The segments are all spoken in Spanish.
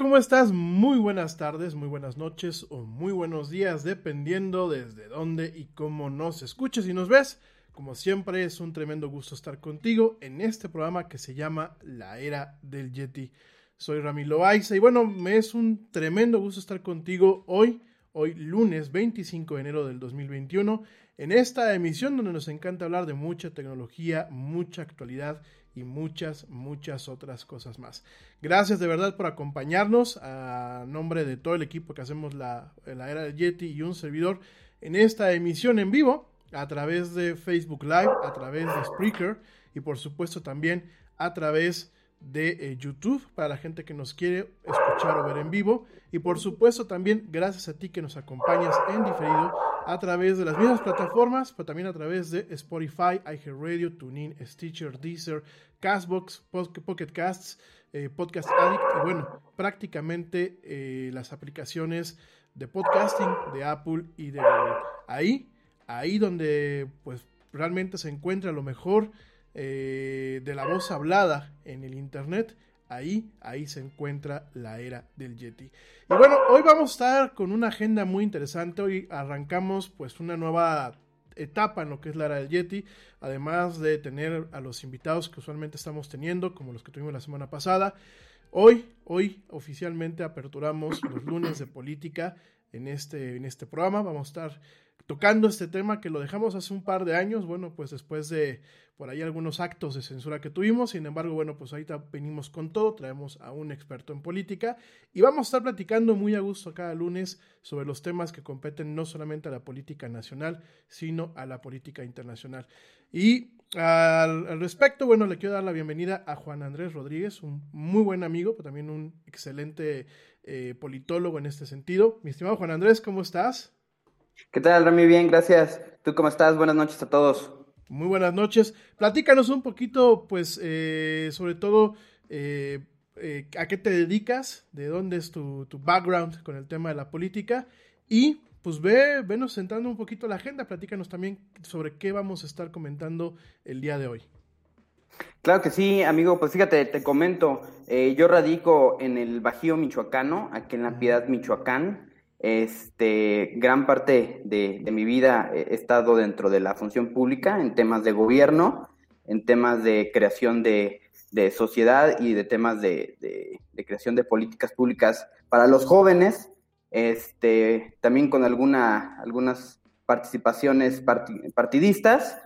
¿Cómo estás? Muy buenas tardes, muy buenas noches o muy buenos días, dependiendo desde dónde y cómo nos escuches y nos ves. Como siempre, es un tremendo gusto estar contigo en este programa que se llama La Era del Yeti. Soy Ramiro Aiza y bueno, me es un tremendo gusto estar contigo hoy, hoy lunes 25 de enero del 2021, en esta emisión donde nos encanta hablar de mucha tecnología, mucha actualidad y muchas, muchas otras cosas más. Gracias de verdad por acompañarnos a nombre de todo el equipo que hacemos la, la era del Yeti y un servidor en esta emisión en vivo a través de Facebook Live, a través de Spreaker y por supuesto también a través de eh, YouTube para la gente que nos quiere escuchar o ver en vivo y por supuesto también gracias a ti que nos acompañas en diferido a través de las mismas plataformas, pero también a través de Spotify, iHeartRadio, TuneIn, Stitcher, Deezer, Castbox, Pocket Casts, eh, Podcast Addict y bueno, prácticamente eh, las aplicaciones de podcasting de Apple y de Google. Ahí, ahí donde pues realmente se encuentra lo mejor eh, de la voz hablada en el Internet ahí, ahí se encuentra la era del Yeti. Y bueno, hoy vamos a estar con una agenda muy interesante. Hoy arrancamos pues una nueva etapa en lo que es la era del Yeti, además de tener a los invitados que usualmente estamos teniendo, como los que tuvimos la semana pasada. Hoy, hoy oficialmente aperturamos los lunes de política en este, en este programa. Vamos a estar tocando este tema que lo dejamos hace un par de años, bueno, pues después de por ahí algunos actos de censura que tuvimos, sin embargo, bueno, pues ahorita venimos con todo, traemos a un experto en política y vamos a estar platicando muy a gusto cada lunes sobre los temas que competen no solamente a la política nacional, sino a la política internacional. Y al, respecto, bueno, le quiero dar la bienvenida a Juan Andrés Rodríguez, un muy buen amigo, pero también un excelente eh, politólogo en este sentido. Mi estimado Juan Andrés, ¿cómo estás? ¿Qué tal, Rami? Bien, gracias. ¿Tú cómo estás? Buenas noches a todos. Muy buenas noches. Platícanos un poquito, pues, eh, sobre todo, eh, eh, a qué te dedicas, de dónde es tu, background con el tema de la política y, pues, ve, venos sentando un poquito la agenda. Platícanos también sobre qué vamos a estar comentando el día de hoy. Claro que sí, amigo. Pues fíjate, te comento. yo radico en el Bajío Michoacano, aquí en La Piedad, Michoacán. Este, gran parte de, mi vida he estado dentro de la función pública en temas de gobierno, en temas de creación de, sociedad y de temas de, creación de políticas públicas para los jóvenes, este, también con alguna, algunas participaciones partidistas.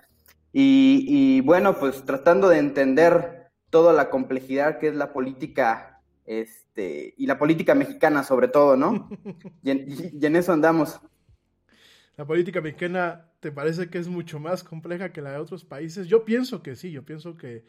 Y bueno, pues tratando de entender toda la complejidad que es la política este, y la política mexicana sobre todo, ¿no? Y en, eso andamos. La política mexicana, ¿te parece que es mucho más compleja que la de otros países? Yo pienso que sí, yo pienso que,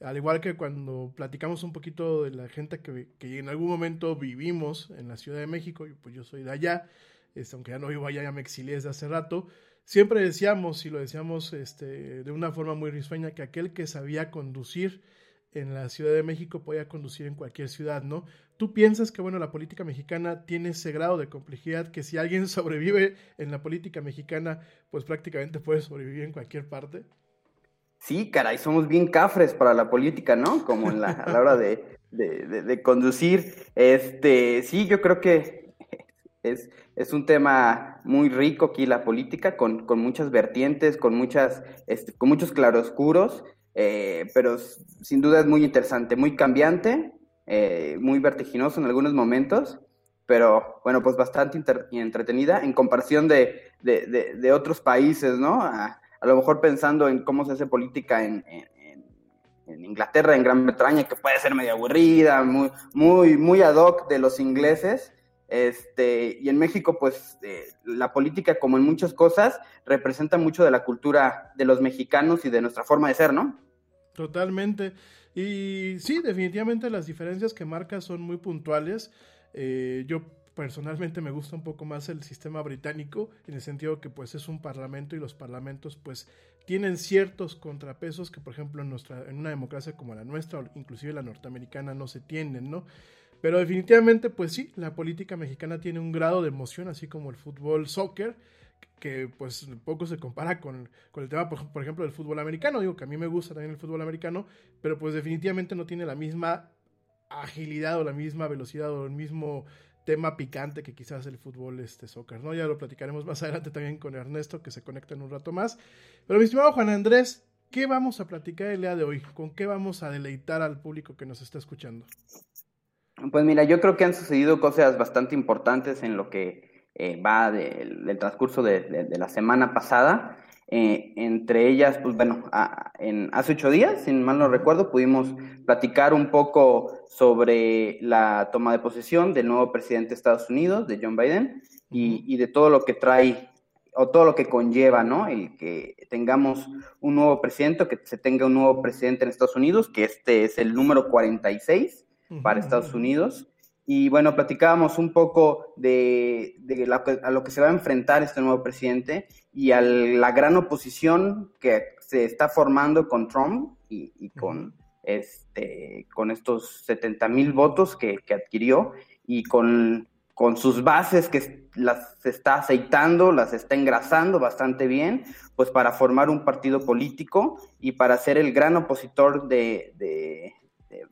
al igual que cuando platicamos un poquito de la gente que, en algún momento vivimos en la Ciudad de México, pues yo soy de allá, este, aunque ya no vivo allá, ya me exilié desde hace rato, siempre decíamos, y lo decíamos este, de una forma muy risueña, que aquel que sabía conducir en la Ciudad de México podía conducir en cualquier ciudad, ¿no? ¿Tú piensas que, bueno, la política mexicana tiene ese grado de complejidad que si alguien sobrevive en la política mexicana, pues prácticamente puede sobrevivir en cualquier parte? Sí, caray, somos bien cafres para la política, ¿no? Como en la, a la hora de, de, conducir. Este, sí, yo creo que es, es, un tema muy rico aquí la política, con, con muchas vertientes, con, muchas, este, con muchos claroscuros. Eh, pero sin duda es muy interesante, muy cambiante, eh, muy vertiginoso en algunos momentos, pero bueno, pues bastante entretenida en comparación de, de, otros países, ¿no? A, lo mejor pensando en cómo se hace política en, en, Inglaterra, en Gran Bretaña, que puede ser medio aburrida, muy, muy, muy ad hoc de los ingleses. Este, y en México, pues eh, la política, como en muchas cosas, representa mucho de la cultura de los mexicanos y de nuestra forma de ser, ¿no? Totalmente. Y sí, definitivamente las diferencias que marca son muy puntuales. Eh, yo personalmente me gusta un poco más el sistema británico, en el sentido que pues es un parlamento y los parlamentos pues tienen ciertos contrapesos que por ejemplo en, nuestra, en una democracia como la nuestra, o inclusive la norteamericana, no se tienen, ¿no? Pero definitivamente pues sí, la política mexicana tiene un grado de emoción, así como el fútbol, soccer, que pues poco se compara con, el tema, por, ejemplo, del fútbol americano. Digo que a mí me gusta también el fútbol americano, pero pues definitivamente no tiene la misma agilidad o la misma velocidad o el mismo tema picante que quizás el fútbol este soccer, ¿no? Ya lo platicaremos más adelante también con Ernesto que se conecta en un rato más. Pero mi estimado Juan Andrés, ¿qué vamos a platicar el día de hoy? ¿Con qué vamos a deleitar al público que nos está escuchando? Pues mira, yo creo que han sucedido cosas bastante importantes en lo que eh, va del transcurso de, la semana pasada. Eh, entre ellas, pues bueno, en, hace ocho días, si mal no recuerdo, pudimos platicar un poco sobre la toma de posesión del nuevo presidente de Estados Unidos, de John Biden, y, de todo lo que trae o todo lo que conlleva, ¿no? El que tengamos un nuevo presidente, que se tenga un nuevo presidente en Estados Unidos, que este es el número 46 para Estados Unidos. Y bueno, platicábamos un poco de, a lo que se va a enfrentar este nuevo presidente y a la gran oposición que se está formando con Trump y, con, este, con estos 70 mil votos que, adquirió y con, con sus bases que las está aceitando, las está engrasando bastante bien, pues para formar un partido político y para ser el gran opositor de,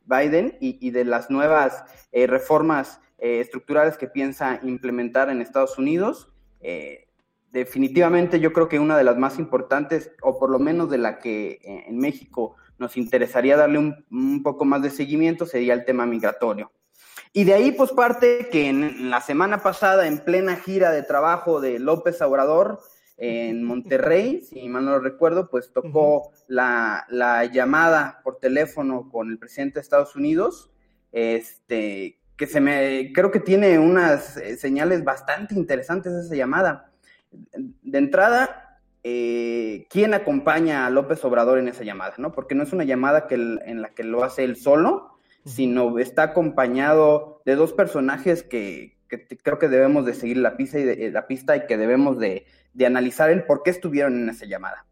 Biden y, de las nuevas eh, reformas eh, estructurales que piensa implementar en Estados Unidos. Eh, definitivamente yo creo que una de las más importantes, o por lo menos de la que en México nos interesaría darle un, poco más de seguimiento, sería el tema migratorio. Y de ahí pues parte que en la semana pasada, en plena gira de trabajo de López Obrador, en Monterrey, si mal no recuerdo, pues tocó la, llamada por teléfono con el presidente de Estados Unidos, este, que se me, creo que tiene unas eh, señales bastante interesantes esa llamada. De entrada, eh, ¿quién acompaña a López Obrador en esa llamada? ¿no? Porque no es una llamada que en la que lo hace él solo, sino está acompañado de dos personajes que, creo que debemos de seguir la pista y, de, la pista y que debemos de, de analizar el por qué estuvieron en esa llamada.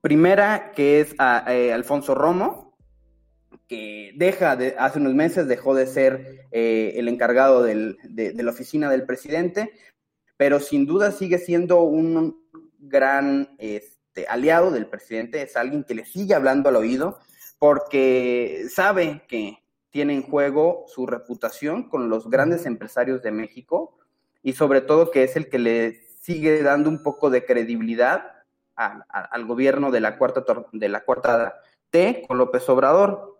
Primera, que es a, eh, Alfonso Romo, que deja de, hace unos meses dejó de ser eh, el encargado de, la oficina del presidente, pero sin duda sigue siendo un gran este, aliado del presidente, es alguien que le sigue hablando al oído, porque sabe que tiene en juego su reputación con los grandes empresarios de México y sobre todo que es el que le sigue dando un poco de credibilidad al gobierno de la cuarta de la cuarta T con López Obrador.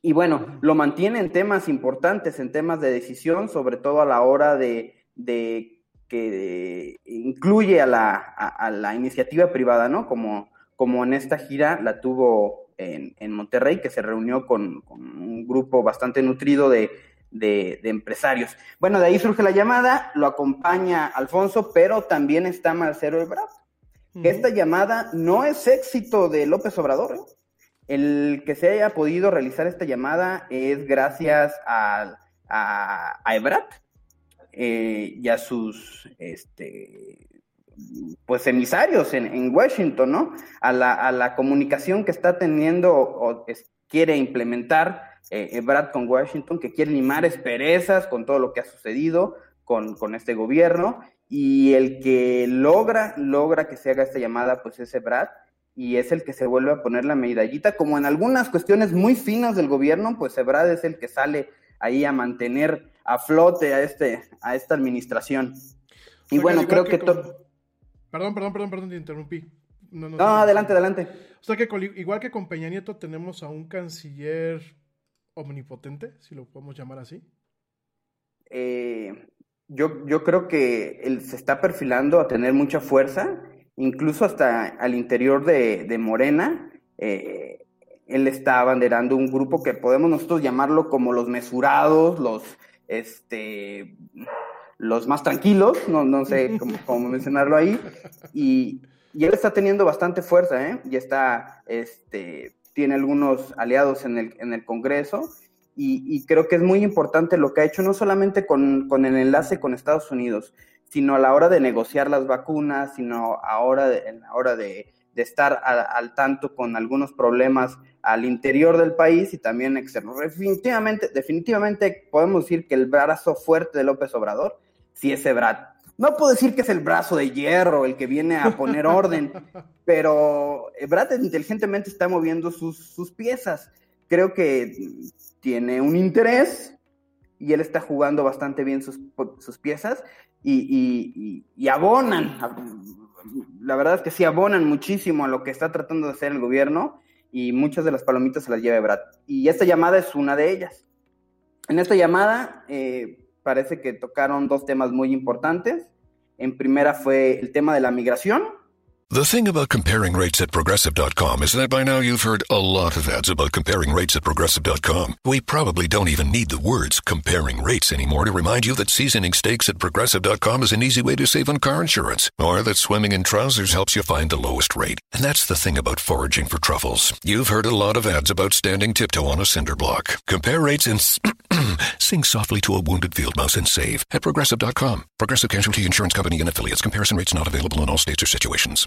Y bueno, lo mantiene en temas importantes, en temas de decisión, sobre todo a la hora de, que incluye a la, iniciativa privada, ¿no? Como, como en esta gira la tuvo en, Monterrey, que se reunió con un grupo bastante nutrido de, de, empresarios. Bueno, de ahí surge la llamada, lo acompaña Alfonso, pero también está Marcelo Ebrard. Esta llamada no es éxito de López Obrador. ¿eh? El que se haya podido realizar esta llamada es gracias a, a, Ebrard eh, y a sus este, pues emisarios en, Washington, ¿no? A la, a la, comunicación que está teniendo o quiere implementar eh, Brad con Washington, que quiere limar esperezas con todo lo que ha sucedido con, con, este gobierno, y el que logra, logra que se haga esta llamada, pues es Brad, y es el que se vuelve a poner la medallita, como en algunas cuestiones muy finas del gobierno, pues Ebrad es el que sale ahí a mantener a flote a, este, a esta administración. Y bueno, creo que... todo Perdón, perdón, perdón, perdón, te interrumpí. No, no, adelante, adelante. O sea que igual que con Peña Nieto tenemos a un canciller omnipotente, si lo podemos llamar así? Eh, yo, yo creo que él se está perfilando a tener mucha fuerza, incluso hasta al interior de, Morena. Eh, él está abanderando un grupo que podemos nosotros llamarlo como los mesurados, los, este, los más tranquilos, no, no sé cómo, mencionarlo ahí, y, y, él está teniendo bastante fuerza, ¿eh? Y está, este, tiene algunos aliados en el, en el Congreso y, creo que es muy importante lo que ha hecho, no solamente con, el enlace con Estados Unidos, sino a la hora de negociar las vacunas, sino ahora de, a la hora de, estar al tanto con algunos problemas al interior del país y también externo. Definitivamente, definitivamente podemos decir que el brazo fuerte de López Obrador sí es Brad. No puedo decir que es el brazo de hierro el que viene a poner orden, pero Brad inteligentemente está moviendo sus, piezas. creo que tiene un interés y él está jugando bastante bien sus, sus piezas y, y, abonan, la verdad es que sí abonan muchísimo a lo que está tratando de hacer el gobierno y muchas de las palomitas se las lleva Brad. Y esta llamada es una de ellas. En esta llamada eh, parece que tocaron dos temas muy importantes. En primera fue el tema de la migración, The thing about comparing rates at progressive.com is that by now you've heard a lot of ads about comparing rates at progressive.com. We probably don't even need the words comparing rates anymore to remind you that seasoning steaks at progressive.com is an easy way to save on car insurance, or that swimming in trousers helps you find the lowest rate. And that's the thing about foraging for truffles. You've heard a lot of ads about standing tiptoe on a cinder block. Compare rates and sing softly to a wounded field mouse and save at progressive.com. Progressive Casualty Insurance Company and affiliates. Comparison rates not available in all states or situations.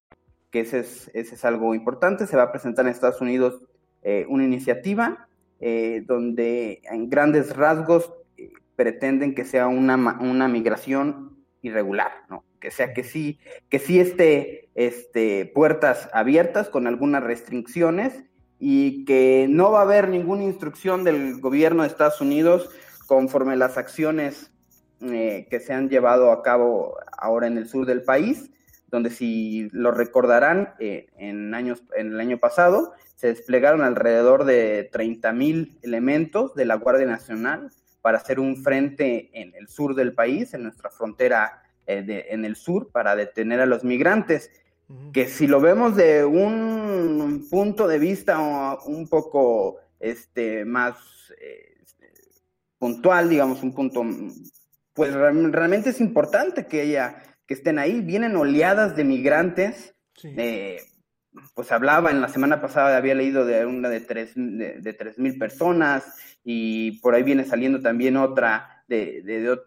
Que ese es, ese es algo importante. Se va a presentar en Estados Unidos eh, una iniciativa eh, donde en grandes rasgos eh, pretenden que sea una, una migración irregular, ¿no? Que sea que sí, que sí esté este, puertas abiertas con algunas restricciones y que no va a haber ninguna instrucción del gobierno de Estados Unidos conforme las acciones que se han llevado a cabo ahora en el sur del país, donde si lo recordarán, eh, en, años, en el año pasado se desplegaron alrededor de 30 mil elementos de la Guardia Nacional para hacer un frente en el sur del país, en nuestra frontera eh, en el sur, para detener a los migrantes. Que si lo vemos de un punto de vista un poco este, más eh, puntual, digamos, un punto, pues realmente es importante que haya que estén ahí. Vienen oleadas de migrantes. Eh, pues hablaba en la semana pasada, había leído de una de tres de, mil personas y por ahí viene saliendo también otra de,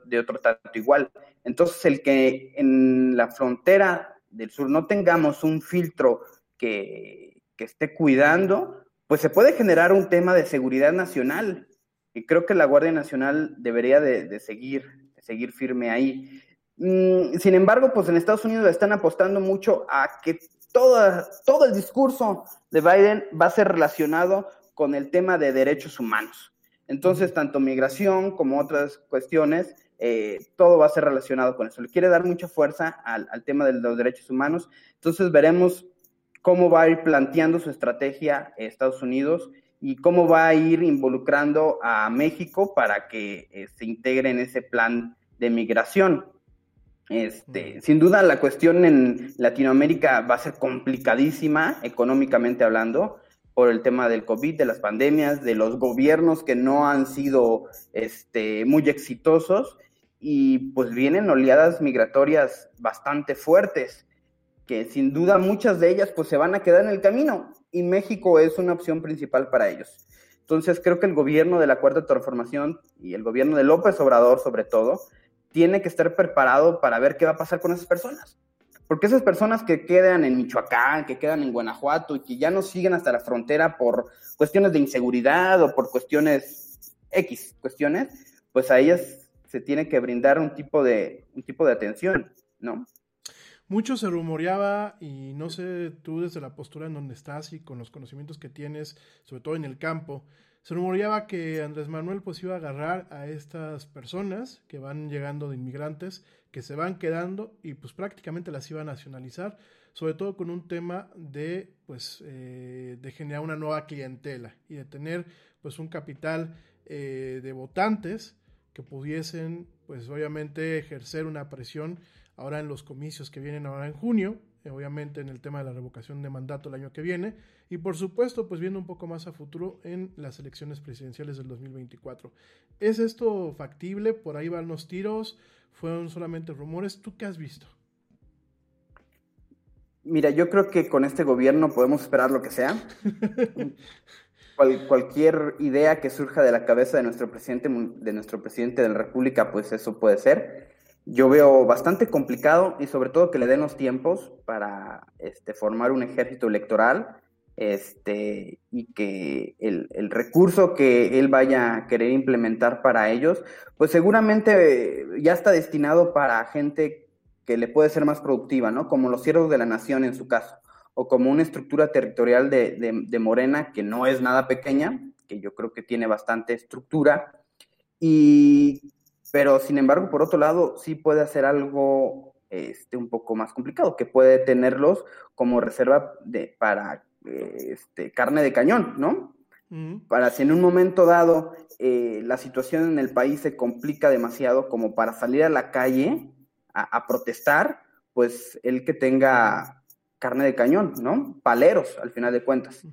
de, otro tanto igual. Entonces, el que en la frontera del sur no tengamos un filtro que, que esté cuidando, pues se puede generar un tema de seguridad nacional. Y creo que la Guardia Nacional debería de, seguir, de seguir firme ahí. Mm, sin embargo, pues en Estados Unidos están apostando mucho a que todo, todo el discurso de Biden va a ser relacionado con el tema de derechos humanos. Entonces, tanto migración como otras cuestiones, eh, todo va a ser relacionado con eso. Le quiere dar mucha fuerza al, tema de los derechos humanos. Entonces, veremos cómo va a ir planteando su estrategia Estados Unidos y cómo va a ir involucrando a México para que eh, se integre en ese plan de migración. Este, sin duda la cuestión en Latinoamérica va a ser complicadísima económicamente hablando por el tema del COVID, de las pandemias, de los gobiernos que no han sido este, muy exitosos y pues vienen oleadas migratorias bastante fuertes que sin duda muchas de ellas pues se van a quedar en el camino y México es una opción principal para ellos. Entonces creo que el gobierno de la Cuarta Transformación y el gobierno de López Obrador sobre todo tiene que estar preparado para ver qué va a pasar con esas personas. Porque esas personas que quedan en Michoacán, que quedan en Guanajuato y que ya no siguen hasta la frontera por cuestiones de inseguridad o por cuestiones X, cuestiones, pues a ellas se tiene que brindar un tipo de, un tipo de atención, ¿no? Mucho se rumoreaba, y no sé tú desde la postura en donde estás y con los conocimientos que tienes, sobre todo en el campo, se rumoreaba que Andrés Manuel pues iba a agarrar a estas personas que van llegando de inmigrantes, que se van quedando y pues prácticamente las iba a nacionalizar, sobre todo con un tema de pues eh, de generar una nueva clientela y de tener pues un capital eh, de votantes que pudiesen pues obviamente ejercer una presión ahora en los comicios que vienen ahora en junio obviamente en el tema de la revocación de mandato el año que viene, y por supuesto, pues viendo un poco más a futuro en las elecciones presidenciales del 2024. ¿Es esto factible? Por ahí van los tiros, fueron solamente rumores. ¿Tú qué has visto? Mira, yo creo que con este gobierno podemos esperar lo que sea. cualquier idea que surja de la cabeza de nuestro presidente, de nuestro presidente de la República, pues eso puede ser. Yo veo bastante complicado y sobre todo que le den los tiempos para este, formar un ejército electoral este, y que el, el, recurso que él vaya a querer implementar para ellos, pues seguramente ya está destinado para gente que le puede ser más productiva, ¿no? Como los siervos de la nación en su caso, o como una estructura territorial de, de, de Morena que no es nada pequeña, que yo creo que tiene bastante estructura, y, pero sin embargo, por otro lado, sí puede hacer algo este, un poco más complicado, que puede tenerlos como reserva de, para este, carne de cañón, ¿no? Para si en un momento dado eh, la situación en el país se complica demasiado como para salir a la calle a, protestar, pues el que tenga carne de cañón, ¿no? Paleros, al final de cuentas.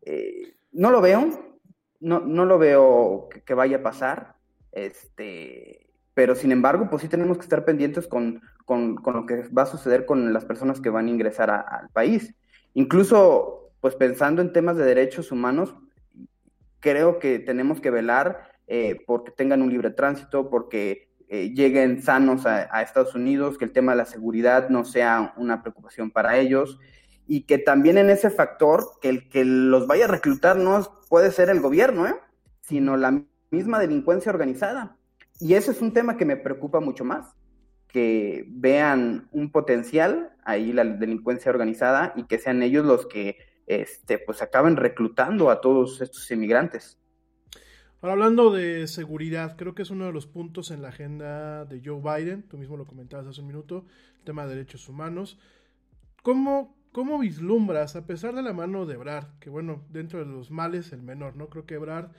Eh, no lo veo, no, no lo veo que, vaya a pasar, este, pero sin embargo, pues sí tenemos que estar pendientes con, con, lo que va a suceder con las personas que van a ingresar al país. Incluso pues pensando en temas de derechos humanos, creo que tenemos que velar eh, porque tengan un libre tránsito, porque eh, lleguen sanos a, Estados Unidos, que el tema de la seguridad no sea una preocupación para ellos y que también en ese factor, que el que los vaya a reclutar no puede ser el gobierno, ¿eh? sino la misma delincuencia organizada. Y ese es un tema que me preocupa mucho más, que vean un potencial ahí la delincuencia organizada y que sean ellos los que este, pues acaben reclutando a todos estos inmigrantes. Ahora hablando de seguridad, creo que es uno de los puntos en la agenda de Joe Biden, tú mismo lo comentabas hace un minuto, el tema de derechos humanos. ¿Cómo, cómo vislumbras, a pesar de la mano de Ebrard, que bueno, dentro de los males el menor, ¿no? Creo que Ebrard,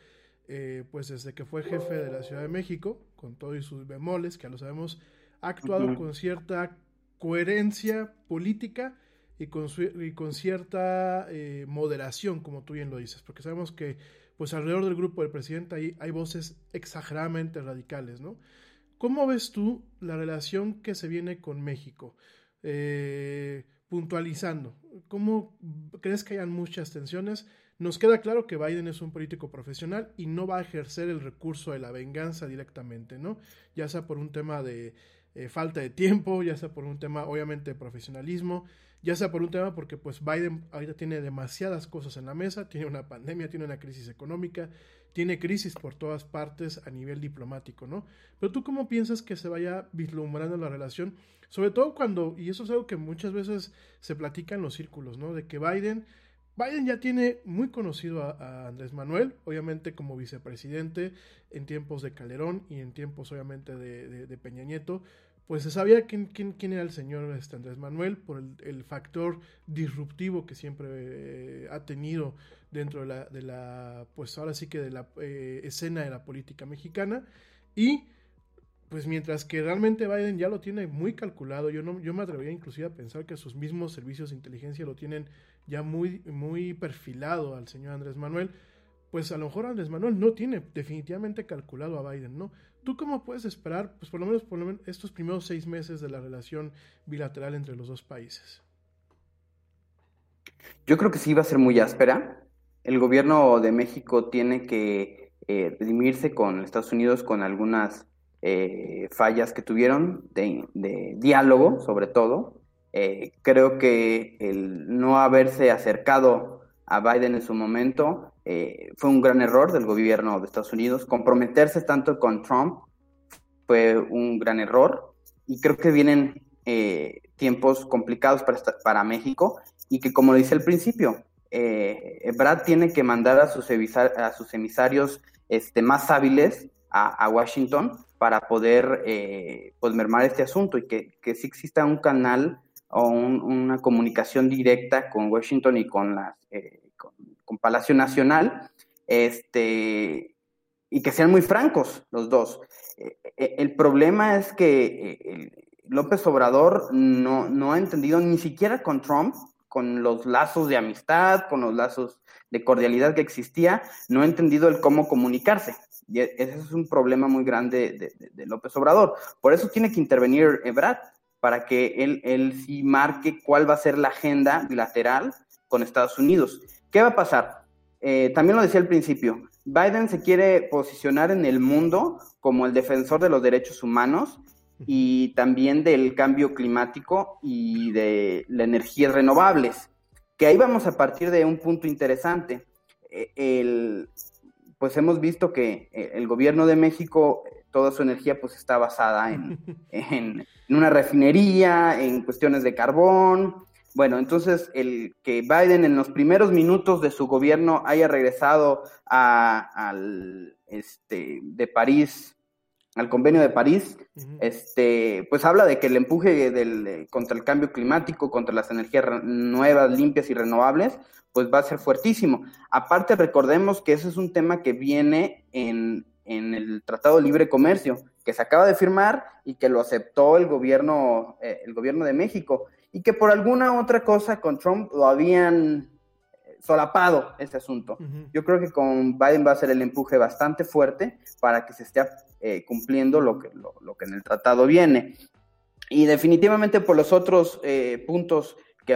eh, pues desde que fue jefe de la Ciudad de México, con todos sus bemoles, que ya lo sabemos, ha actuado con cierta coherencia política y con, y con cierta eh, moderación, como tú bien lo dices, porque sabemos que pues alrededor del grupo del presidente hay, hay voces exageradamente radicales, ¿no? ¿Cómo ves tú la relación que se viene con México? Eh, puntualizando, ¿cómo crees que hayan muchas tensiones? Nos queda claro que Biden es un político profesional y no va a ejercer el recurso de la venganza directamente, ¿no? Ya sea por un tema de eh, falta de tiempo, ya sea por un tema obviamente de profesionalismo, ya sea por un tema porque pues Biden ahorita tiene demasiadas cosas en la mesa, tiene una pandemia, tiene una crisis económica, tiene crisis por todas partes a nivel diplomático, ¿no? Pero tú cómo piensas que se vaya vislumbrando la relación, sobre todo cuando, y eso es algo que muchas veces se platica en los círculos, ¿no? De que Biden, Biden ya tiene muy conocido a, Andrés Manuel, obviamente como vicepresidente en tiempos de Calderón y en tiempos obviamente de Peña Nieto, pues se sabía quién, quién, quién era el señor este Andrés Manuel por el, factor disruptivo que siempre eh, ha tenido dentro de la, de la, pues ahora sí que de la eh, escena de la política mexicana. Y pues mientras que realmente Biden ya lo tiene muy calculado, yo no, yo me atrevería inclusive a pensar que sus mismos servicios de inteligencia lo tienen ya muy, muy perfilado al señor Andrés Manuel, pues a lo mejor Andrés Manuel no tiene definitivamente calculado a Biden, ¿no? ¿Tú cómo puedes esperar, pues por lo menos, estos primeros seis meses de la relación bilateral entre los dos países? Yo creo que sí va a ser muy áspera. El gobierno de México tiene que eh, con Estados Unidos con algunas eh, fallas que tuvieron de, diálogo, sobre todo. Eh, creo que el no haberse acercado a Biden en su momento eh, fue un gran error del gobierno de Estados Unidos. Comprometerse tanto con Trump fue un gran error y creo que vienen eh, tiempos complicados para, para México y que como dice al principio, eh, Brad tiene que mandar a sus, emisarios este, más hábiles a, Washington para poder pues mermar este asunto y que, que sí exista un canal o una comunicación directa con Washington y con las con Palacio Nacional, este, y que sean muy francos los dos. Eh, eh, el problema es que eh, López Obrador no, no ha entendido ni siquiera con Trump, con los lazos de amistad, con los lazos de cordialidad que existía, no ha entendido el cómo comunicarse. Y e, ese es un problema muy grande de, López Obrador. Por eso tiene que intervenir Ebrard, para que él, él sí marque cuál va a ser la agenda bilateral con Estados Unidos. ¿Qué va a pasar? eh, también lo decía al principio, Biden se quiere posicionar en el mundo como el defensor de los derechos humanos y también del cambio climático y de las energías renovables. Que ahí vamos a partir de un punto interesante. E, el, pues hemos visto que eh, el gobierno de México, toda su energía pues está basada en, en, una refinería, en cuestiones de carbón. Bueno, entonces el que Biden en los primeros minutos de su gobierno haya regresado a, al este, de París, al convenio de París, este, pues habla de que el empuje del, contra el cambio climático, contra las energías nuevas, limpias y renovables, pues va a ser fuertísimo. Aparte, recordemos que ese es un tema que viene en, el Tratado de Libre Comercio, que se acaba de firmar y que lo aceptó el gobierno, eh, el gobierno de México, y que por alguna otra cosa con Trump lo habían solapado ese asunto. Yo creo que con Biden va a ser el empuje bastante fuerte para que se esté eh, cumpliendo lo que, lo, que en el tratado viene. Y definitivamente por los otros eh, puntos que,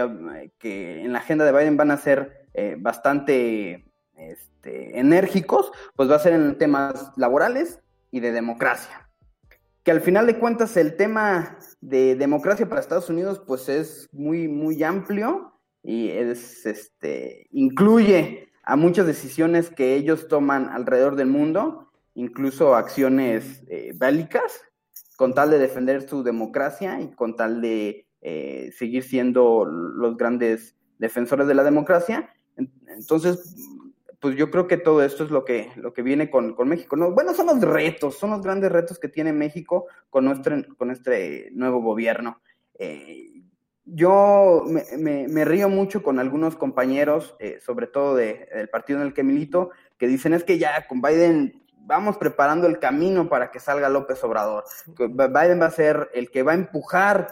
en la agenda de Biden van a ser eh, bastante este, enérgicos, pues va a ser en temas laborales y de democracia. Que al final de cuentas el tema de democracia para Estados Unidos pues es muy, muy amplio y es, este, incluye a muchas decisiones que ellos toman alrededor del mundo, incluso acciones eh, bélicas, con tal de defender su democracia y con tal de eh, seguir siendo los grandes defensores de la democracia. Entonces, pues yo creo que todo esto es lo que, lo que viene con, México. ¿no? Bueno, son los retos, son los grandes retos que tiene México con, nuestro, con este nuevo gobierno. Eh, yo me, río mucho con algunos compañeros, eh, sobre todo del partido en el que milito, que dicen es que ya con Biden vamos preparando el camino para que salga López Obrador. Biden va a ser el que va a empujar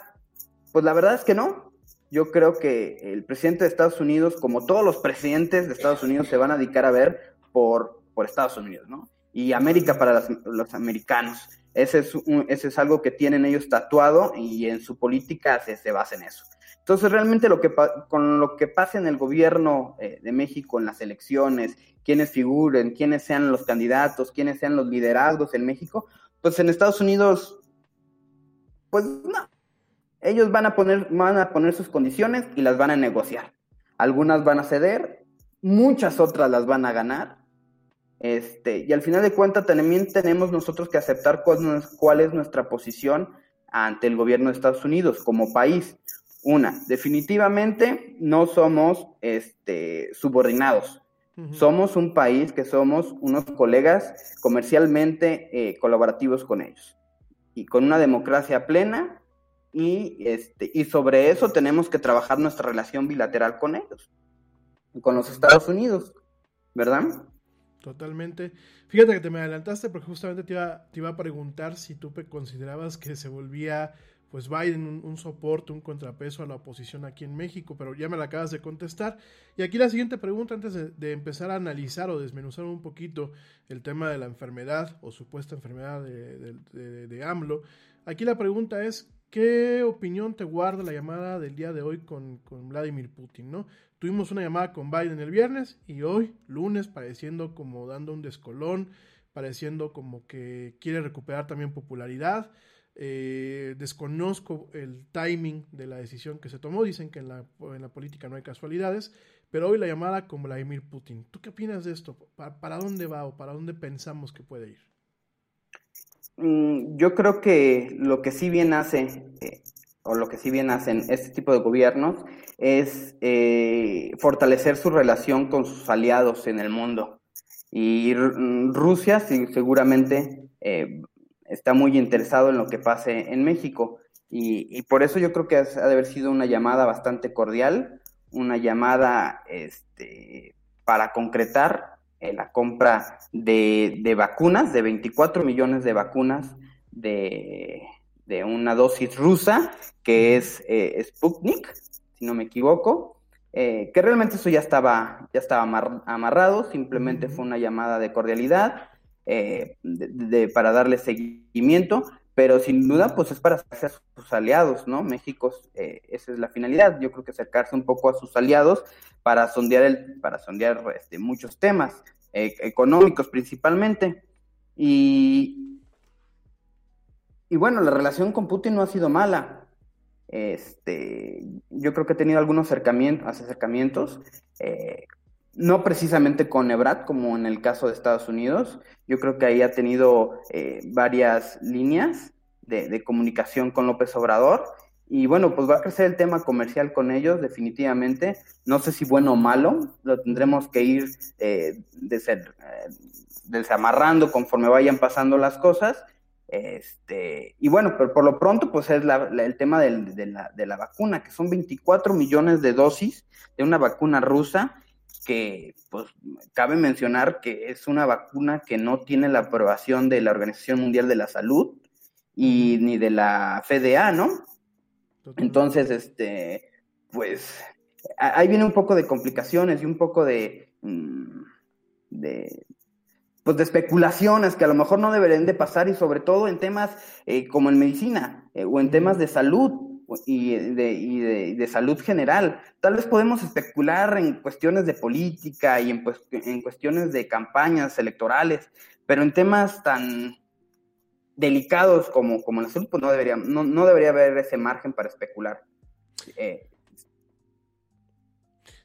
pues la verdad es que no. Yo creo que el presidente de Estados Unidos, como todos los presidentes de Estados Unidos, se van a dedicar a ver por, por Estados Unidos, ¿no? Y América para los americanos. Ese es, ese es algo que tienen ellos tatuado y en su política se, se basa en eso. Entonces, realmente lo que con lo que pase en el gobierno eh, de México, en las elecciones, quiénes figuren, quiénes sean los candidatos, quiénes sean los liderazgos en México, pues en Estados Unidos, pues no, ellos van a poner, van a poner sus condiciones y las van a negociar. Algunas van a ceder, muchas otras las van a ganar. Este, y al final de cuentas también tenemos nosotros que aceptar cuál, cuál es nuestra posición ante el gobierno de Estados Unidos como país. Una, definitivamente no somos este, subordinados. Somos un país que somos unos colegas comercialmente eh, colaborativos con ellos. Y con una democracia plena y, este, y sobre eso tenemos que trabajar nuestra relación bilateral con ellos, con los Estados Unidos, ¿verdad? Totalmente. Fíjate que te me adelantaste porque justamente te iba, te iba a preguntar si tú considerabas que se volvía pues Biden un, soporte, un contrapeso a la oposición aquí en México, pero ya me la acabas de contestar. Y aquí la siguiente pregunta, antes de, empezar a analizar o desmenuzar un poquito el tema de la enfermedad o supuesta enfermedad de, de, de AMLO, aquí la pregunta es, ¿Qué opinión te guarda la llamada del día de hoy con, Vladimir Putin? ¿no? Tuvimos una llamada con Biden el viernes y hoy, lunes, pareciendo como dando un descolón, pareciendo como que quiere recuperar también popularidad. Eh, desconozco el timing de la decisión que se tomó. Dicen que en la, en la, política no hay casualidades, pero hoy la llamada con Vladimir Putin. ¿Tú qué opinas de esto? ¿Para dónde va o para dónde pensamos que puede ir? Mm, yo creo que lo que sí bien hace, eh, o lo que sí bien hacen este tipo de gobiernos, es eh, fortalecer su relación con sus aliados en el mundo. Y mm, Rusia sí, seguramente eh, está muy interesado en lo que pase en México. Y, por eso yo creo que ha de haber sido una llamada bastante cordial, una llamada este, para concretar eh, la compra de, de, vacunas, de 24 millones de vacunas de, de una dosis rusa, que es eh, Sputnik, si no me equivoco, eh, que realmente eso ya estaba, ya estaba amarrado, simplemente fue una llamada de cordialidad de, para darle seguimiento, pero sin duda pues es para acercarse a sus aliados, ¿no? México, eh, esa es la finalidad, yo creo que acercarse un poco a sus aliados para sondear, el, para sondear este, muchos temas, eh, económicos principalmente. Y, y bueno, la relación con Putin no ha sido mala. Este, yo creo que ha tenido algunos acercamientos, acercamientos eh, no precisamente con Ebrat, como en el caso de Estados Unidos. Yo creo que ahí ha tenido eh, varias líneas de, comunicación con López Obrador. Y bueno, pues va a crecer el tema comercial con ellos, definitivamente. No sé si bueno o malo, lo tendremos que ir eh, eh desamarrando conforme vayan pasando las cosas. Este, y bueno, pero por lo pronto, pues es el tema de, la, de la vacuna, que son 24 millones de dosis de una vacuna rusa que pues cabe mencionar que es una vacuna que no tiene la aprobación de la Organización Mundial de la Salud y ni de la FDA, ¿no? Entonces, este, pues ahí viene un poco de complicaciones y un poco de, mm, de pues de especulaciones que a lo mejor no deberían de pasar y sobre todo en temas eh, como en medicina eh, o en temas de salud, y de, de, salud general. Tal vez podemos especular en cuestiones de política y en, pues, en cuestiones de campañas electorales, pero en temas tan delicados como, como la salud, pues no debería, no, no debería haber ese margen para especular. Eh,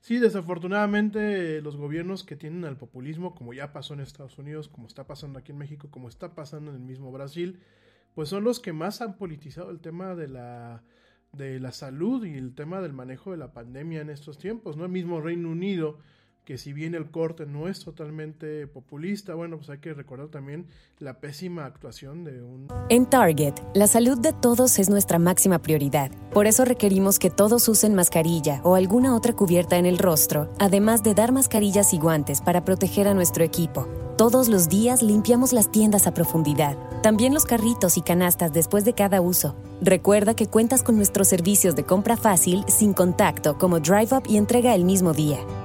Sí, desafortunadamente los gobiernos que tienen al populismo, como ya pasó en Estados Unidos, como está pasando aquí en México, como está pasando en el mismo Brasil, pues son los que más han politizado el tema de la de la salud y el tema del manejo de la pandemia en estos tiempos, ¿no? El mismo Reino Unido, que si bien el corte no es totalmente populista, bueno, pues hay que recordar también la pésima actuación de un... En Target, la salud de todos es nuestra máxima prioridad. Por eso requerimos que todos usen mascarilla o alguna otra cubierta en el rostro, además de dar mascarillas y guantes para proteger a nuestro equipo. Todos los días limpiamos las tiendas a profundidad, también los carritos y canastas después de cada uso. Recuerda que cuentas con nuestros servicios de compra fácil, sin contacto, como Drive Up y entrega el mismo día.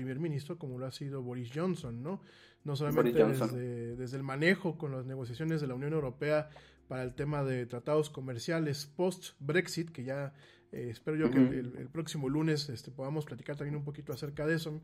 Primer ministro como lo ha sido Boris Johnson, ¿no? No solamente desde, desde, el manejo con las negociaciones de la Unión Europea para el tema de tratados comerciales post-Brexit, que ya eh, espero yo que el, próximo lunes este, podamos platicar también un poquito acerca de eso.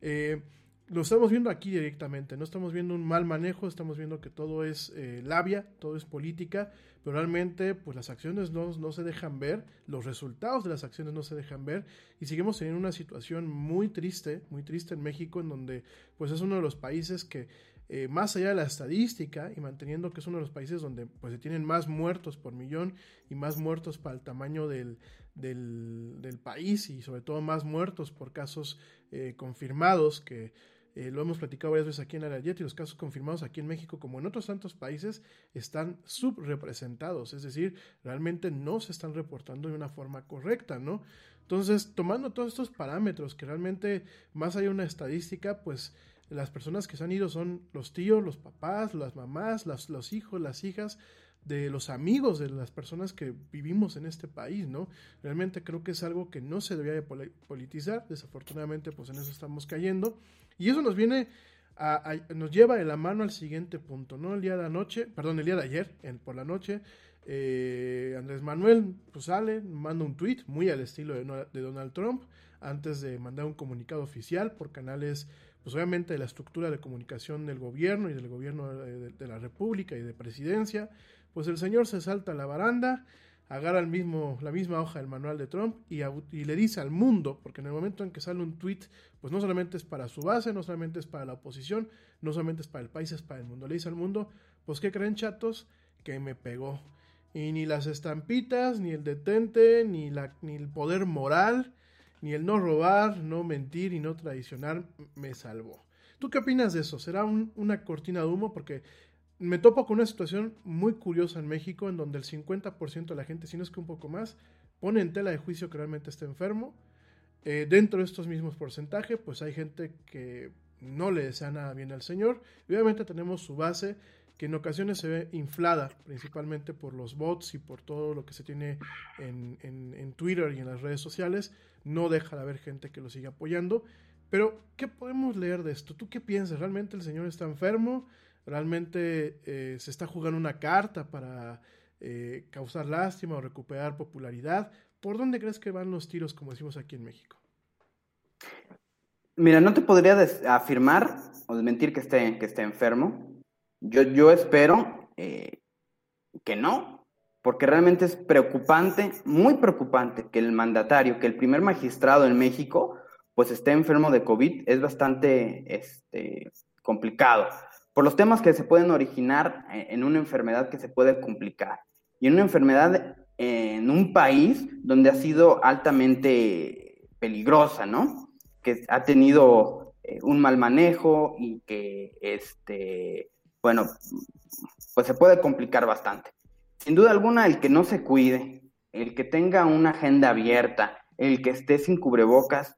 Eh, lo estamos viendo aquí directamente, no estamos viendo un mal manejo, estamos viendo que todo es eh, labia, todo es política, pero realmente pues las acciones no, no, se dejan ver, los resultados de las acciones no se dejan ver y seguimos teniendo una situación muy triste, muy triste en México en donde pues es uno de los países que eh, más allá de la estadística y manteniendo que es uno de los países donde pues se tienen más muertos por millón y más muertos para el tamaño del, del, del país y sobre todo más muertos por casos eh, confirmados que eh, lo hemos platicado varias veces aquí en Arayet y los casos confirmados aquí en México, como en otros tantos países, están subrepresentados, es decir, realmente no se están reportando de una forma correcta, ¿no? Entonces, tomando todos estos parámetros que realmente, más allá de una estadística, pues las personas que se han ido son los tíos, los papás, las mamás, los hijos, las hijas, de los amigos de las personas que vivimos en este país, ¿no? Realmente creo que es algo que no se debería de politizar, desafortunadamente pues en eso estamos cayendo y eso nos viene a, nos lleva de la mano al siguiente punto, ¿no? El día de la noche, perdón, el día de ayer, por la noche, eh, Andrés Manuel pues sale, manda un tweet muy al estilo de, Donald Trump, antes de mandar un comunicado oficial por canales, pues obviamente de la estructura de comunicación del gobierno y del gobierno de, de la República y de presidencia, pues el señor se salta a la baranda, agarra el mismo, la misma hoja del manual de Trump y, le dice al mundo, porque en el momento en que sale un tweet, pues no solamente es para su base, no solamente es para la oposición, no solamente es para el país, es para el mundo. Le dice al mundo, pues ¿qué creen chatos? Que me pegó. Y ni las estampitas, ni el detente, ni, la, ni el poder moral, ni el no robar, no mentir y no traicionar me salvó. ¿Tú qué opinas de eso? ¿Será una cortina de humo? Porque me topo con una situación muy curiosa en México en donde el 50% de la gente, si no es que un poco más, pone en tela de juicio que realmente está enfermo. Eh, dentro de estos mismos porcentajes, pues hay gente que no le desea nada bien al Señor. Y obviamente tenemos su base que en ocasiones se ve inflada, principalmente por los bots y por todo lo que se tiene en, en, Twitter y en las redes sociales. No deja de haber gente que lo sigue apoyando. Pero, ¿qué podemos leer de esto? ¿Tú qué piensas? ¿Realmente el Señor está enfermo? ¿Realmente eh, se está jugando una carta para eh, causar lástima o recuperar popularidad? ¿Por dónde crees que van los tiros, como decimos aquí en México? Mira, no te podría afirmar o desmentir que esté, que esté enfermo. Yo, yo espero eh, que no, porque realmente es preocupante, muy preocupante que el mandatario, que el primer magistrado en México, pues esté enfermo de COVID. Es bastante este, complicado por los temas que se pueden originar eh, en una enfermedad que se puede complicar. Y en una enfermedad en un país donde ha sido altamente peligrosa, ¿no? Que ha tenido eh, un mal manejo y que, este, bueno, pues se puede complicar bastante. Sin duda alguna, el que no se cuide, el que tenga una agenda abierta, el que esté sin cubrebocas,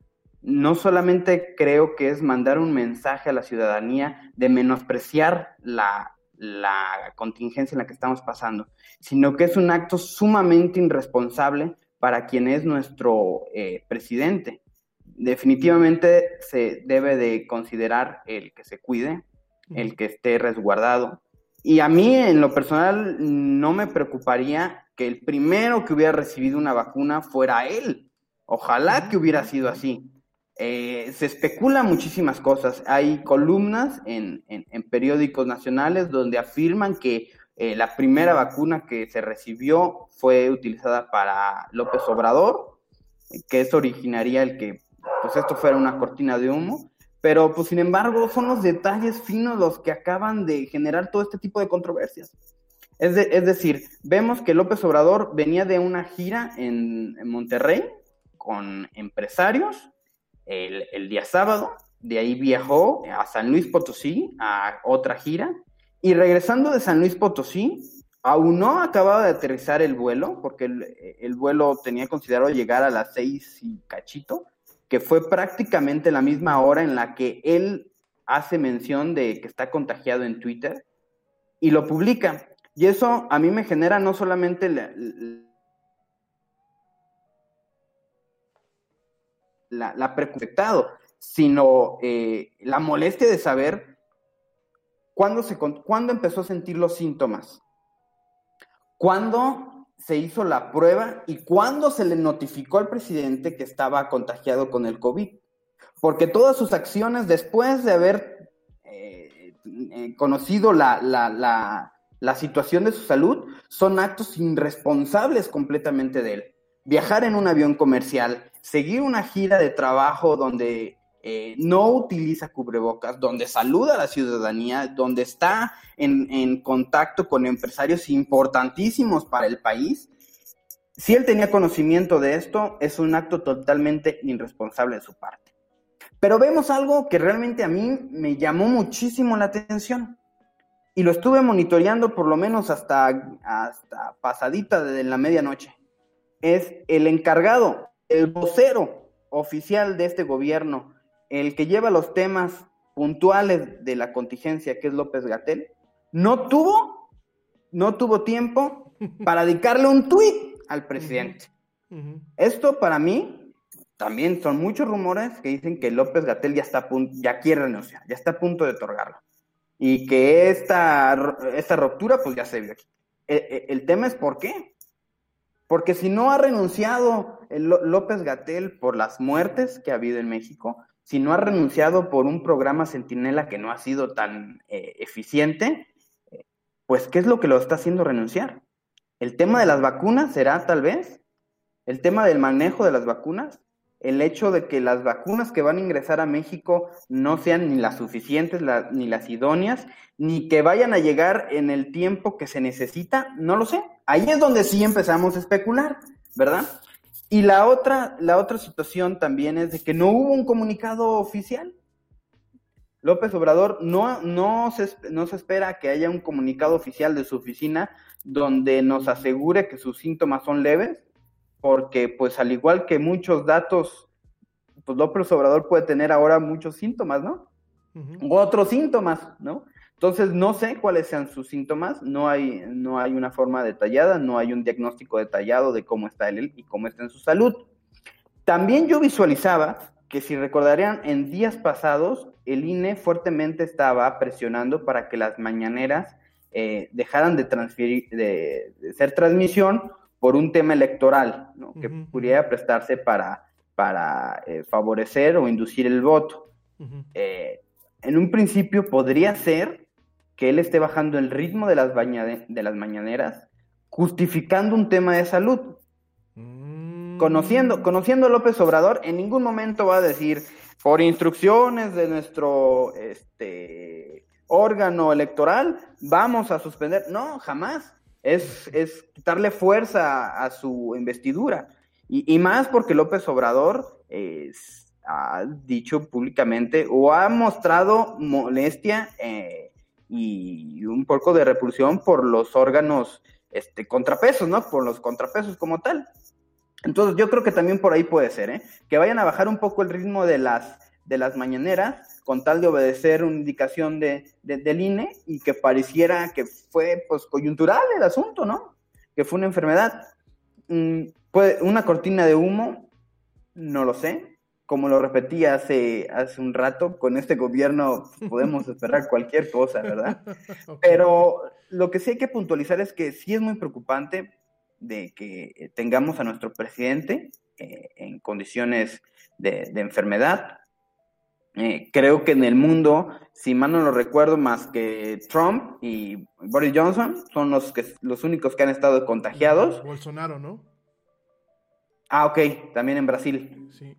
no solamente creo que es mandar un mensaje a la ciudadanía de menospreciar la, la contingencia en la que estamos pasando, sino que es un acto sumamente irresponsable para quien es nuestro eh, presidente. Definitivamente se debe de considerar el que se cuide, el que esté resguardado. Y a mí, en lo personal, no me preocuparía que el primero que hubiera recibido una vacuna fuera él. Ojalá que hubiera sido así. Eh, se especula muchísimas cosas. Hay columnas en, periódicos nacionales donde afirman que eh, la primera vacuna que se recibió fue utilizada para López Obrador, que eso originaría el que pues esto fuera una cortina de humo. Pero pues sin embargo son los detalles finos los que acaban de generar todo este tipo de controversias. Es, es decir, vemos que López Obrador venía de una gira en Monterrey con empresarios el, día sábado, de ahí viajó a San Luis Potosí a otra gira y regresando de San Luis Potosí, aún no acababa de aterrizar el vuelo, porque el, vuelo tenía considerado llegar a las seis y cachito, que fue prácticamente la misma hora en la que él hace mención de que está contagiado en Twitter y lo publica. Y eso a mí me genera no solamente la, la, la sino eh, la molestia de saber cuándo, se, cuándo empezó a sentir los síntomas, cuándo se hizo la prueba y cuándo se le notificó al presidente que estaba contagiado con el COVID. Porque todas sus acciones después de haber eh, eh, conocido la, la situación de su salud son actos irresponsables completamente de él. Viajar en un avión comercial, seguir una gira de trabajo donde eh, no utiliza cubrebocas, donde saluda a la ciudadanía, donde está en, contacto con empresarios importantísimos para el país, si él tenía conocimiento de esto, es un acto totalmente irresponsable de su parte. Pero vemos algo que realmente a mí me llamó muchísimo la atención y lo estuve monitoreando por lo menos hasta, hasta pasadita de la medianoche. Es el encargado el vocero oficial de este gobierno, el que lleva los temas puntuales de la contingencia, que es López Gatel, no tuvo, no tuvo tiempo para dedicarle un tuit al presidente. Esto para mí también son muchos rumores que dicen que López Gatel ya está ya quiere renunciar, ya está a punto de otorgarlo. Y que esta, esta ruptura pues ya se vio aquí. El, e, el tema es por qué. Porque si no ha renunciado López Gatel por las muertes que ha habido en México, si no ha renunciado por un programa Centinela que no ha sido tan eh, eficiente, pues ¿qué es lo que lo está haciendo renunciar? ¿El tema de las vacunas será tal vez? ¿El tema del manejo de las vacunas? el hecho de que las vacunas que van a ingresar a México no sean ni las suficientes ni las idóneas, ni que vayan a llegar en el tiempo que se necesita, no lo sé. Ahí es donde sí empezamos a especular, ¿verdad? Y la otra, la otra situación también es de que no hubo un comunicado oficial. López Obrador no, no, se, no se espera que haya un comunicado oficial de su oficina donde nos asegure que sus síntomas son leves, porque pues al igual que muchos datos, pues López Obrador puede tener ahora muchos síntomas, ¿no? otros síntomas, ¿no? Entonces no sé cuáles sean sus síntomas, no hay, no hay una forma detallada, no hay un diagnóstico detallado de cómo está él y cómo está en su salud. También yo visualizaba que si recordarían, en días pasados el INE fuertemente estaba presionando para que las mañaneras eh, dejaran de, transferir, de, ser transmisión por un tema electoral, que pudiera prestarse para, para eh, favorecer o inducir el voto. Eh, en un principio podría ser que él esté bajando el ritmo de las, de las mañaneras, justificando un tema de salud. Conociendo, conociendo a López Obrador, en ningún momento va a decir, por instrucciones de nuestro este, órgano electoral, vamos a suspender. No, jamás. Es, es quitarle fuerza a, su investidura. Y, más porque López Obrador ha dicho públicamente o ha mostrado molestia eh, y un poco de repulsión por los órganos este, contrapesos, ¿no? Por los contrapesos como tal. Entonces yo creo que también por ahí puede ser, ¿eh? Que vayan a bajar un poco el ritmo de las, de las mañaneras con tal de obedecer una indicación de, del INE y que pareciera que fue pues coyuntural el asunto, ¿no? Que fue una enfermedad. Mm, una cortina de humo, no lo sé. Como lo repetí hace, hace un rato, con este gobierno podemos esperar cualquier cosa, ¿verdad? Pero lo que sí hay que puntualizar es que sí es muy preocupante de que tengamos a nuestro presidente eh, en condiciones de, enfermedad. Eh, creo que en el mundo, si mal no lo recuerdo, más que Trump y Boris Johnson son los, que, los únicos que han estado contagiados. Bolsonaro, ¿no? Ah, ok, también en Brasil. Sí.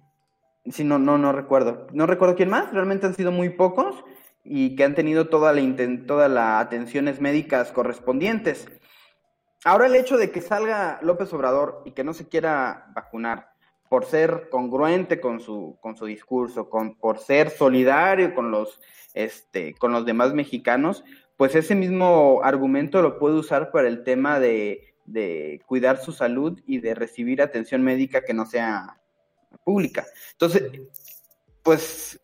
Sí, no, no, no recuerdo. No recuerdo quién más, realmente han sido muy pocos y que han tenido toda la, todas las atenciones médicas correspondientes. Ahora el hecho de que salga López Obrador y que no se quiera vacunar por ser congruente con su, con su discurso, con, por ser solidario con los, este, con los demás mexicanos, pues ese mismo argumento lo puede usar para el tema de, de cuidar su salud y de recibir atención médica que no sea pública. Entonces, pues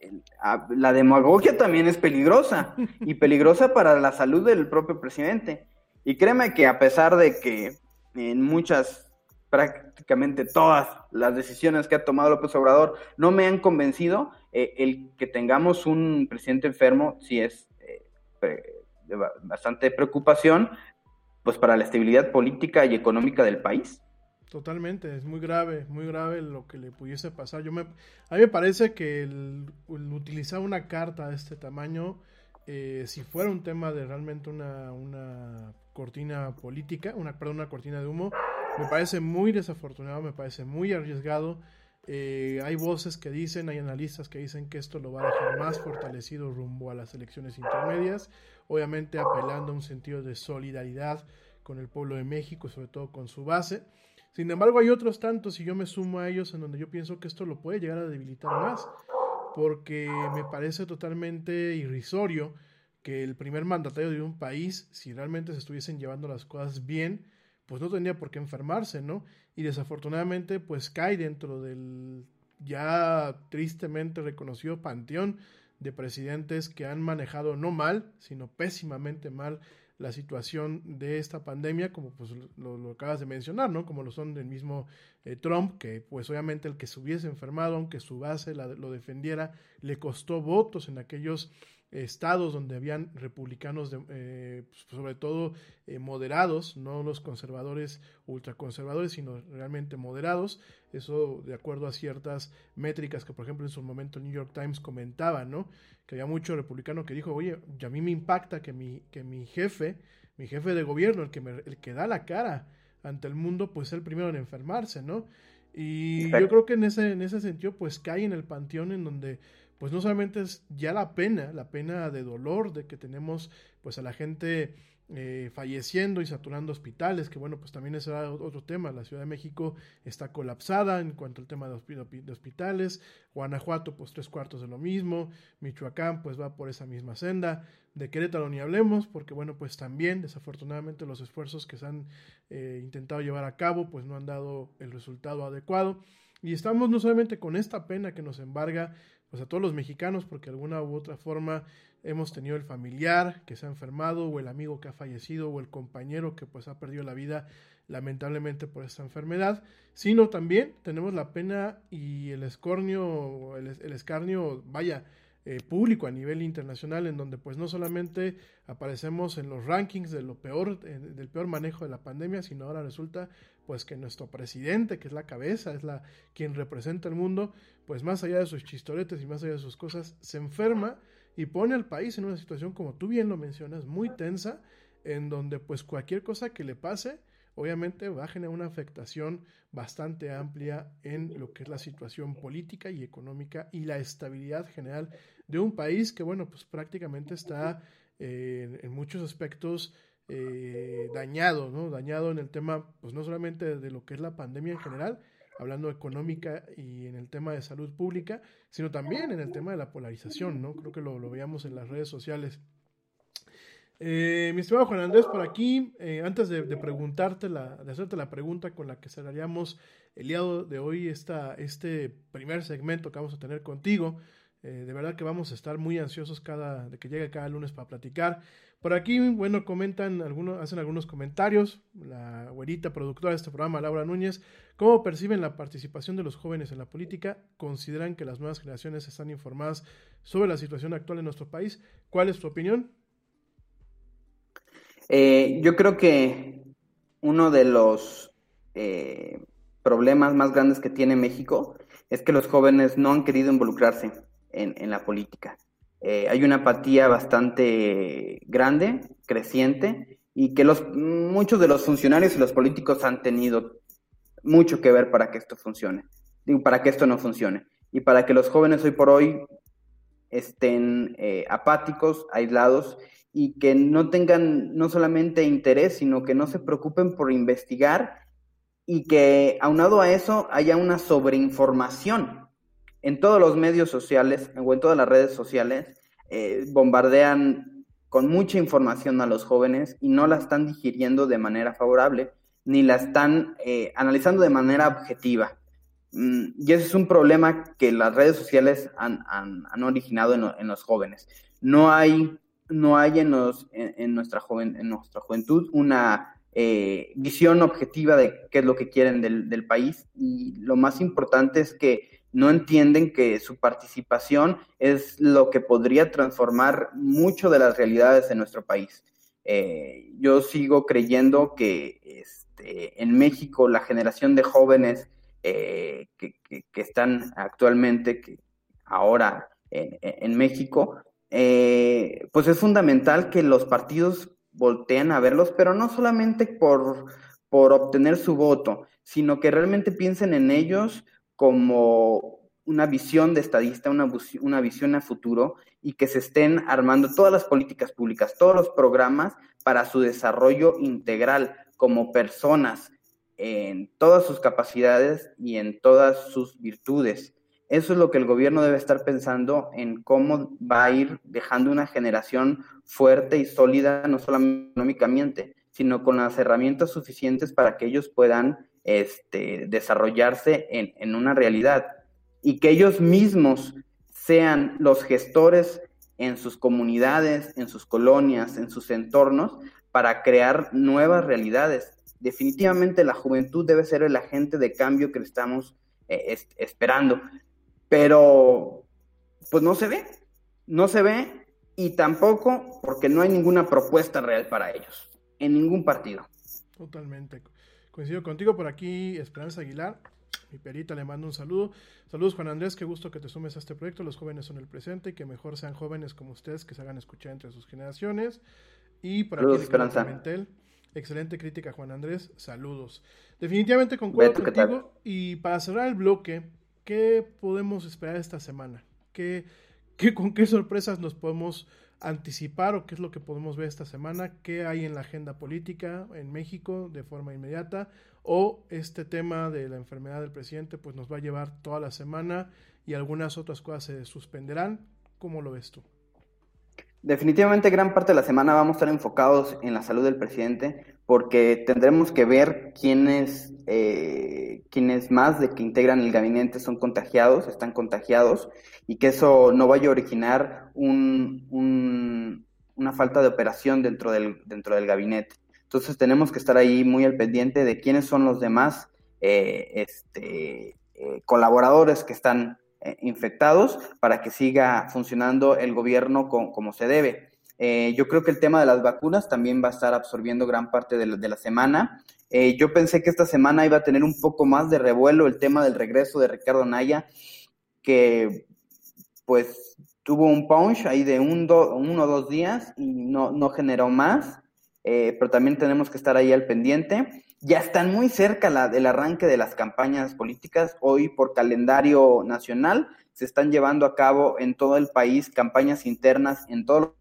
la demagogia también es peligrosa y peligrosa para la salud del propio presidente. Y créeme que a pesar de que en muchas, prácticamente todas las decisiones que ha tomado López Obrador no me han convencido, eh, el que tengamos un presidente enfermo sí es eh, de bastante preocupación, pues para la estabilidad política y económica del país. Totalmente, es muy grave, muy grave lo que le pudiese pasar. Yo me, a mí me parece que el utilizar una carta de este tamaño eh, si fuera un tema de realmente una, una cortina política, una, perdón, una cortina de humo, me parece muy desafortunado, me parece muy arriesgado. Eh, hay voces que dicen, hay analistas que dicen que esto lo va a dejar más fortalecido rumbo a las elecciones intermedias, obviamente apelando a un sentido de solidaridad con el pueblo de México, sobre todo con su base. Sin embargo, hay otros tantos, y yo me sumo a ellos, en donde yo pienso que esto lo puede llegar a debilitar más porque me parece totalmente irrisorio que el primer mandatario de un país, si realmente se estuviesen llevando las cosas bien, pues no tendría por qué enfermarse, ¿no? Y desafortunadamente, pues cae dentro del ya tristemente reconocido panteón de presidentes que han manejado no mal, sino pésimamente mal la situación de esta pandemia, como pues lo, acabas de mencionar, ¿no? Como lo son del mismo eh, Trump, que pues obviamente el que se hubiese enfermado, aunque su base lo defendiera, le costó votos en aquellos estados donde habían republicanos, eh, pues, sobre todo eh, moderados, no los conservadores, ultraconservadores, sino realmente moderados. Eso de acuerdo a ciertas métricas que, por ejemplo, en su momento el New York Times comentaba, ¿no? Que había mucho republicano que dijo, oye, a mí me impacta que mi, que mi jefe, mi jefe de gobierno, el que, el que da la cara ante el mundo, pues es el primero en enfermarse, ¿no? Y yo creo que en ese, en ese sentido, pues cae en el panteón en donde pues no solamente es ya la pena, la pena de dolor de que tenemos pues a la gente eh, falleciendo y saturando hospitales, que bueno, pues también ese era otro tema. La Ciudad de México está colapsada en cuanto al tema de, hospitales. Guanajuato, pues tres cuartos de lo mismo. Michoacán, pues va por esa misma senda. De Querétaro ni hablemos, porque bueno, pues también desafortunadamente los esfuerzos que se han eh, intentado llevar a cabo, pues no han dado el resultado adecuado. Y estamos no solamente con esta pena que nos embarga pues a todos los mexicanos, porque de alguna u otra forma hemos tenido el familiar que se ha enfermado, o el amigo que ha fallecido, o el compañero que pues ha perdido la vida lamentablemente por esta enfermedad, sino también tenemos la pena y el escornio, el, el escarnio, vaya, eh, público a nivel internacional en donde pues no solamente aparecemos en los rankings de lo peor eh, del peor manejo de la pandemia sino ahora resulta pues que nuestro presidente que es la cabeza es la quien representa el mundo pues más allá de sus chistoretes y más allá de sus cosas se enferma y pone al país en una situación como tú bien lo mencionas muy tensa en donde pues cualquier cosa que le pase obviamente va a generar una afectación bastante amplia en lo que es la situación política y económica y la estabilidad general de un país que, bueno, pues prácticamente está eh, en muchos aspectos eh, dañado, ¿no? Dañado en el tema, pues no solamente de lo que es la pandemia en general, hablando económica y en el tema de salud pública, sino también en el tema de la polarización, ¿no? Creo que lo, lo veíamos en las redes sociales. Eh, mi estimado Juan Andrés, por aquí, eh, antes de, preguntarte la, de hacerte la pregunta con la que cerraríamos el día de hoy esta, este primer segmento que vamos a tener contigo, eh, de verdad que vamos a estar muy ansiosos cada, de que llegue cada lunes para platicar. Por aquí, bueno, comentan algunos, hacen algunos comentarios. La güerita productora de este programa, Laura Núñez, ¿cómo perciben la participación de los jóvenes en la política? ¿Consideran que las nuevas generaciones están informadas sobre la situación actual en nuestro país? ¿Cuál es tu opinión? Eh, yo creo que uno de los eh, problemas más grandes que tiene México es que los jóvenes no han querido involucrarse en, la política. Eh, hay una apatía bastante grande, creciente, y que los, muchos de los funcionarios y los políticos han tenido mucho que ver para que esto funcione, para que esto no funcione, y para que los jóvenes hoy por hoy estén apáticos, aislados y que no tengan no solamente interés, sino que no se preocupen por investigar y que aunado a eso haya una sobreinformación. En todos los medios sociales o en todas las redes sociales eh, bombardean con mucha información a los jóvenes y no la están digiriendo de manera favorable ni la están eh, analizando de manera objetiva. Mm, y ese es un problema que las redes sociales han, originado en, los jóvenes. No hay no hay en, en, nuestra, joven, en nuestra juventud una eh, visión objetiva de qué es lo que quieren del, país y lo más importante es que no entienden que su participación es lo que podría transformar mucho de las realidades de nuestro país. Eh, yo sigo creyendo que este, en México la generación de jóvenes eh, que, están actualmente, ahora en México, eh, pues es fundamental que los partidos volteen a verlos, pero no solamente por, por obtener su voto, sino que realmente piensen en ellos como una visión de estadista, una, una visión a futuro y que se estén armando todas las políticas públicas, todos los programas para su desarrollo integral como personas en todas sus capacidades y en todas sus virtudes. Eso es lo que el gobierno debe estar pensando en cómo va a ir dejando una generación fuerte y sólida, no solamente económicamente, sino con las herramientas suficientes para que ellos puedan este, desarrollarse en, en una realidad y que ellos mismos sean los gestores en sus comunidades, en sus colonias, en sus entornos, para crear nuevas realidades. Definitivamente la juventud debe ser el agente de cambio que estamos eh, esperando pero pues no se ve, no se ve y tampoco porque no hay ninguna propuesta real para ellos, en ningún partido. Totalmente. Coincido contigo por aquí, Esperanza Aguilar. Mi perita le mando un saludo. Saludos Juan Andrés, qué gusto que te sumes a este proyecto. Los jóvenes son el presente y que mejor sean jóvenes como ustedes que se hagan escuchar entre sus generaciones. Y por aquí Esperanza. Excelente crítica Juan Andrés, saludos. Definitivamente concuerdo contigo. Y para cerrar el bloque, ¿Qué podemos esperar esta semana? ¿Qué, ¿qué, ¿con qué sorpresas nos podemos anticipar o qué es lo que podemos ver esta semana? ¿Qué hay en la agenda política en México de forma inmediata? ¿O este tema de la enfermedad del presidente pues nos va a llevar toda la semana y algunas otras cosas se suspenderán? ¿Cómo lo ves tú? Definitivamente gran parte de la semana vamos a estar enfocados en la salud del presidente porque tendremos que ver quiénes, eh, quiénes más de que integran el gabinete son contagiados, están contagiados y que eso no vaya a originar un, un, una falta de operación dentro del, dentro del gabinete. Entonces tenemos que estar ahí muy al pendiente de quiénes son los demás eh, este, eh, colaboradores que están eh, infectados para que siga funcionando el gobierno como se debe. Eh, yo creo que el tema de las vacunas también va a estar absorbiendo gran parte de la, semana. Eh, yo pensé que esta semana iba a tener un poco más de revuelo el tema del regreso de Ricardo Naya, que pues tuvo un punch ahí de un uno o dos días y no, no generó más, pero también tenemos que estar ahí al pendiente. Ya están muy cerca la, del arranque de las campañas políticas. Hoy, por calendario nacional, se están llevando a cabo en todo el país campañas internas en todos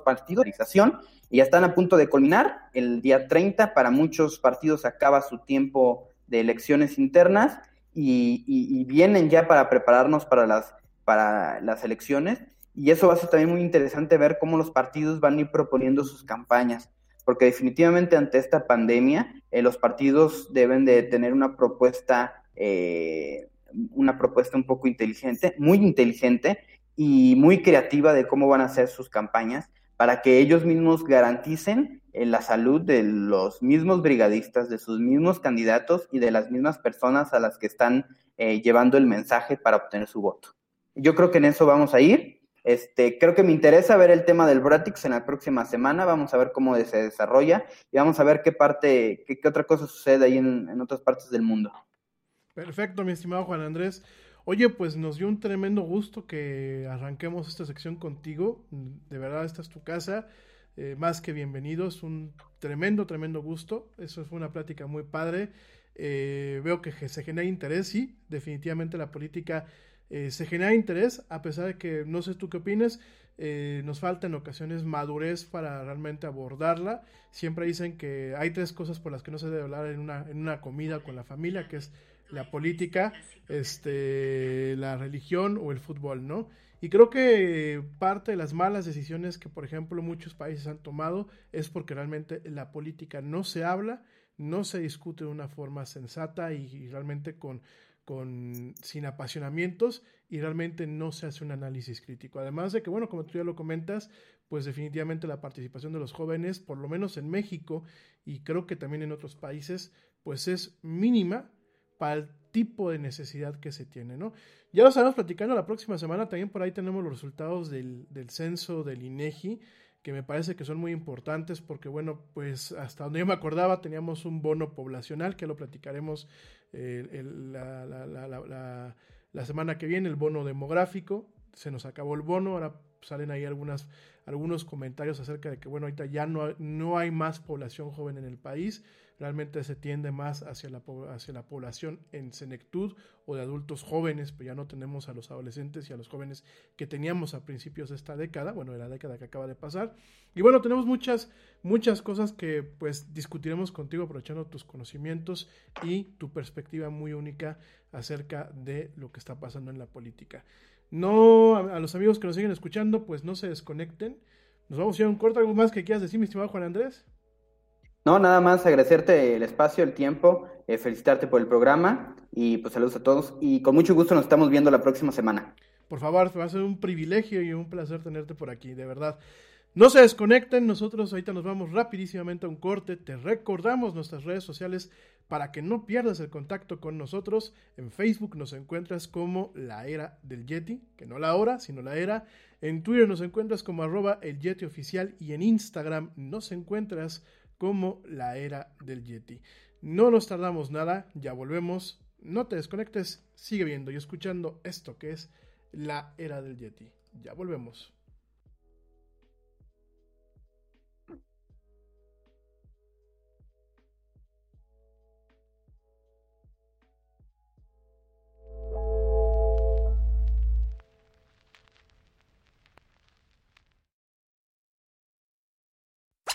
partidos y ya están a punto de culminar. El día 30 para muchos partidos acaba su tiempo de elecciones internas y, y vienen ya para prepararnos para las, para las elecciones. Y eso va a ser también muy interesante ver cómo los partidos van a ir proponiendo sus campañas porque definitivamente ante esta pandemia eh, los partidos deben de tener una propuesta, eh, una propuesta un poco inteligente, muy inteligente y muy creativa de cómo van a hacer sus campañas para que ellos mismos garanticen eh, la salud de los mismos brigadistas, de sus mismos candidatos y de las mismas personas a las que están llevando el mensaje para obtener su voto. Yo creo que en eso vamos a ir este, creo que me interesa ver el tema del Bratix en la próxima semana. Vamos a ver cómo se desarrolla y vamos a ver qué parte, qué, otra cosa sucede ahí en, otras partes del mundo. Perfecto, mi estimado Juan Andrés. Oye, pues nos dio un tremendo gusto que arranquemos esta sección contigo. De verdad, esta es tu casa. Eh, más que bienvenido, es un tremendo, tremendo gusto. Eso fue una plática muy padre. Eh, veo que se genera interés, sí, definitivamente la política eh, se genera interés, a pesar de que no sé tú qué opinas, eh, nos falta en ocasiones madurez para realmente abordarla. Siempre dicen que hay tres cosas por las que no se debe hablar en una, en una comida con la familia, que es la política, este, la religión o el fútbol, ¿no? Y creo que parte de las malas decisiones que, por ejemplo, muchos países han tomado es porque realmente la política no se habla, no se discute de una forma sensata y realmente con, con, sin apasionamientos y realmente no se hace un análisis crítico. Además de que, bueno, como tú ya lo comentas, pues definitivamente la participación de los jóvenes, por lo menos en México y creo que también en otros países, pues es mínima para el tipo de necesidad que se tiene, ¿no? Ya lo estaremos platicando la próxima semana, también por ahí tenemos los resultados del, censo del INEGI, que me parece que son muy importantes porque, bueno, pues hasta donde yo me acordaba teníamos un bono poblacional, que lo platicaremos la, semana que viene, el bono demográfico, se nos acabó el bono, ahora salen ahí algunos comentarios acerca de que, bueno, ahorita ya no, no hay más población joven en el país, realmente se tiende más hacia la, hacia la población en senectud o de adultos jóvenes, pero ya no tenemos a los adolescentes y a los jóvenes que teníamos a principios de esta década, bueno, de la década que acaba de pasar. Y bueno, tenemos muchas, muchas cosas que pues discutiremos contigo aprovechando tus conocimientos y tu perspectiva muy única acerca de lo que está pasando en la política. No, a, los amigos que nos siguen escuchando, pues no se desconecten. Nos vamos a ir a un corto, ¿algo más que quieras decir, mi estimado Juan Andrés? No, nada más agradecerte el espacio, el tiempo, eh, felicitarte por el programa y pues saludos a todos y con mucho gusto nos estamos viendo la próxima semana. Por favor, va a ser un privilegio y un placer tenerte por aquí, de verdad. No se desconecten, nosotros ahorita nos vamos rapidísimamente a un corte, te recordamos nuestras redes sociales para que no pierdas el contacto con nosotros. En Facebook nos encuentras como la era del Yeti, que no la hora, sino la era. En Twitter nos encuentras como arroba el Yeti oficial y en Instagram nos encuentras la era del Yeti. No nos tardamos nada, ya volvemos. No te desconectes, sigue viendo y escuchando esto que es la era del Yeti. Ya volvemos.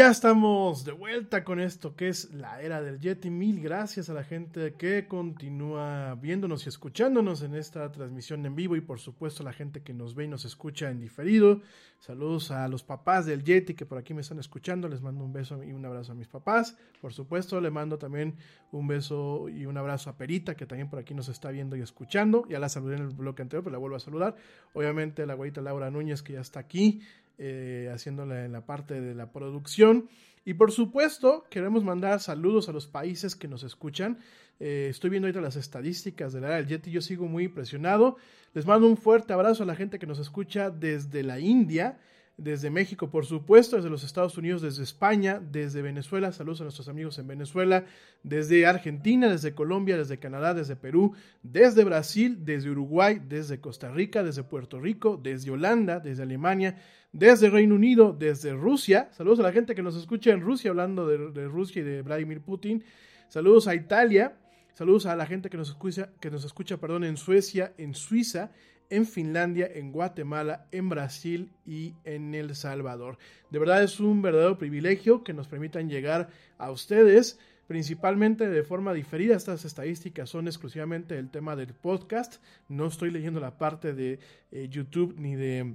Ya estamos de vuelta con esto que es la era del Yeti. Mil gracias a la gente que continúa viéndonos y escuchándonos en esta transmisión en vivo y por supuesto a la gente que nos ve y nos escucha en diferido. Saludos a los papás del Yeti que por aquí me están escuchando. Les mando un beso y un abrazo a mis papás. Por supuesto le mando también un beso y un abrazo a Perita que también por aquí nos está viendo y escuchando. Ya la saludé en el bloque anterior, pero la vuelvo a saludar. Obviamente la güeyita Laura Núñez que ya está aquí eh, haciéndola en la parte de la producción. Y por supuesto, queremos mandar saludos a los países que nos escuchan. Eh, estoy viendo ahorita las estadísticas de la del Jet y yo sigo muy impresionado. Les mando un fuerte abrazo a la gente que nos escucha desde la India, desde México, por supuesto, desde los Estados Unidos, desde España, desde Venezuela. Saludos a nuestros amigos en Venezuela, desde Argentina, desde Colombia, desde Canadá, desde Perú, desde Brasil, desde Uruguay, desde Costa Rica, desde Puerto Rico, desde Holanda, desde Alemania, desde Reino Unido, desde Rusia. Saludos a la gente que nos escucha en Rusia, hablando de, Rusia y de Vladimir Putin. Saludos a Italia. Saludos a la gente que nos escucha, que nos escucha perdón, en Suecia, en Suiza, en Finlandia, en Guatemala, en Brasil y en El Salvador. De verdad es un verdadero privilegio que nos permitan llegar a ustedes, principalmente de forma diferida. Estas estadísticas son exclusivamente el tema del podcast. No estoy leyendo la parte de eh, YouTube ni de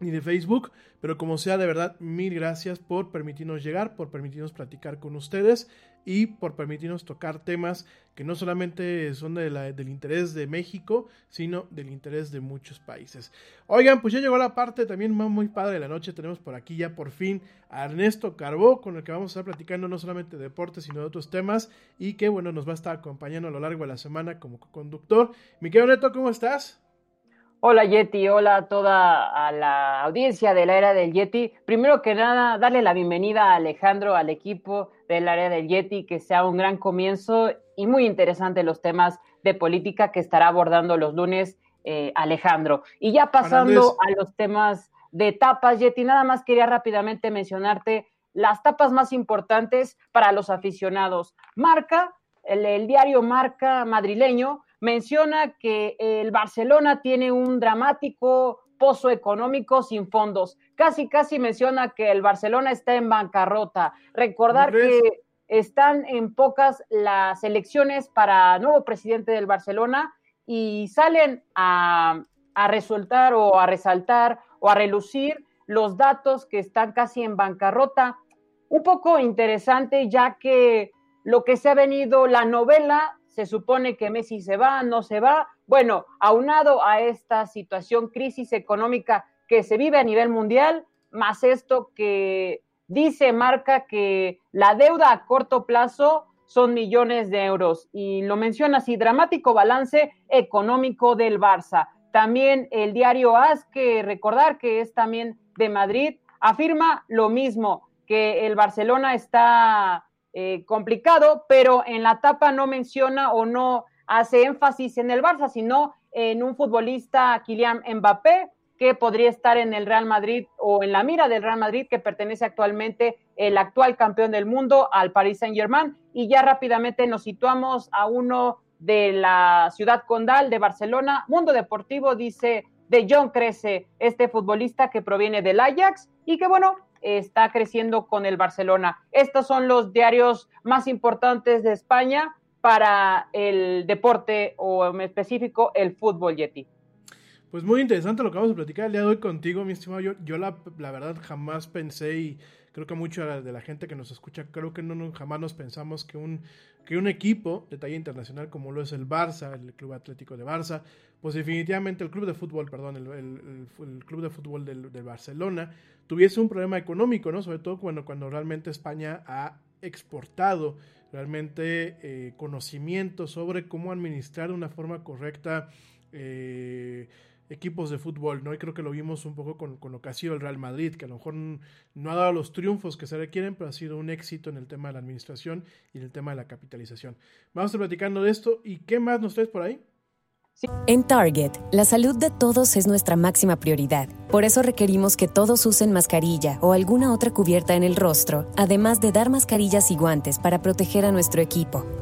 ni de Facebook, pero como sea, de verdad, mil gracias por permitirnos llegar, por permitirnos platicar con ustedes y por permitirnos tocar temas que no solamente son de la, del interés de México, sino del interés de muchos países. Oigan, pues ya llegó la parte también muy padre de la noche. Tenemos por aquí ya por fin a Ernesto Carbó, con el que vamos a estar platicando no solamente de deportes, sino de otros temas, y que bueno, nos va a estar acompañando a lo largo de la semana como conductor. Mi querido Neto, ¿cómo estás? Hola Yeti, hola a toda a la audiencia de la era del Yeti. Primero que nada, darle la bienvenida a Alejandro, al equipo de la era del Yeti, que sea un gran comienzo y muy interesante los temas de política que estará abordando los lunes eh, Alejandro. Y ya pasando a los temas de tapas, Yeti, nada más quería rápidamente mencionarte las tapas más importantes para los aficionados. Marca, el, el diario Marca madrileño, menciona que el Barcelona tiene un dramático pozo económico sin fondos. Casi, casi menciona que el Barcelona está en bancarrota. Recordar que están en pocas las elecciones para nuevo presidente del Barcelona y salen a, a resultar o a resaltar o a relucir los datos que están casi en bancarrota. Un poco interesante ya que lo que se ha venido, la novela se supone que Messi se va, no se va. Bueno, aunado a esta situación, crisis económica que se vive a nivel mundial, más esto que dice, marca que la deuda a corto plazo son millones de euros. Y lo menciona así, dramático balance económico del Barça. También el diario AS, que recordar que es también de Madrid, afirma lo mismo, que el Barcelona está eh, complicado, pero en la tapa no menciona o no hace énfasis en el Barça, sino en un futbolista, Kylian Mbappé, que podría estar en el Real Madrid o en la mira del Real Madrid, que pertenece actualmente el actual campeón del mundo al Paris Saint Germain. Y ya rápidamente nos situamos a uno de la ciudad condal de Barcelona. Mundo Deportivo dice de John Crece, este futbolista que proviene del Ajax y que bueno, está creciendo con el Barcelona. Estos son los diarios más importantes de España para el deporte o en específico el fútbol Yeti. Pues muy interesante lo que vamos a platicar el día de hoy contigo, mi estimado. Yo, yo la, la verdad jamás pensé y creo que mucha de la gente que nos escucha, creo que no, jamás nos pensamos que un, que un equipo de talla internacional como lo es el Barça, el Club Atlético de Barça, pues definitivamente el club de fútbol, perdón, el, el, club de fútbol del, del, Barcelona tuviese un problema económico, ¿no? Sobre todo cuando, cuando realmente España ha exportado realmente eh, conocimiento sobre cómo administrar de una forma correcta eh, equipos de fútbol, ¿no? Y creo que lo vimos un poco con, con lo que ha sido el Real Madrid, que a lo mejor no ha dado los triunfos que se requieren, pero ha sido un éxito en el tema de la administración y en el tema de la capitalización. Vamos a estar platicando de esto y ¿qué más nos traes por ahí? En Target, la salud de todos es nuestra máxima prioridad. Por eso requerimos que todos usen mascarilla o alguna otra cubierta en el rostro, además de dar mascarillas y guantes para proteger a nuestro equipo.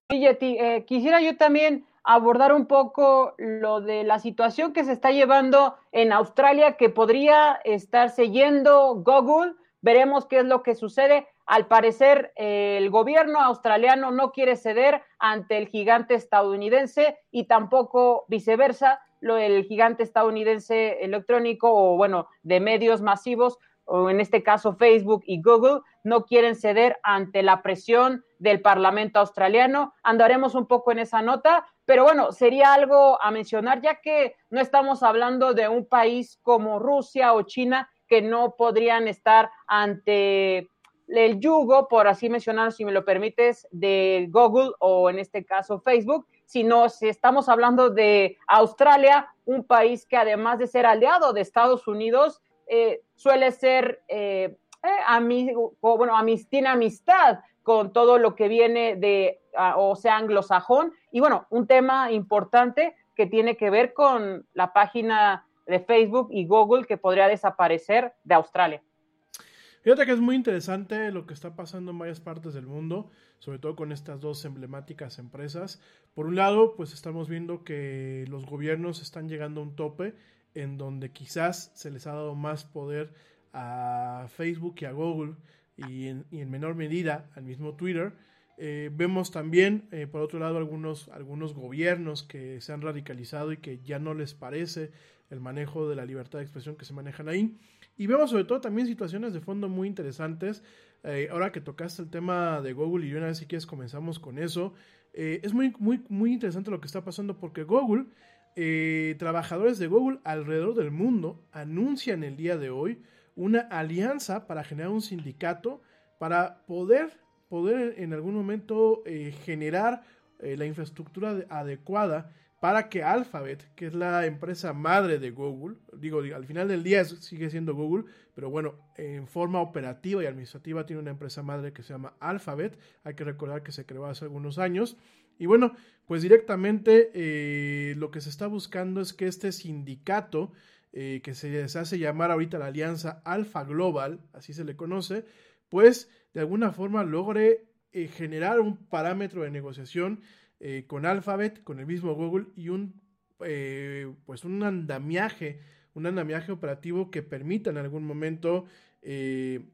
Yeti, eh, quisiera yo también abordar un poco lo de la situación que se está llevando en Australia, que podría estarse yendo Google. Veremos qué es lo que sucede. Al parecer, el gobierno australiano no quiere ceder ante el gigante estadounidense y tampoco viceversa. Lo del gigante estadounidense electrónico o, bueno, de medios masivos o en este caso Facebook y Google, no quieren ceder ante la presión del Parlamento australiano. Andaremos un poco en esa nota, pero bueno, sería algo a mencionar ya que no estamos hablando de un país como Rusia o China que no podrían estar ante el yugo, por así mencionar, si me lo permites, de Google o en este caso Facebook, sino si estamos hablando de Australia, un país que además de ser aliado de Estados Unidos, eh, suele ser eh, eh, amigo, bueno, amis, tiene amistad con todo lo que viene de, uh, o sea, anglosajón. Y bueno, un tema importante que tiene que ver con la página de Facebook y Google que podría desaparecer de Australia. Fíjate que es muy interesante lo que está pasando en varias partes del mundo, sobre todo con estas dos emblemáticas empresas. Por un lado, pues estamos viendo que los gobiernos están llegando a un tope en donde quizás se les ha dado más poder a Facebook y a Google y en, menor medida al mismo Twitter. Eh, vemos también, eh, por otro lado, algunos, algunos gobiernos que se han radicalizado y que ya no les parece el manejo de la libertad de expresión que se manejan ahí. Y vemos sobre todo también situaciones de fondo muy interesantes. Eh, ahora que tocaste el tema de Google y una vez si quieres comenzamos con eso, es muy, muy, muy interesante lo que está pasando porque Google trabajadores de Google alrededor del mundo anuncian el día de hoy una alianza para generar un sindicato para poder, poder en algún momento eh, generar eh, la infraestructura adecuada para que Alphabet, que es la empresa madre de Google, digo, al final del día sigue siendo Google, pero bueno, en forma operativa y administrativa tiene una empresa madre que se llama Alphabet, hay que recordar que se creó hace algunos años, y bueno, pues directamente eh, lo que se está buscando es que este sindicato, eh, que se les hace llamar ahorita la Alianza Alfa Global, así se le conoce, pues de alguna forma logre eh, generar un parámetro de negociación con Alphabet, con el mismo Google y un, pues un andamiaje, un andamiaje operativo que permita en algún momento de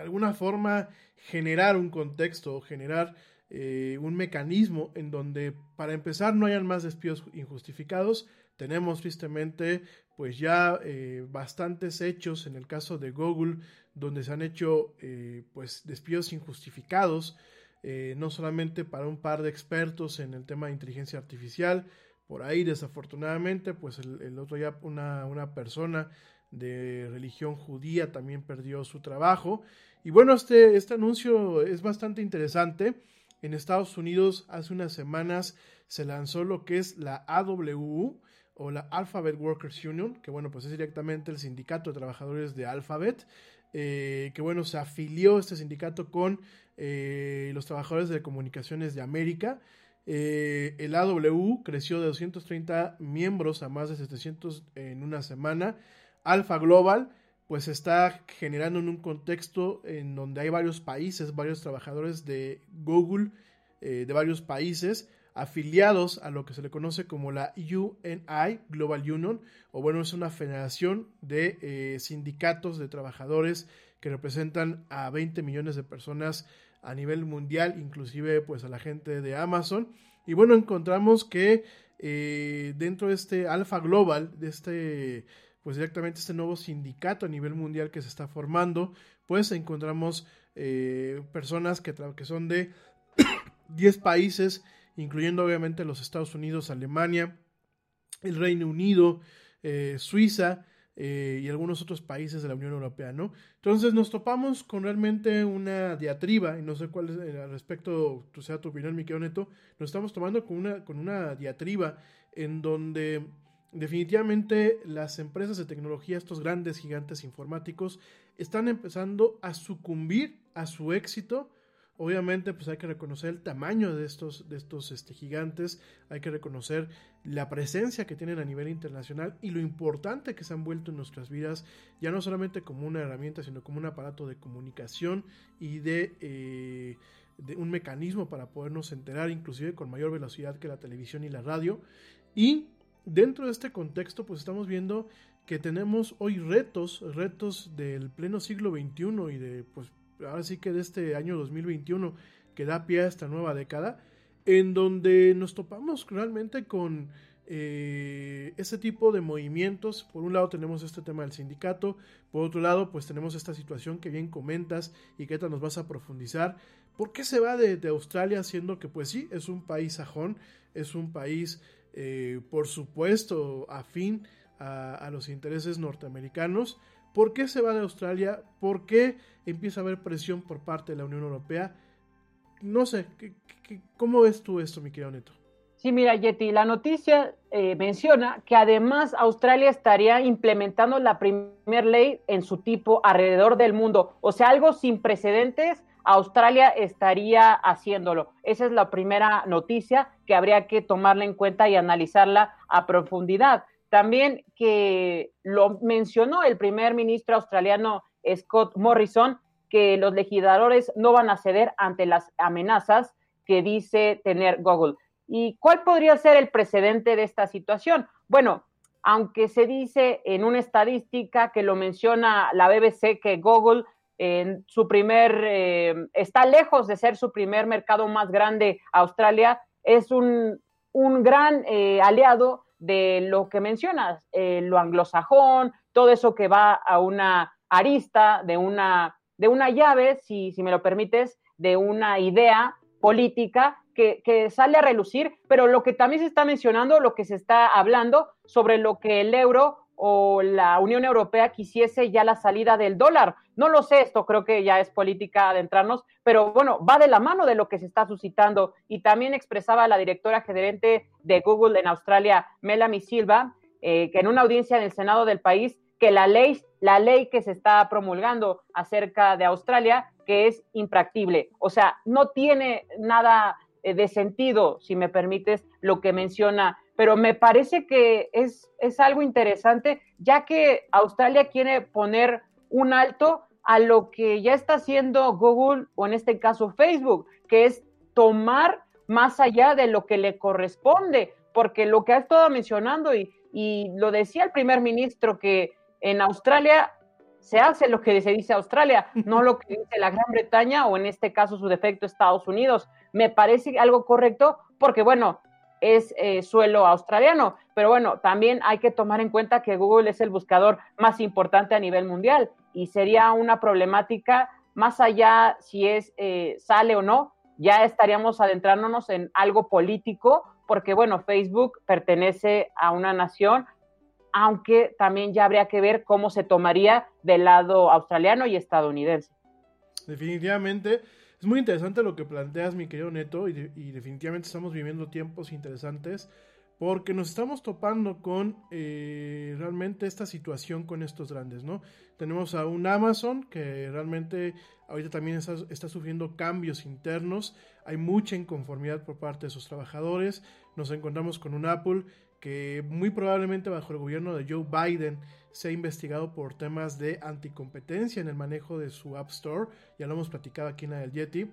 alguna forma generar un contexto, generar eh, un mecanismo en donde para empezar no hayan más despidos injustificados. Tenemos tristemente pues ya eh, bastantes hechos en el caso de Google donde se han hecho eh, pues despidos injustificados, no solamente para un par de expertos en el tema de inteligencia artificial, por ahí desafortunadamente pues el, el otro día una, una persona de religión judía también perdió su trabajo. Y bueno, este, este anuncio es bastante interesante en Estados Unidos hace unas semanas se lanzó lo que es la AWU o la Alphabet Workers Union, que bueno, pues es directamente el sindicato de trabajadores de Alphabet, eh, que bueno, se afilió este sindicato con eh, los trabajadores de comunicaciones de América. Eh, el AWU creció de 230 miembros a más de 700 en una semana. Alpha Global pues está generando en un contexto en donde hay varios países, varios trabajadores de Google de varios países afiliados a lo que se le conoce como la UNI, Global Union, o bueno, es una federación de eh, sindicatos de trabajadores que representan a 20 millones de personas a nivel mundial, inclusive pues a la gente de Amazon. Y bueno, encontramos que eh, dentro de este Alpha Global, de este pues directamente este nuevo sindicato a nivel mundial que se está formando, pues encontramos eh, personas que, que son de 10 países, incluyendo obviamente los Estados Unidos, Alemania, el Reino Unido, eh, Suiza, eh, y algunos otros países de la Unión Europea, ¿no? Entonces nos topamos con realmente una diatriba, y no sé cuál es eh, al respecto, tu sea tu opinión, mi Neto, nos estamos tomando con una, con una diatriba en donde definitivamente las empresas de tecnología, estos grandes gigantes informáticos, están empezando a sucumbir a su éxito Obviamente, pues hay que reconocer el tamaño de estos, de estos este, gigantes, hay que reconocer la presencia que tienen a nivel internacional y lo importante que se han vuelto en nuestras vidas, ya no solamente como una herramienta, sino como un aparato de comunicación y de, eh, de un mecanismo para podernos enterar, inclusive con mayor velocidad que la televisión y la radio. Y dentro de este contexto, pues estamos viendo que tenemos hoy retos, retos del pleno siglo XXI y de pues ahora sí que de este año 2021 que da pie a esta nueva década, en donde nos topamos realmente con eh, ese tipo de movimientos. Por un lado tenemos este tema del sindicato, por otro lado pues tenemos esta situación que bien comentas y que nos vas a profundizar. ¿Por qué se va de, Australia siendo que pues sí, es un país sajón, es un país eh, por supuesto afín a, a los intereses norteamericanos? ¿Por qué se va de Australia? ¿Por qué empieza a haber presión por parte de la Unión Europea? No sé, ¿cómo ves tú esto, mi querido Neto? Sí, mira, Yeti, la noticia eh, menciona que además Australia estaría implementando la primera ley en su tipo alrededor del mundo. O sea, algo sin precedentes, Australia estaría haciéndolo. Esa es la primera noticia que habría que tomarla en cuenta y analizarla a profundidad. También que lo mencionó el primer ministro australiano Scott Morrison, que los legisladores no van a ceder ante las amenazas que dice tener Google. ¿Y cuál podría ser el precedente de esta situación? Bueno, aunque se dice en una estadística que lo menciona la BBC que Google en su primer eh, está lejos de ser su primer mercado más grande, Australia es un, un gran eh, aliado de lo que mencionas, eh, lo anglosajón, todo eso que va a una arista, de una, de una llave, si, si me lo permites, de una idea política que, que, sale a relucir, pero lo que también se está mencionando, lo que se está hablando sobre lo que el euro o la Unión Europea quisiese ya la salida del dólar. No lo sé, esto creo que ya es política adentrarnos, pero bueno, va de la mano de lo que se está suscitando. Y también expresaba la directora gerente de Google en Australia, Melanie Silva, eh, que en una audiencia en el Senado del país, que la ley, la ley que se está promulgando acerca de Australia, que es impractible. O sea, no tiene nada eh, de sentido, si me permites, lo que menciona pero me parece que es, es algo interesante, ya que Australia quiere poner un alto a lo que ya está haciendo Google o en este caso Facebook, que es tomar más allá de lo que le corresponde, porque lo que ha estado mencionando y, y lo decía el primer ministro, que en Australia se hace lo que se dice Australia, no lo que dice la Gran Bretaña o en este caso su defecto Estados Unidos. Me parece algo correcto porque, bueno, es eh, suelo australiano. Pero bueno, también hay que tomar en cuenta que Google es el buscador más importante a nivel mundial y sería una problemática más allá si es eh, sale o no, ya estaríamos adentrándonos en algo político, porque bueno, Facebook pertenece a una nación, aunque también ya habría que ver cómo se tomaría del lado australiano y estadounidense. Definitivamente es muy interesante lo que planteas, mi querido Neto, y, definitivamente estamos viviendo tiempos interesantes porque nos estamos topando con eh, realmente esta situación con estos grandes, ¿no? Tenemos a un Amazon que realmente ahorita también está, está, sufriendo cambios internos, hay mucha inconformidad por parte de sus trabajadores, nos encontramos con un Apple que muy probablemente bajo el gobierno de Joe Biden se ha investigado por temas de anticompetencia en el manejo de su App Store, ya lo hemos platicado aquí en la del Yeti.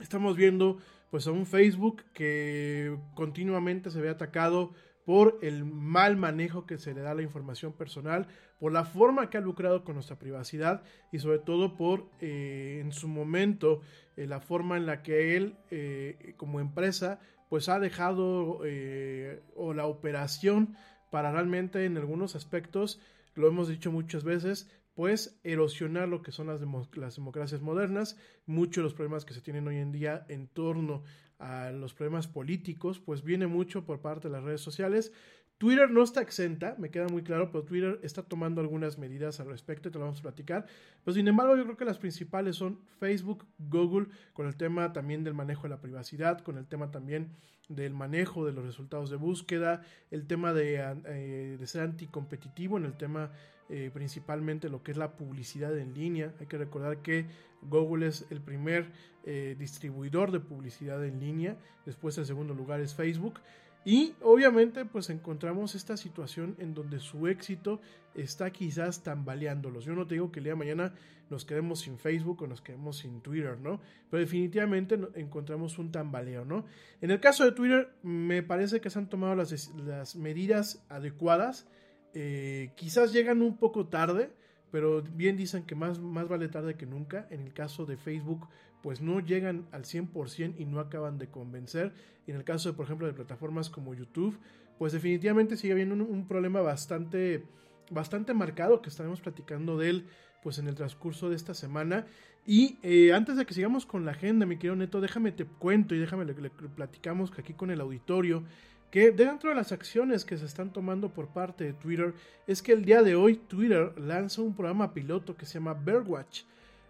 Estamos viendo pues a un Facebook que continuamente se ve atacado por el mal manejo que se le da a la información personal, por la forma que ha lucrado con nuestra privacidad y sobre todo por eh, en su momento eh, la forma en la que él eh, como empresa pues ha dejado eh, o la operación para realmente en algunos aspectos, lo hemos dicho muchas veces, pues erosionar lo que son las, las democracias modernas, muchos de los problemas que se tienen hoy en día en torno a los problemas políticos, pues viene mucho por parte de las redes sociales, Twitter no está exenta, me queda muy claro, pero Twitter está tomando algunas medidas al respecto y te lo vamos a platicar. Pero sin embargo, yo creo que las principales son Facebook, Google, con el tema también del manejo de la privacidad, con el tema también del manejo de los resultados de búsqueda, el tema de, eh, de ser anticompetitivo en el tema eh, principalmente lo que es la publicidad en línea. Hay que recordar que Google es el primer eh, distribuidor de publicidad en línea, después el segundo lugar es Facebook. Y obviamente pues encontramos esta situación en donde su éxito está quizás tambaleándolos. Yo no te digo que el día de mañana nos quedemos sin Facebook o nos quedemos sin Twitter, ¿no? Pero definitivamente encontramos un tambaleo, ¿no? En el caso de Twitter me parece que se han tomado las medidas adecuadas. Eh, quizás llegan un poco tarde, pero bien dicen que más, más vale tarde que nunca. En el caso de Facebook pues no llegan al 100% y no acaban de convencer. En el caso, de, por ejemplo, de plataformas como YouTube, pues definitivamente sigue habiendo un, problema bastante, bastante marcado que estaremos platicando de él pues en el transcurso de esta semana. Y eh, antes de que sigamos con la agenda, mi querido Neto, déjame te cuento y déjame le, le platicamos aquí con el auditorio que dentro de las acciones que se están tomando por parte de Twitter es que el día de hoy Twitter lanza un programa piloto que se llama Birdwatch.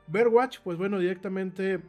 Birdwatch, pues bueno, directamente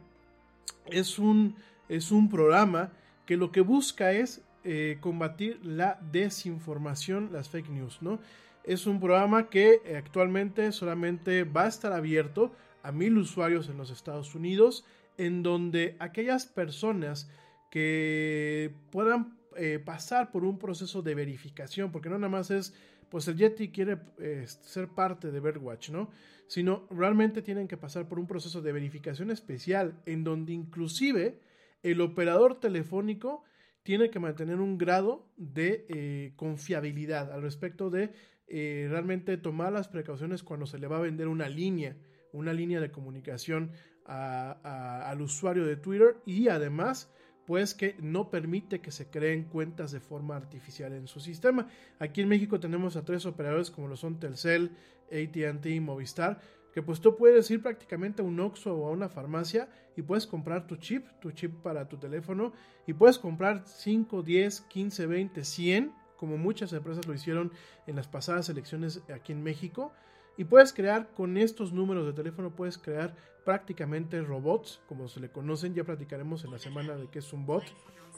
es un, es un programa que lo que busca es eh, combatir la desinformación, las fake news, ¿no? Es un programa que eh, actualmente solamente va a estar abierto a mil usuarios en los Estados Unidos, en donde aquellas personas que puedan eh, pasar por un proceso de verificación, porque no nada más es, pues el Yeti quiere ser parte de Birdwatch, ¿no? sino realmente tienen que pasar por un proceso de verificación especial en donde inclusive el operador telefónico tiene que mantener un grado de eh, confiabilidad al respecto de eh, realmente tomar las precauciones cuando se le va a vender una línea, una línea de comunicación al usuario de Twitter y además pues que no permite que se creen cuentas de forma artificial en su sistema. Aquí en México tenemos a tres operadores como lo son Telcel, ATT y Movistar, que pues tú puedes ir prácticamente a un Oxxo o a una farmacia y puedes comprar tu chip, tu chip para tu teléfono y puedes comprar 5, 10, 15, 20, 100, como muchas empresas lo hicieron en las pasadas elecciones aquí en México. Y puedes crear con estos números de teléfono, puedes crear prácticamente robots, como se le conocen. Ya platicaremos en la semana de qué es un bot.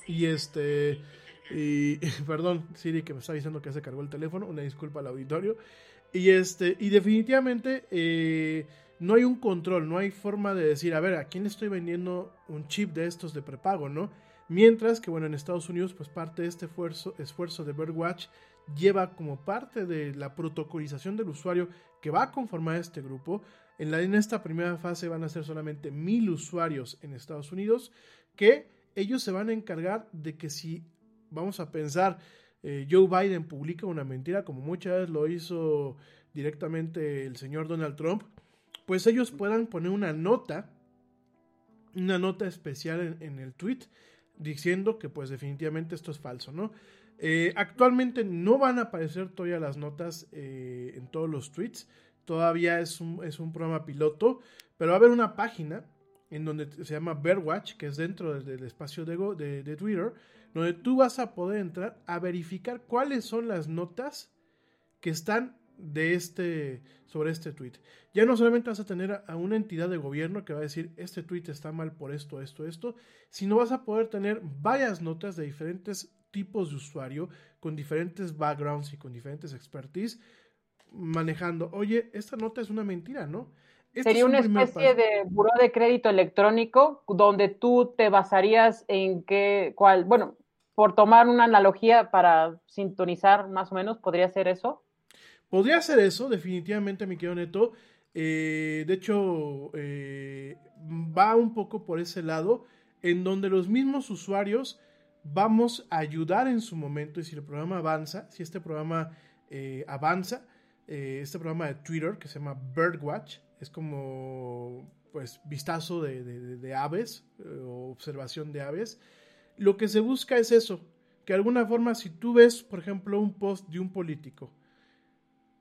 Y este, y perdón, Siri que me está diciendo que se cargó el teléfono, una disculpa al auditorio. Y este, y definitivamente eh, no hay un control, no hay forma de decir, a ver, ¿a quién estoy vendiendo un chip de estos de prepago, no? Mientras que, bueno, en Estados Unidos, pues parte de este esfuerzo, esfuerzo de Birdwatch lleva como parte de la protocolización del usuario que va a conformar este grupo. En, la, en esta primera fase van a ser solamente mil usuarios en Estados Unidos que ellos se van a encargar de que si, vamos a pensar, eh, Joe Biden publica una mentira, como muchas veces lo hizo directamente el señor Donald Trump, pues ellos puedan poner una nota, una nota especial en, el tweet, diciendo que pues definitivamente esto es falso, ¿no? Eh, actualmente no van a aparecer todavía las notas eh, en todos los tweets, todavía es un, es un programa piloto, pero va a haber una página en donde se llama Bearwatch, que es dentro del, espacio de, de, Twitter, donde tú vas a poder entrar a verificar cuáles son las notas que están de este sobre este tweet. Ya no solamente vas a tener a una entidad de gobierno que va a decir este tweet está mal por esto, esto, esto, sino vas a poder tener varias notas de diferentes tipos de usuario con diferentes backgrounds y con diferentes expertise manejando, oye, esta nota es una mentira, ¿no? Sería una especie de buró de crédito electrónico donde tú te basarías en qué, cuál, bueno, por tomar una analogía para sintonizar más o menos, ¿podría ser eso? Podría ser eso, definitivamente, mi querido Neto. Eh, de hecho, eh, va un poco por ese lado, en donde los mismos usuarios vamos a ayudar en su momento y si el programa avanza, si este programa eh, avanza, este programa de Twitter que se llama Birdwatch, es como pues vistazo de, aves o observación de aves lo que se busca es eso, que de alguna forma si tú ves, por ejemplo, un post de un político,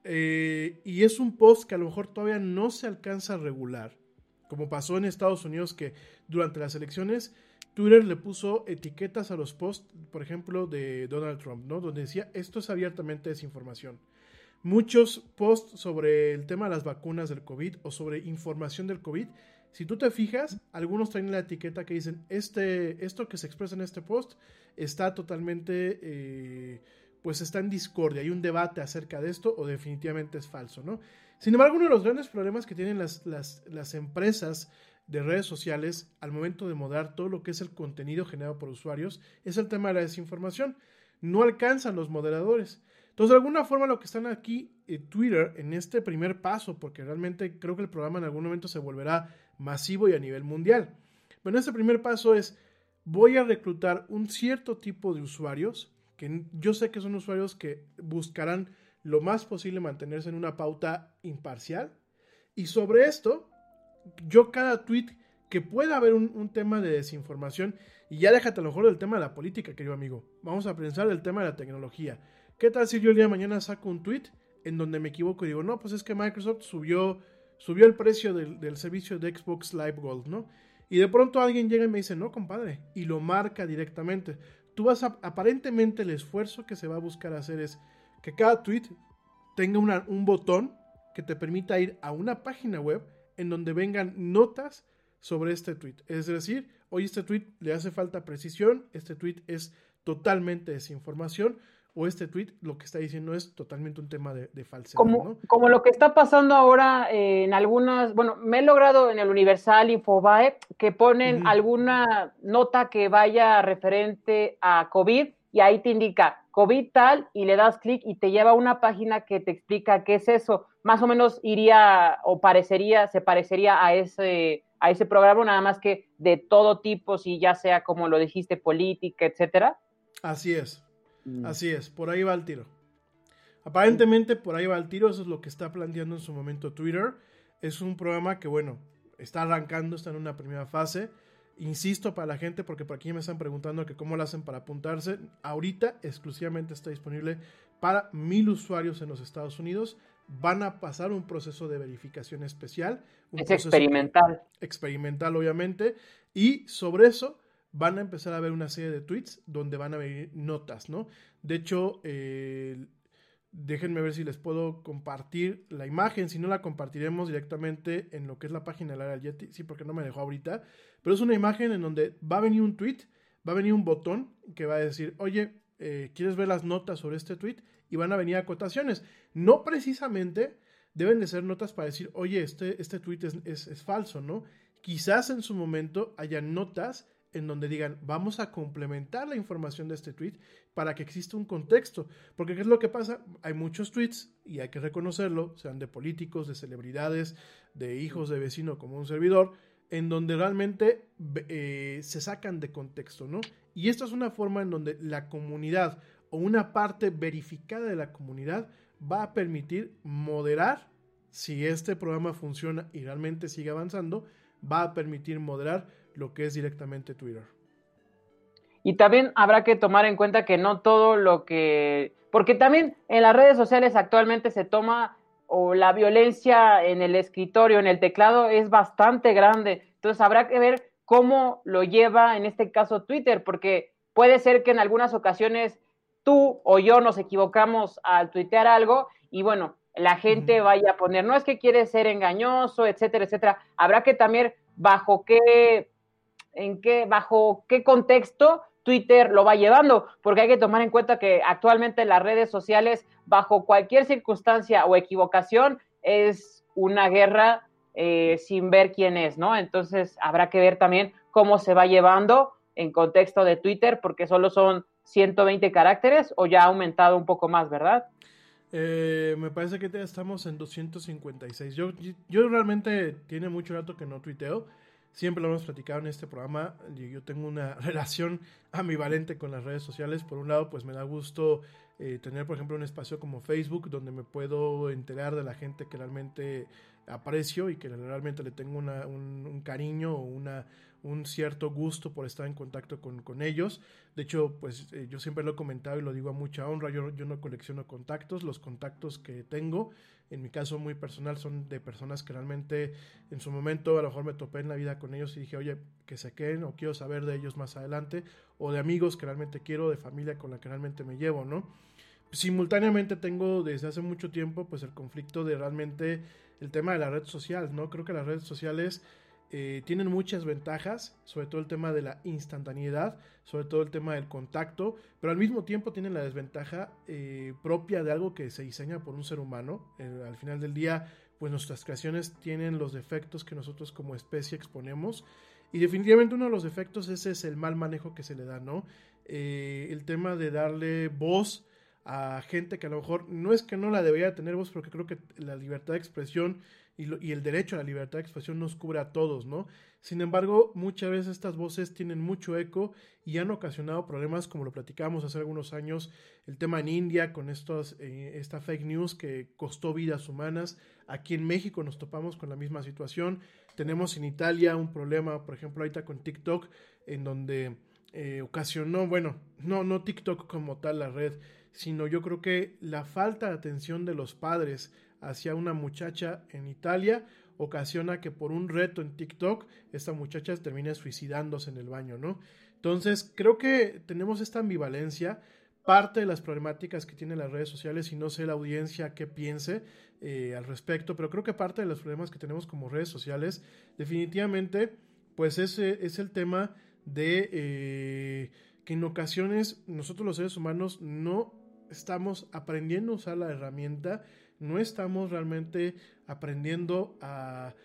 eh, y es un post que a lo mejor todavía no se alcanza a regular, como pasó en Estados Unidos que durante las elecciones Twitter le puso etiquetas a los posts, por ejemplo, de Donald Trump, ¿no? Donde decía, esto es abiertamente desinformación. Muchos posts sobre el tema de las vacunas del COVID o sobre información del COVID, si tú te fijas, algunos traen la etiqueta que dicen, este, esto que se expresa en este post está totalmente, eh, pues está en discordia, hay un debate acerca de esto o definitivamente es falso, ¿no? Sin embargo, uno de los grandes problemas que tienen las, las, las empresas de redes sociales al momento de moderar todo lo que es el contenido generado por usuarios es el tema de la desinformación. No alcanzan los moderadores. Entonces, de alguna forma, lo que están aquí en eh, Twitter en este primer paso, porque realmente creo que el programa en algún momento se volverá masivo y a nivel mundial. Bueno, este primer paso es, voy a reclutar un cierto tipo de usuarios, que yo sé que son usuarios que buscarán lo más posible mantenerse en una pauta imparcial, y sobre esto yo cada tweet que pueda haber un, tema de desinformación, y ya déjate a lo mejor del tema de la política, querido amigo. Vamos a pensar del tema de la tecnología. ¿Qué tal si yo el día de mañana saco un tweet en donde me equivoco y digo, no, pues es que Microsoft subió, subió el precio del, servicio de Xbox Live Gold, ¿no? Y de pronto alguien llega y me dice, no, compadre, y lo marca directamente. Tú vas a, aparentemente el esfuerzo que se va a buscar hacer es que cada tweet tenga un botón que te permita ir a una página web en donde vengan notas sobre este tweet. Es decir, hoy este tweet le hace falta precisión, este tweet es totalmente desinformación o este tweet lo que está diciendo es totalmente un tema de, falsedad. Como, como lo que está pasando ahora en algunas, bueno, me he logrado en el Universal Infobae que ponen alguna nota que vaya referente a COVID y ahí te indica COVID tal y le das clic y te lleva a una página que te explica qué es eso. Más o menos iría o parecería, se parecería a ese, a ese programa, nada más que de todo tipo, si ya sea como lo dijiste, política, etcétera. Así es, mm. así es, por ahí va el tiro. Aparentemente por ahí va el tiro, eso es lo que está planteando en su momento Twitter. Es un programa que, bueno, está arrancando, está en una primera fase Insisto para la gente, porque por aquí me están preguntando que cómo lo hacen para apuntarse. Ahorita exclusivamente está disponible para mil usuarios en los Estados Unidos. Van a pasar un proceso de verificación especial. Un es experimental. Experimental, obviamente. Y sobre eso van a empezar a ver una serie de tweets donde van a venir notas, ¿no? De hecho, eh, Déjenme ver si les puedo compartir la imagen. Si no, la compartiremos directamente en lo que es la página del área Yeti. Sí, porque no me dejó ahorita. Pero es una imagen en donde va a venir un tweet, va a venir un botón que va a decir, oye, eh, ¿quieres ver las notas sobre este tweet? Y van a venir acotaciones. No precisamente deben de ser notas para decir, oye, este, este tweet es, es, falso, ¿no? Quizás en su momento haya notas en donde digan, vamos a complementar la información de este tweet para que exista un contexto. Porque ¿qué es lo que pasa? Hay muchos tweets, y hay que reconocerlo, sean de políticos, de celebridades, de hijos de vecino como un servidor, en donde realmente eh, se sacan de contexto, ¿no? Y esto es una forma en donde la comunidad o una parte verificada de la comunidad va a permitir moderar, si este programa funciona y realmente sigue avanzando, va a permitir moderar lo que es directamente Twitter. Y también habrá que tomar en cuenta que no todo lo que... Porque también en las redes sociales actualmente se toma o la violencia en el escritorio, en el teclado, es bastante grande. Entonces habrá que ver cómo lo lleva en este caso Twitter, porque puede ser que en algunas ocasiones tú o yo nos equivocamos al tuitear algo y bueno, la gente vaya a poner, no es que quiere ser engañoso, etcétera, etcétera. Habrá que también bajo qué en qué, bajo qué contexto Twitter lo va llevando, porque hay que tomar en cuenta que actualmente las redes sociales, bajo cualquier circunstancia o equivocación, es una guerra eh, sin ver quién es, ¿no? Entonces habrá que ver también cómo se va llevando en contexto de Twitter, porque solo son 120 caracteres o ya ha aumentado un poco más, ¿verdad? Eh, me parece que estamos en 256. Yo, yo realmente tiene mucho rato que no tuiteo siempre lo hemos platicado en este programa, yo tengo una relación ambivalente con las redes sociales. Por un lado, pues me da gusto eh, tener, por ejemplo, un espacio como Facebook donde me puedo enterar de la gente que realmente aprecio y que realmente le tengo una, un, un, cariño o una, un cierto gusto por estar en contacto con, con ellos. De hecho, pues eh, yo siempre lo he comentado y lo digo a mucha honra, yo, yo no colecciono contactos, los contactos que tengo, en mi caso muy personal, son de personas que realmente en su momento a lo mejor me topé en la vida con ellos y dije, oye, que se queden o quiero saber de ellos más adelante, o de amigos que realmente quiero, de familia con la que realmente me llevo, ¿no? Simultáneamente tengo desde hace mucho tiempo pues el conflicto de realmente el tema de la red social, ¿no? Creo que las redes sociales eh, tienen muchas ventajas, sobre todo el tema de la instantaneidad, sobre todo el tema del contacto, pero al mismo tiempo tienen la desventaja eh, propia de algo que se diseña por un ser humano. Eh, al final del día, pues nuestras creaciones tienen los defectos que nosotros como especie exponemos. Y definitivamente uno de los defectos ese es el mal manejo que se le da, ¿no? el tema de darle voz a gente que a lo mejor no es que no la debería tener voz, porque creo que la libertad de expresión y, lo, y, el derecho a la libertad de expresión nos cubre a todos, ¿no? Sin embargo, muchas veces estas voces tienen mucho eco y han ocasionado problemas, como lo platicábamos hace algunos años, el tema en India con estos, eh, esta fake news que costó vidas humanas. Aquí en México nos topamos con la misma situación. Tenemos en Italia un problema, por ejemplo, ahorita con TikTok, en donde eh, ocasionó, bueno, no, no TikTok como tal la red, sino yo creo que la falta de atención de los padres hacia una muchacha en Italia ocasiona que por un reto en TikTok esta muchacha termine suicidándose en el baño, ¿no? Entonces, creo que tenemos esta ambivalencia, parte de las problemáticas que tienen las redes sociales y no sé la audiencia qué piense eh, al respecto, pero creo que parte de los problemas que tenemos como redes sociales definitivamente pues ese es el tema de eh, que en ocasiones nosotros los seres humanos no estamos aprendiendo a usar la herramienta, no estamos realmente aprendiendo a,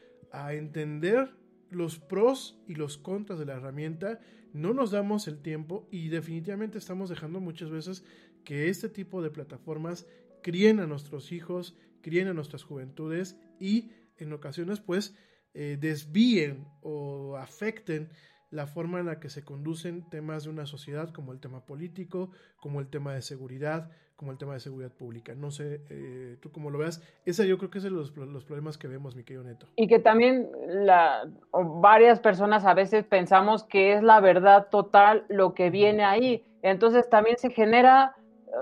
entender los pros y los contras de la herramienta, no nos damos el tiempo y definitivamente estamos dejando muchas veces que este tipo de plataformas críen a nuestros hijos, críen a nuestras juventudes y en ocasiones pues eh, desvíen o afecten la forma en la que se conducen temas de una sociedad como el tema político, como el tema de seguridad, como el tema de seguridad pública. No sé, eh, tú cómo lo veas. Ese yo creo que es de los, los, problemas que vemos, mi querido Neto. Y que también la, varias personas a veces pensamos que es la verdad total lo que viene ahí. Entonces también se genera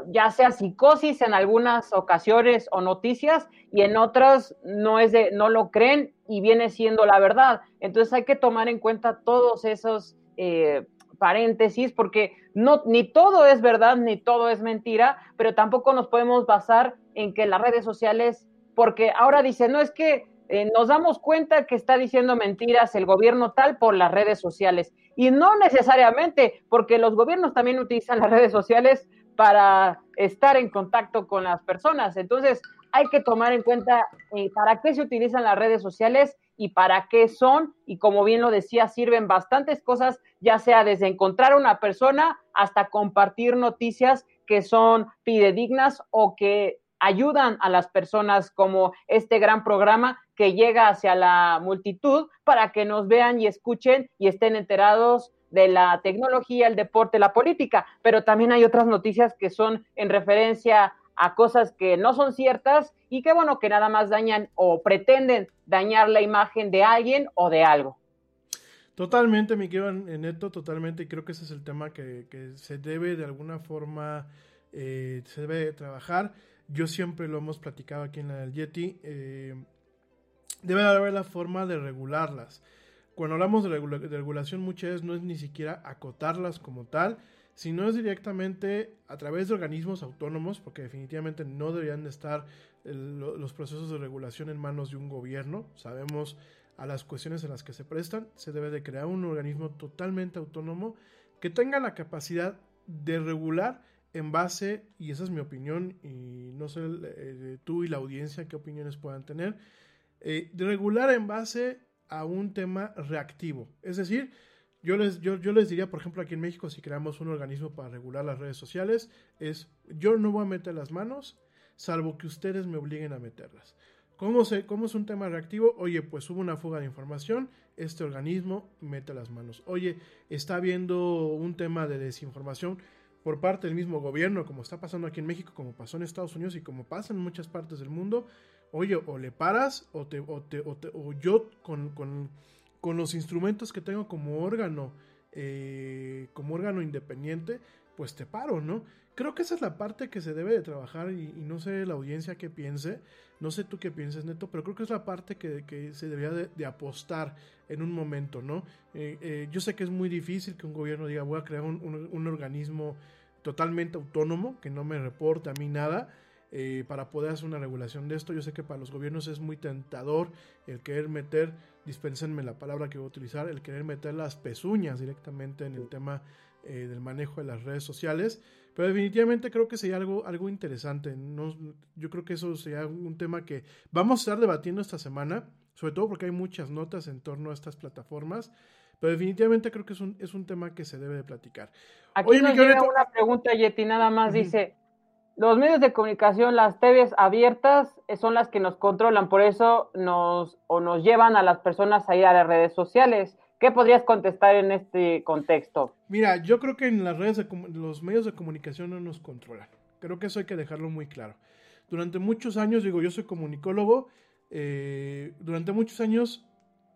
ya sea psicosis en algunas ocasiones o noticias y en otras no es de no lo creen y viene siendo la verdad. Entonces hay que tomar en cuenta todos esos eh, paréntesis porque no ni todo es verdad ni todo es mentira, pero tampoco nos podemos basar en que las redes sociales porque ahora dicen, no es que eh, nos damos cuenta que está diciendo mentiras el gobierno tal por las redes sociales. Y no necesariamente, porque los gobiernos también utilizan las redes sociales para estar en contacto con las personas. Entonces, hay que tomar en cuenta eh, para qué se utilizan las redes sociales y para qué son. Y como bien lo decía, sirven bastantes cosas, ya sea desde encontrar a una persona hasta compartir noticias que son fidedignas o que ayudan a las personas como este gran programa que llega hacia la multitud para que nos vean y escuchen y estén enterados de la tecnología, el deporte, la política, pero también hay otras noticias que son en referencia a cosas que no son ciertas y que bueno, que nada más dañan o pretenden dañar la imagen de alguien o de algo. Totalmente, mi querido Neto, totalmente, y creo que ese es el tema que, se debe de alguna forma, eh, se debe trabajar. Yo siempre lo hemos platicado aquí en la del Yeti, eh, debe haber la forma de regularlas cuando hablamos de, regulación muchas veces no es ni siquiera acotarlas como tal, sino es directamente a través de organismos autónomos, porque definitivamente no deberían de estar los procesos de regulación en manos de un gobierno. Sabemos a las cuestiones en las que se prestan, se debe de crear un organismo totalmente autónomo que tenga la capacidad de regular en base, y esa es mi opinión, y no sé eh, tú y la audiencia qué opiniones puedan tener, eh, de regular en base a un tema reactivo. Es decir, yo les, yo, yo les diría, por ejemplo, aquí en México, si creamos un organismo para regular las redes sociales, es yo no voy a meter las manos, salvo que ustedes me obliguen a meterlas. ¿Cómo, se, ¿Cómo es un tema reactivo? Oye, pues hubo una fuga de información, este organismo mete las manos. Oye, está habiendo un tema de desinformación, por parte del mismo gobierno, como está pasando aquí en México, como pasó en Estados Unidos y como pasa en muchas partes del mundo, oye, o le paras o, te, o, te, o, te, o yo con, los instrumentos que tengo como órgano, eh, como órgano independiente, pues te paro, ¿no? Creo que esa es la parte que se debe de trabajar y, y no sé la audiencia que piense, no sé tú qué pienses, Neto, pero creo que es la parte que, que se debería de, de, apostar en un momento, ¿no? Eh, eh, yo sé que es muy difícil que un gobierno diga voy a crear un, un, un organismo totalmente autónomo, que no me reporte a mí nada, eh, para poder hacer una regulación de esto. Yo sé que para los gobiernos es muy tentador el querer meter, dispensenme la palabra que voy a utilizar, el querer meter las pezuñas directamente en el tema eh, del manejo de las redes sociales. Pero definitivamente creo que sería algo, algo interesante. No, yo creo que eso sería un tema que vamos a estar debatiendo esta semana, sobre todo porque hay muchas notas en torno a estas plataformas. Pero definitivamente creo que es un, es un tema que se debe de platicar. Aquí Oye, nos llega una pregunta, Yeti, nada más uh -huh. dice, los medios de comunicación, las TVs abiertas son las que nos controlan, por eso nos, o nos llevan a las personas a ir a las redes sociales. ¿Qué podrías contestar en este contexto? Mira, yo creo que en las redes de los medios de comunicación no nos controlan. Creo que eso hay que dejarlo muy claro. Durante muchos años, digo, yo soy comunicólogo, eh, durante muchos años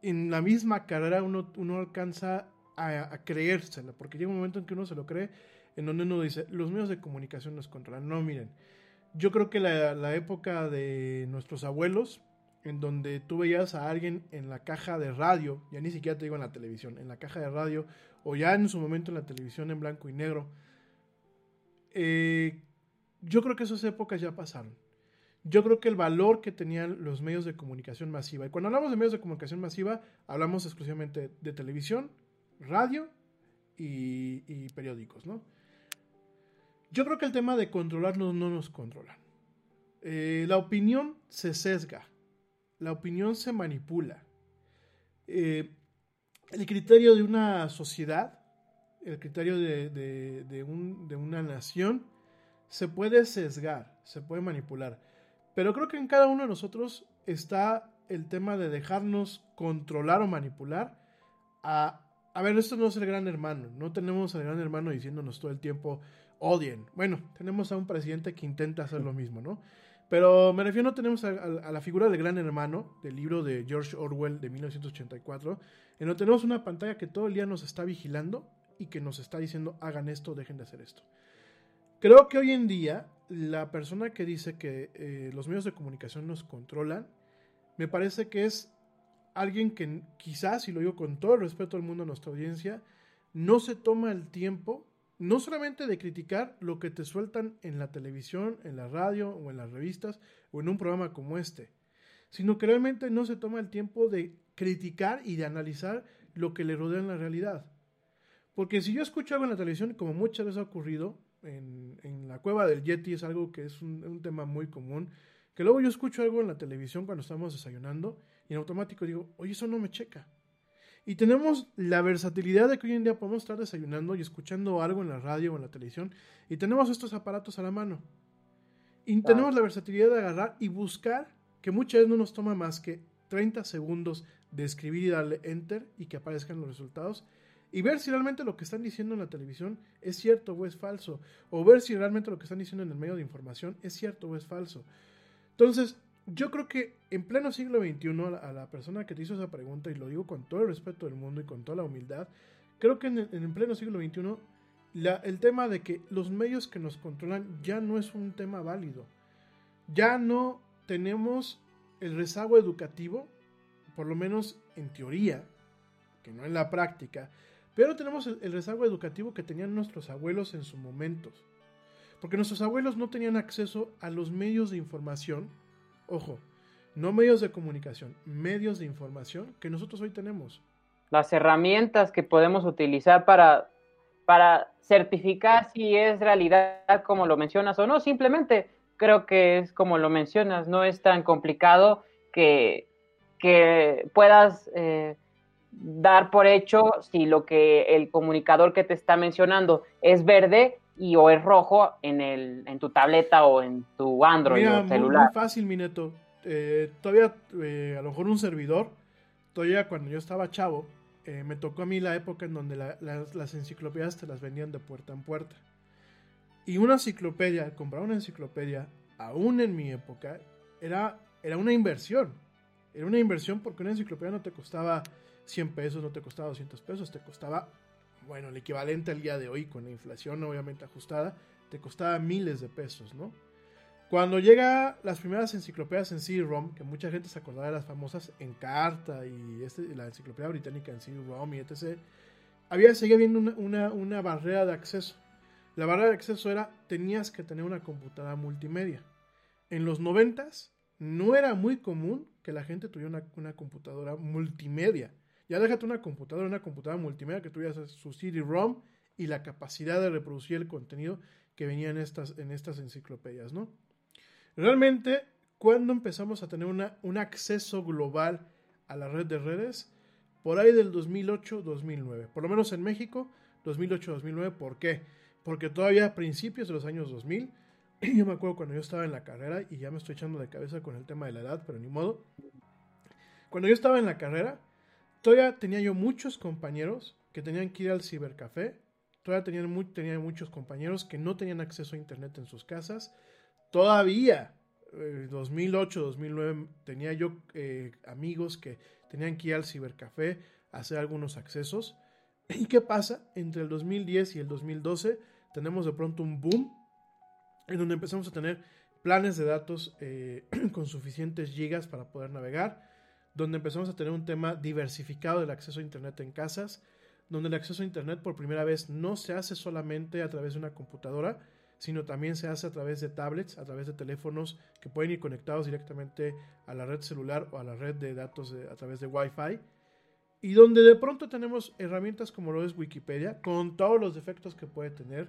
en la misma carrera uno, uno alcanza a, a, creérsela, porque llega un momento en que uno se lo cree, en donde uno dice, los medios de comunicación nos controlan. No, miren, yo creo que la, la época de nuestros abuelos, en donde tú veías a alguien en la caja de radio, ya ni siquiera te digo en la televisión, en la caja de radio, o ya en su momento en la televisión en blanco y negro, eh, yo creo que esas épocas ya pasaron. Yo creo que el valor que tenían los medios de comunicación masiva, y cuando hablamos de medios de comunicación masiva, hablamos exclusivamente de, televisión, radio y, periódicos, ¿no? Yo creo que el tema de controlarnos no nos controlan. Eh, la opinión se sesga, la opinión se manipula. Eh, el criterio de una sociedad, el criterio de, un, de una nación, se puede sesgar, se puede manipular. Pero creo que en cada uno de nosotros está el tema de dejarnos controlar o manipular a, a ver, esto no es el gran hermano, no tenemos al gran hermano diciéndonos todo el tiempo odien. Bueno, tenemos a un presidente que intenta hacer lo mismo, ¿no? Pero me refiero, tenemos a, la figura del gran hermano, del libro de George Orwell de 1984, en donde tenemos una pantalla que todo el día nos está vigilando y que nos está diciendo hagan esto, dejen de hacer esto. Creo que hoy en día la persona que dice que eh, los medios de comunicación nos controlan, me parece que es alguien que quizás, y lo digo con todo el respeto al mundo a nuestra audiencia, no se toma el tiempo, no solamente de criticar lo que te sueltan en la televisión, en la radio o en las revistas o en un programa como este, sino que realmente no se toma el tiempo de criticar y de analizar lo que le rodea en la realidad. Porque si yo escucho algo en la televisión, como muchas veces ha ocurrido, en, la cueva del Yeti es algo que es un, un, tema muy común. Que luego yo escucho algo en la televisión cuando estamos desayunando y en automático digo, oye, eso no me checa. Y tenemos la versatilidad de que hoy en día podemos estar desayunando y escuchando algo en la radio o en la televisión y tenemos estos aparatos a la mano. Y tenemos la versatilidad de agarrar y buscar, que muchas veces no nos toma más que 30 segundos de escribir y darle enter y que aparezcan los resultados y ver si realmente lo que están diciendo en la televisión es cierto o es falso, o ver si realmente lo que están diciendo en el medio de información es cierto o es falso. Entonces, yo creo que en pleno siglo XXI, a la, persona que te hizo esa pregunta, y lo digo con todo el respeto del mundo y con toda la humildad, creo que en, pleno siglo XXI, la, el tema de que los medios que nos controlan ya no es un tema válido. Ya no tenemos el rezago educativo, por lo menos en teoría, que no en la práctica, pero tenemos el, el, rezago educativo que tenían nuestros abuelos en sus momentos. Porque nuestros abuelos no tenían acceso a los medios de información. Ojo, no medios de comunicación, medios de información que nosotros hoy tenemos. Las herramientas que podemos utilizar para, para certificar si es realidad como lo mencionas o no. Simplemente creo que es como lo mencionas, no es tan complicado que, que puedas... Eh, dar por hecho si lo que el comunicador que te está mencionando es verde y o es rojo en, el, en tu tableta o en tu Android Mira, o celular. Muy, muy fácil, mi neto. Eh, todavía, eh, a lo mejor un servidor, todavía cuando yo estaba chavo, eh, me tocó a mí la época en donde la, la, las enciclopedias te las vendían de puerta en puerta. Y una enciclopedia, comprar una enciclopedia, aún en mi época, era, era una inversión. Era una inversión porque una enciclopedia no te costaba 100 pesos, no te costaba 200 pesos, te costaba, bueno, el equivalente al día de hoy con la inflación obviamente ajustada, te costaba miles de pesos, ¿no? Cuando llega las primeras enciclopedias en CD-ROM, que mucha gente se acordará de las famosas Encarta y este, la enciclopedia británica en CD-ROM y etc., había, seguía habiendo una, una, barrera de acceso. La barrera de acceso era, tenías que tener una computadora multimedia. En los noventas no era muy común que la gente tuviera una, una computadora multimedia. Ya déjate una computadora, una computadora multimedia que tuviera su CD-ROM y la capacidad de reproducir el contenido que venía en estas, en estas enciclopedias, ¿no? Realmente, cuando empezamos a tener un acceso global a la red de redes? Por ahí del 2008-2009. Por lo menos en México, 2008-2009. ¿Por qué? Porque todavía a principios de los años 2000, yo me acuerdo cuando yo estaba en la carrera, y ya me estoy echando de cabeza con el tema de la edad, pero ni modo. Cuando yo estaba en la carrera, todavía tenía yo muchos compañeros que tenían que ir al cibercafé. Todavía tenían, tenían muchos compañeros que no tenían acceso a internet en sus casas todavía, 2008, eh, 2009, tenía yo eh, amigos que tenían que ir al cibercafé a hacer algunos accesos. ¿Y qué pasa? Entre el 2010 y el 2012 tenemos de pronto un boom en donde empezamos a tener planes de datos eh, con suficientes gigas para poder navegar, donde empezamos a tener un tema diversificado del acceso a Internet en casas, donde el acceso a Internet por primera vez no se hace solamente a través de una computadora, sino también se hace a través de tablets, a través de teléfonos que pueden ir conectados directamente a la red celular o a la red de datos a través de Wi-Fi. Y donde de pronto tenemos herramientas como lo es Wikipedia, con todos los defectos que puede tener,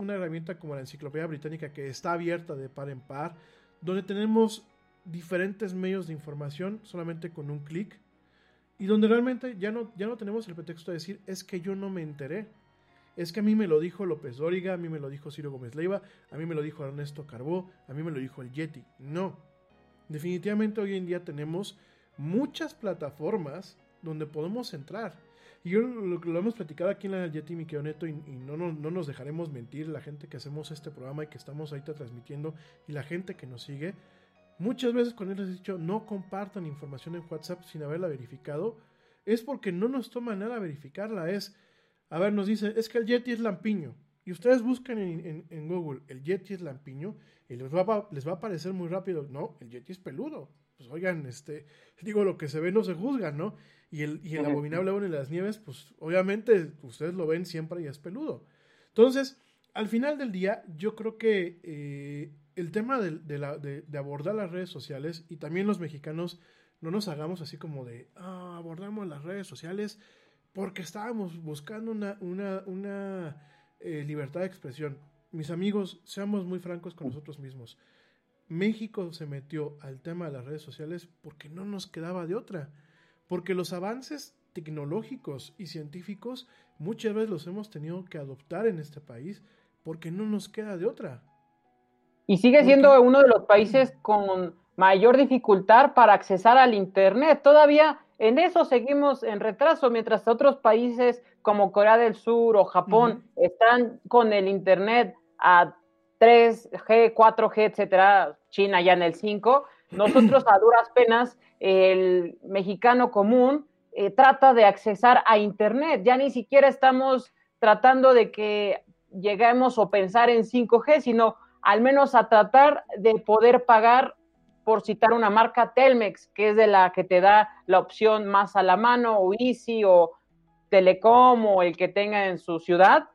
Una herramienta como la Enciclopedia Británica que está abierta de par en par, donde tenemos diferentes medios de información solamente con un clic y donde realmente ya no, ya no tenemos el pretexto de decir es que yo no me enteré. Es que a mí me lo dijo López Dóriga, a mí me lo dijo Ciro Gómez Leiva, a mí me lo dijo Ernesto Carbó, a mí me lo dijo el Yeti. No. Definitivamente hoy en día tenemos muchas plataformas donde podemos entrar y yo lo, lo hemos platicado aquí en la Yeti mi Neto y, no, no, no, nos dejaremos mentir la gente que hacemos este programa y que estamos ahorita transmitiendo y la gente que nos sigue. Muchas veces cuando les he dicho no compartan información en WhatsApp sin haberla verificado, es porque no nos toma nada verificarla. Es, a ver, nos dice, es que el Yeti es lampiño. Y ustedes buscan en, en, Google, el Yeti es lampiño, y les va, a, les va a aparecer muy rápido, no, el Yeti es peludo. Pues oigan, este, digo, lo que se ve no se juzga, ¿no? Y el, y el abominable de las nieves, pues obviamente ustedes lo ven siempre y es peludo. Entonces, al final del día, yo creo que eh, el tema de, de, abordar las redes sociales y también los mexicanos no nos hagamos así como de, ah, abordamos las redes sociales porque estábamos buscando una, una, una eh, libertad de expresión. Mis amigos, seamos muy francos con nosotros mismos. México se metió al tema de las redes sociales porque no nos quedaba de otra. Porque los avances tecnológicos y científicos muchas veces los hemos tenido que adoptar en este país porque no nos queda de otra. Y sigue siendo uno de los países con mayor dificultad para accesar al Internet. Todavía en eso seguimos en retraso, mientras otros países como Corea del Sur o Japón están con el Internet a 3G, 4G, etcétera, China ya en el 5. Nosotros a duras penas el mexicano común eh, trata de accesar a Internet. Ya ni siquiera estamos tratando de que lleguemos o pensar en 5G, sino al menos a tratar de poder pagar, por citar una marca Telmex, que es de la que te da la opción más a la mano, o Easy, o Telecom, o el que tenga en su ciudad.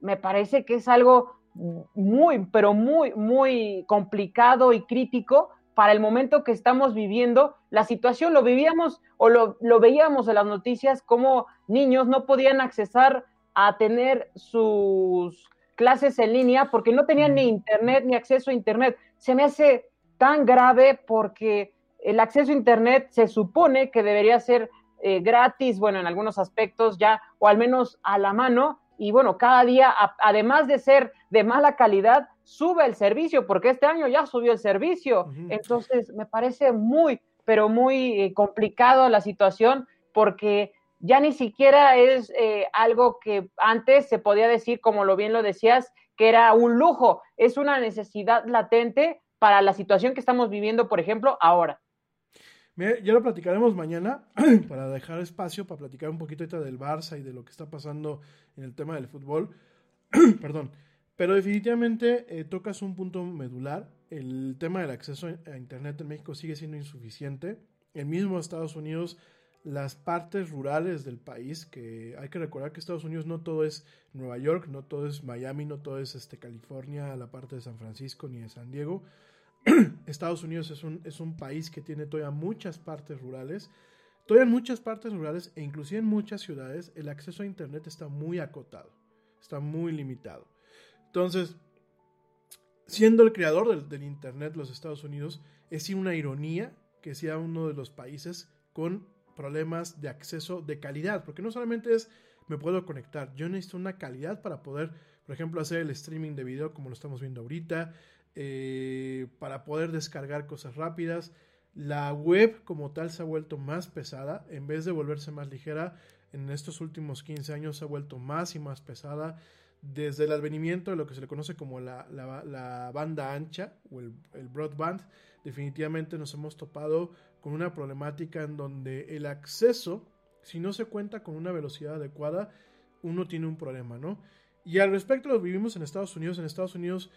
Me parece que es algo muy, pero muy, muy complicado y crítico para el momento que estamos viviendo. La situación lo vivíamos o lo, lo veíamos en las noticias como niños no podían accesar a tener sus clases en línea porque no tenían ni internet ni acceso a internet. Se me hace tan grave porque el acceso a internet se supone que debería ser eh, gratis, bueno, en algunos aspectos ya, o al menos a la mano, y bueno, cada día, además de ser de mala calidad, sube el servicio, porque este año ya subió el servicio. Entonces, me parece muy, pero muy eh, complicado la situación, porque ya ni siquiera es eh, algo que antes se podía decir, como lo bien lo decías, que era un lujo, es una necesidad latente para la situación que estamos viviendo, por ejemplo, ahora. Ya lo platicaremos mañana para dejar espacio para platicar un poquito del Barça y de lo que está pasando en el tema del fútbol. Perdón. Pero definitivamente eh, tocas un punto medular. El tema del acceso a Internet en México sigue siendo insuficiente. El mismo Estados Unidos, las partes rurales del país, que hay que recordar que Estados Unidos no todo es Nueva York, no todo es Miami, no todo es este, California, la parte de San Francisco ni de San Diego. Estados Unidos es un, es un país que tiene todavía muchas partes rurales. Todavía en muchas partes rurales e inclusive en muchas ciudades el acceso a Internet está muy acotado, está muy limitado. Entonces, siendo el creador del, del Internet los Estados Unidos, es una ironía que sea uno de los países con problemas de acceso de calidad, porque no solamente es me puedo conectar, yo necesito una calidad para poder, por ejemplo, hacer el streaming de video como lo estamos viendo ahorita, eh, para poder descargar cosas rápidas. La web como tal se ha vuelto más pesada, en vez de volverse más ligera, en estos últimos 15 años se ha vuelto más y más pesada. Desde el advenimiento de lo que se le conoce como la, banda ancha o el, el broadband, definitivamente nos hemos topado con una problemática en donde el acceso, si no se cuenta con una velocidad adecuada, uno tiene un problema, ¿no? Y al respecto lo vivimos en Estados Unidos. En Estados Unidos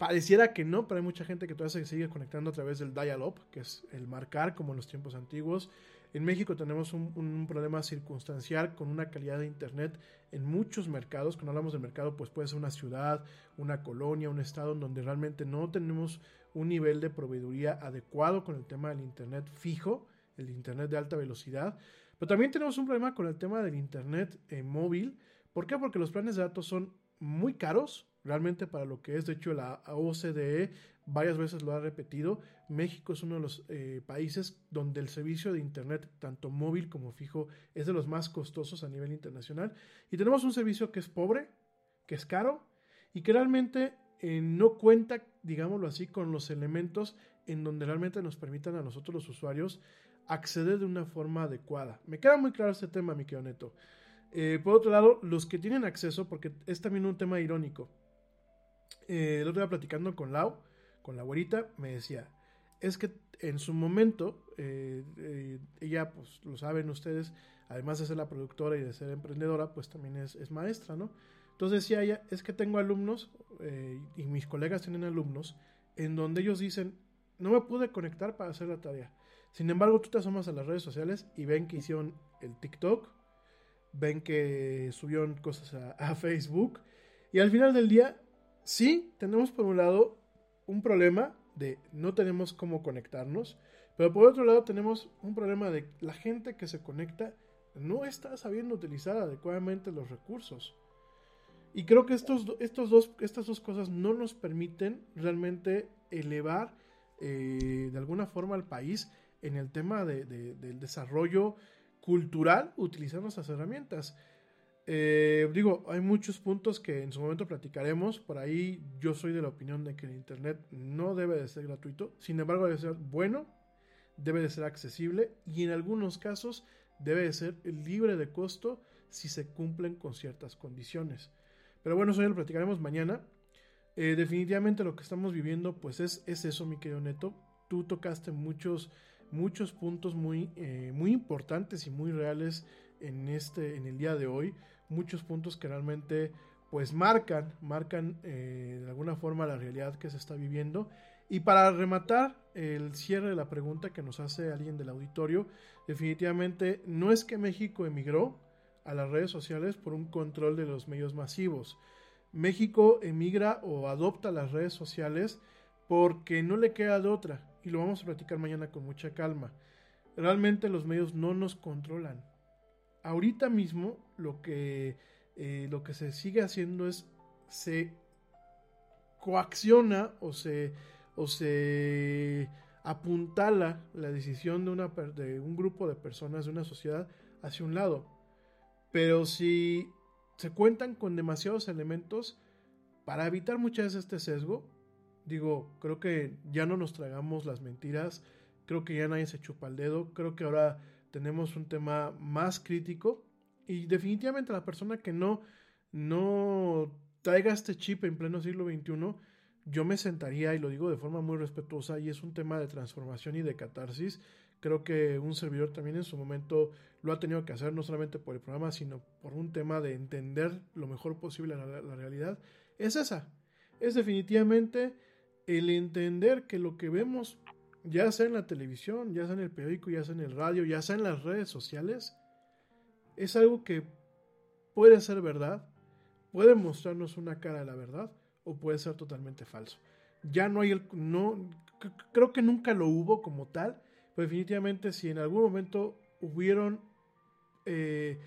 Pareciera que no, pero hay mucha gente que todavía se sigue conectando a través del dial-up, que es el marcar como en los tiempos antiguos. En México tenemos un, problema circunstancial con una calidad de internet en muchos mercados. Cuando hablamos del mercado, pues puede ser una ciudad, una colonia, un estado en donde realmente no tenemos un nivel de proveeduría adecuado con el tema del internet fijo, el internet de alta velocidad. Pero también tenemos un problema con el tema del internet eh, móvil. ¿Por qué? Porque los planes de datos son muy caros realmente para lo que es. De hecho, la OCDE varias veces lo ha repetido. México es uno de los eh, países donde el servicio de Internet, tanto móvil como fijo, es de los más costosos a nivel internacional. Y tenemos un servicio que es pobre, que es caro y que realmente eh, no cuenta, digámoslo así, con los elementos en donde realmente nos permitan a nosotros los usuarios acceder de una forma adecuada. Me queda muy claro este tema, mi querido Neto. Eh, por otro lado, los que tienen acceso, porque es también un tema irónico, eh, el otro día platicando con Lau, con la güerita, me decía, es que en su momento, eh, eh, ella, pues lo saben ustedes, además de ser la productora y de ser emprendedora, pues también es, es maestra, ¿no? Entonces decía ella, es que tengo alumnos, y mis colegas tienen alumnos, en donde ellos dicen, no me pude conectar para hacer la tarea. Sin embargo, tú te asomas a las redes sociales y ven que hicieron el TikTok, ven que subieron cosas a, a Facebook, y al final del día sí, tenemos por un lado un problema de no tenemos cómo conectarnos, pero por otro lado tenemos un problema de la gente que se conecta no está sabiendo utilizar adecuadamente los recursos. Y creo que estos, estos dos, estas dos cosas no nos permiten realmente elevar eh, de alguna forma al país en el tema del desarrollo cultural utilizando estas herramientas. Eh, digo, hay muchos puntos que en su momento platicaremos. Por ahí yo soy de la opinión de que el Internet no debe de ser gratuito. Sin embargo, debe ser bueno, debe de ser accesible y en algunos casos debe de ser libre de costo si se cumplen con ciertas condiciones. Pero bueno, eso ya lo platicaremos mañana. Eh, definitivamente lo que estamos viviendo pues es, es eso, mi querido Neto. Tú tocaste muchos, muchos puntos muy, eh, muy importantes y muy reales en, este, en el día de hoy muchos puntos que realmente pues marcan, marcan eh, de alguna forma la realidad que se está viviendo. Y para rematar el cierre de la pregunta que nos hace alguien del auditorio, definitivamente no es que México emigró a las redes sociales por un control de los medios masivos. México emigra o adopta las redes sociales porque no le queda de otra. Y lo vamos a platicar mañana con mucha calma. Realmente los medios no nos controlan. Ahorita mismo lo que, eh, lo que se sigue haciendo es se coacciona o se o se apuntala la decisión de, una, de un grupo de personas, de una sociedad, hacia un lado. Pero si se cuentan con demasiados elementos para evitar muchas veces este sesgo, digo, creo que ya no nos tragamos las mentiras, creo que ya nadie se chupa el dedo, creo que ahora tenemos un tema más crítico y definitivamente la persona que no, no traiga este chip en pleno siglo XXI, yo me sentaría, y lo digo de forma muy respetuosa, y es un tema de transformación y de catarsis. Creo que un servidor también en su momento lo ha tenido que hacer, no solamente por el programa, sino por un tema de entender lo mejor posible la, la realidad. Es esa. Es definitivamente el entender que lo que vemos, ya sea en la televisión, ya sea en el periódico, ya sea en el radio, ya sea en las redes sociales, es algo que puede ser verdad, puede mostrarnos una cara de la verdad, o puede ser totalmente falso. Ya no hay el... No, creo que nunca lo hubo como tal, pero definitivamente si en algún momento hubieron eh,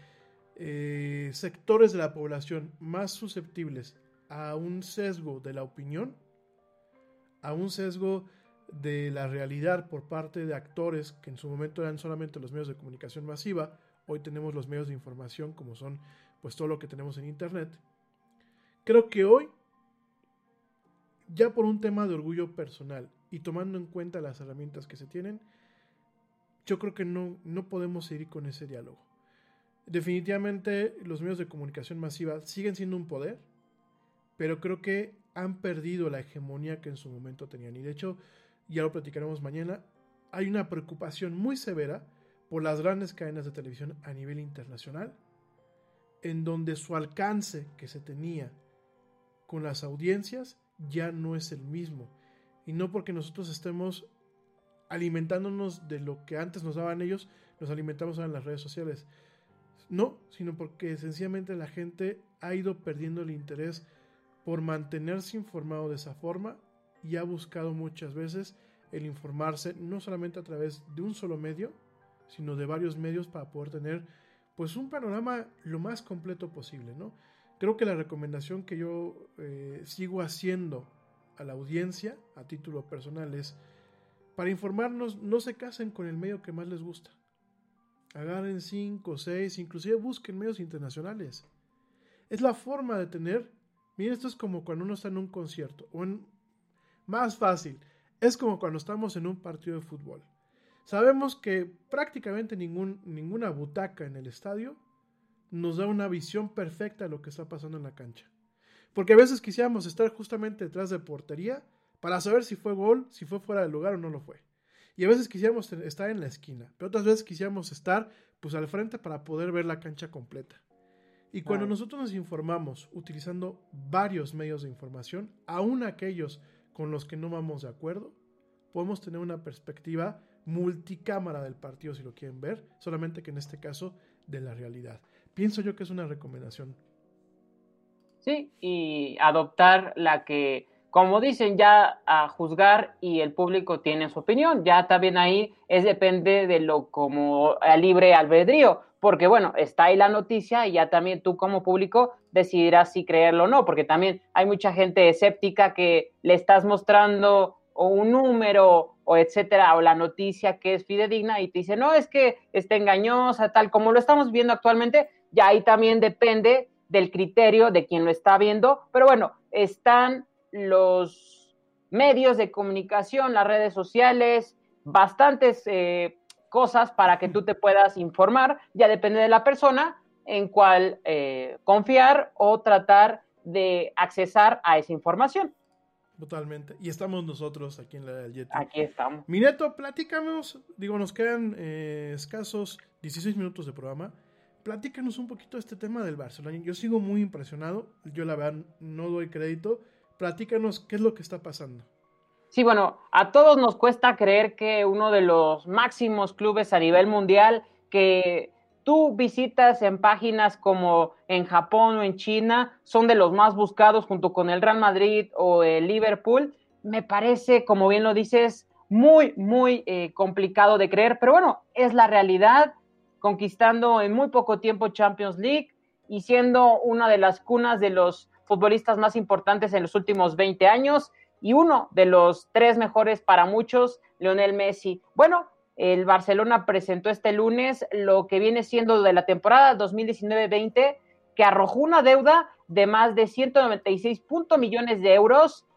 eh, sectores de la población más susceptibles a un sesgo de la opinión, a un sesgo de la realidad por parte de actores que en su momento eran solamente los medios de comunicación masiva, hoy tenemos los medios de información como son pues todo lo que tenemos en internet. Creo que hoy ya por un tema de orgullo personal y tomando en cuenta las herramientas que se tienen, yo creo que no, no podemos seguir con ese diálogo. Definitivamente los medios de comunicación masiva siguen siendo un poder, pero creo que han perdido la hegemonía que en su momento tenían. Y de hecho, ya lo platicaremos mañana, hay una preocupación muy severa por las grandes cadenas de televisión a nivel internacional, en donde su alcance que se tenía con las audiencias ya no es el mismo. Y no porque nosotros estemos alimentándonos de lo que antes nos daban ellos, nos alimentamos ahora en las redes sociales. No, sino porque sencillamente la gente ha ido perdiendo el interés por mantenerse informado de esa forma y ha buscado muchas veces el informarse no solamente a través de un solo medio, sino de varios medios para poder tener pues un panorama lo más completo posible, ¿no? Creo que la recomendación que yo eh, sigo haciendo a la audiencia a título personal es, para informarnos, no se casen con el medio que más les gusta. Agarren cinco, seis, inclusive busquen medios internacionales. Es la forma de tener, miren, esto es como cuando uno está en un concierto, o en, más fácil, es como cuando estamos en un partido de fútbol. Sabemos que prácticamente ningún, ninguna butaca en el estadio nos da una visión perfecta de lo que está pasando en la cancha. Porque a veces quisiéramos estar justamente detrás de portería para saber si fue gol, si fue fuera del lugar o no lo fue. Y a veces quisiéramos estar en la esquina, pero otras veces quisiéramos estar pues al frente para poder ver la cancha completa. Y cuando nosotros nos informamos utilizando varios medios de información, aún aquellos con los que no vamos de acuerdo, podemos tener una perspectiva multicámara del partido si lo quieren ver, solamente que en este caso de la realidad. Pienso yo que es una recomendación. Sí, y adoptar la que, como dicen, ya a juzgar y el público tiene su opinión. Ya también ahí es depende de lo como a libre albedrío, porque bueno, está ahí la noticia y ya también tú como público decidirás si creerlo o no, porque también hay mucha gente escéptica que le estás mostrando o un número o etcétera, o la noticia que es fidedigna y te dice, no, es que está engañosa, tal, como lo estamos viendo actualmente, ya ahí también depende del criterio de quien lo está viendo, pero bueno, están los medios de comunicación, las redes sociales, bastantes eh, cosas para que tú te puedas informar, ya depende de la persona en cuál eh, confiar o tratar de accesar a esa información. Totalmente. Y estamos nosotros aquí en la del Yeti. Aquí estamos. Mineto, platícanos. Digo, nos quedan eh, escasos 16 minutos de programa. platícanos un poquito de este tema del Barcelona. Yo sigo muy impresionado, yo la verdad no doy crédito. Platícanos qué es lo que está pasando. Sí, bueno, a todos nos cuesta creer que uno de los máximos clubes a nivel mundial que tú visitas en páginas como en Japón o en China son de los más buscados junto con el Real Madrid o el Liverpool, me parece, como bien lo dices, muy, muy eh, complicado de creer, pero bueno, es la realidad, conquistando en muy poco tiempo Champions League y siendo una de las cunas de los futbolistas más importantes en los últimos 20 años y uno de los tres mejores para muchos, Lionel Messi. Bueno, el Barcelona presentó este lunes lo que viene siendo de la temporada 2019-20, que arrojó una deuda de más de 196 millones de euros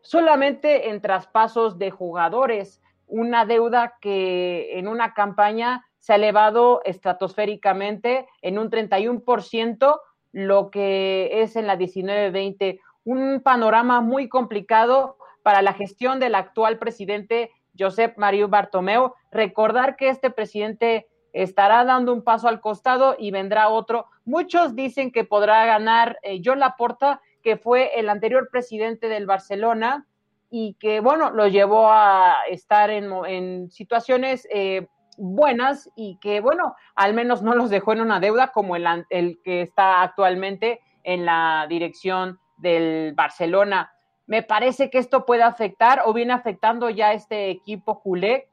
solamente en traspasos de jugadores, una deuda que en una campaña se ha elevado estratosféricamente en un 31%, lo que es en la 19-20, un panorama muy complicado para la gestión del actual presidente Josep Mario Bartomeu. Recordar que este presidente estará dando un paso al costado y vendrá otro. Muchos dicen que podrá ganar eh, John Laporta, que fue el anterior presidente del Barcelona y que, bueno, lo llevó a estar en, situaciones eh, buenas y que, bueno, al menos no los dejó en una deuda como el, el que está actualmente en la dirección del Barcelona. Me parece que esto puede afectar o viene afectando ya este equipo culé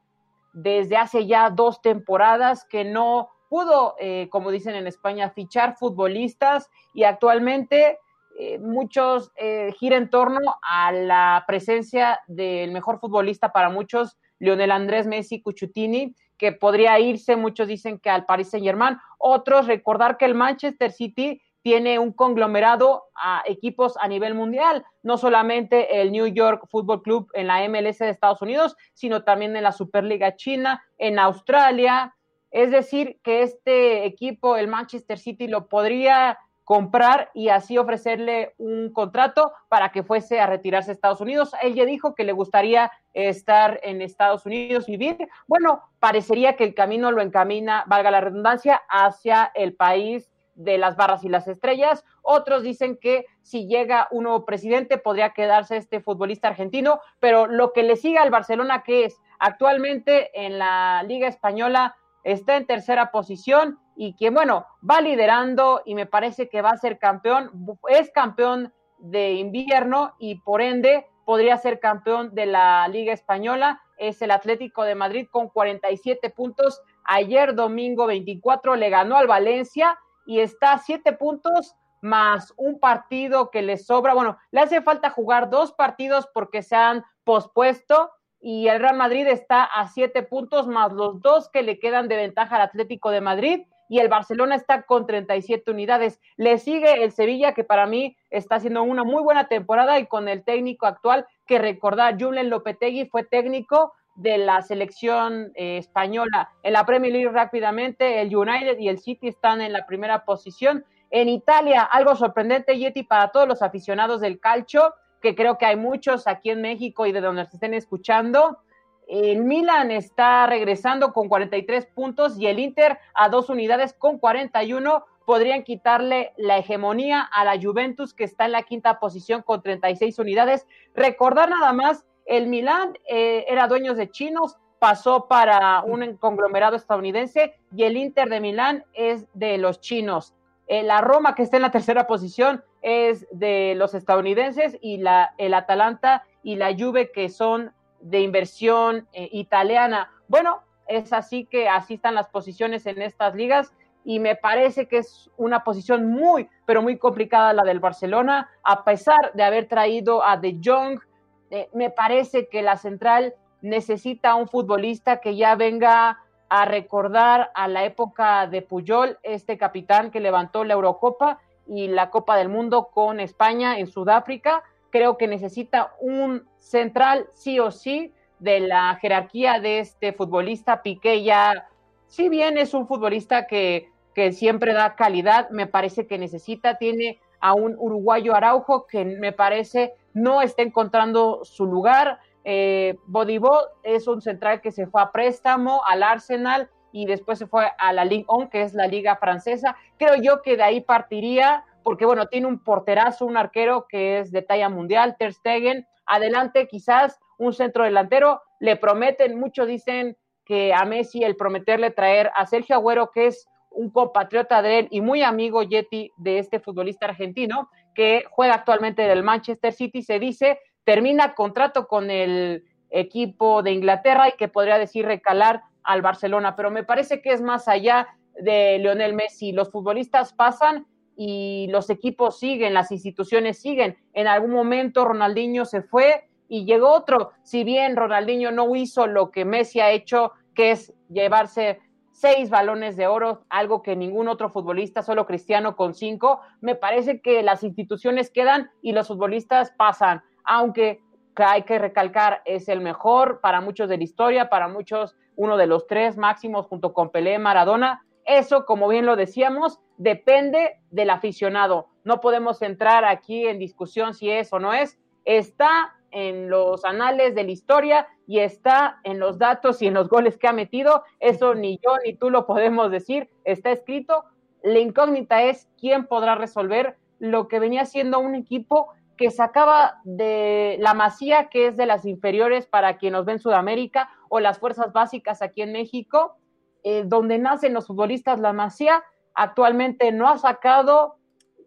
desde hace ya dos temporadas que no pudo, eh, como dicen en España, fichar futbolistas y actualmente eh, muchos eh, en torno a la presencia del mejor futbolista para muchos, Lionel Andrés Messi Cuchutini, que podría irse, muchos dicen que al Paris Saint Germain, otros recordar que el Manchester City tiene un conglomerado a equipos a nivel mundial, no solamente el New York Football Club en la MLS de Estados Unidos, sino también en la Superliga China, en Australia. Es decir, que este equipo, el Manchester City, lo podría comprar y así ofrecerle un contrato para que fuese a retirarse a Estados Unidos. Él ya dijo que le gustaría estar en Estados Unidos, vivir. Bueno, parecería que el camino lo encamina, valga la redundancia, hacia el país de las barras y las estrellas. Otros dicen que si llega un nuevo presidente podría quedarse este futbolista argentino, pero lo que le sigue al Barcelona, que es actualmente en la Liga Española, está en tercera posición y que, bueno, va liderando y me parece que va a ser campeón, es campeón de invierno y por ende podría ser campeón de la Liga Española. Es el Atlético de Madrid con 47 puntos. Ayer domingo 24 le ganó al Valencia y está a siete puntos más un partido que le sobra. Bueno, le hace falta jugar dos partidos porque se han pospuesto y el Real Madrid está a siete puntos más los dos que le quedan de ventaja al Atlético de Madrid y el Barcelona está con 37 unidades. Le sigue el Sevilla, que para mí está haciendo una muy buena temporada y con el técnico actual, que recordar, Julen Lopetegui fue técnico de la selección eh, española. En la Premier League rápidamente, el United y el City están en la primera posición. En Italia, algo sorprendente, Yeti, para todos los aficionados del calcio, que creo que hay muchos aquí en México y de donde se estén escuchando. El Milan está regresando con 43 puntos y el Inter a dos unidades con 41 podrían quitarle la hegemonía a la Juventus que está en la quinta posición con 36 unidades. Recordar nada más el Milán eh, era dueño de chinos, pasó para un conglomerado estadounidense y el Inter de Milán es de los chinos. Eh, la Roma, que está en la tercera posición, es de los estadounidenses y la, el Atalanta y la Juve, que son de inversión eh, italiana. Bueno, es así que así están las posiciones en estas ligas y me parece que es una posición muy, pero muy complicada la del Barcelona, a pesar de haber traído a De Jong, eh, me parece que la central necesita un futbolista que ya venga a recordar a la época de Puyol, este capitán que levantó la Eurocopa y la Copa del Mundo con España en Sudáfrica. Creo que necesita un central sí o sí de la jerarquía de este futbolista. Piqué ya, si bien es un futbolista que, que siempre da calidad, me parece que necesita, tiene a un uruguayo Araujo que me parece no está encontrando su lugar. Eh, Bodibó es un central que se fue a préstamo al Arsenal y después se fue a la Ligue 1, que es la liga francesa. Creo yo que de ahí partiría, porque bueno, tiene un porterazo, un arquero que es de talla mundial, Ter Stegen. Adelante, quizás un centro delantero. Le prometen, muchos dicen que a Messi el prometerle traer a Sergio Agüero, que es un compatriota de él y muy amigo Yeti de este futbolista argentino, que juega actualmente del Manchester City, se dice, termina contrato con el equipo de Inglaterra y que podría decir recalar al Barcelona, pero me parece que es más allá de Lionel Messi. Los futbolistas pasan y los equipos siguen, las instituciones siguen. En algún momento Ronaldinho se fue y llegó otro. Si bien Ronaldinho no hizo lo que Messi ha hecho, que es llevarse seis balones de oro, algo que ningún otro futbolista, solo Cristiano con cinco, me parece que las instituciones quedan y los futbolistas pasan, aunque hay que recalcar, es el mejor para muchos de la historia, para muchos uno de los tres máximos junto con Pelé, Maradona. Eso, como bien lo decíamos, depende del aficionado. No podemos entrar aquí en discusión si es o no es. Está en los anales de la historia y está en los datos y en los goles que ha metido. Eso ni yo ni tú lo podemos decir. Está escrito. La incógnita es quién podrá resolver lo que venía siendo un equipo que sacaba de la masía, que es de las inferiores para quien nos ve en Sudamérica, o las fuerzas básicas aquí en México, eh, donde nacen los futbolistas, la masía actualmente no ha sacado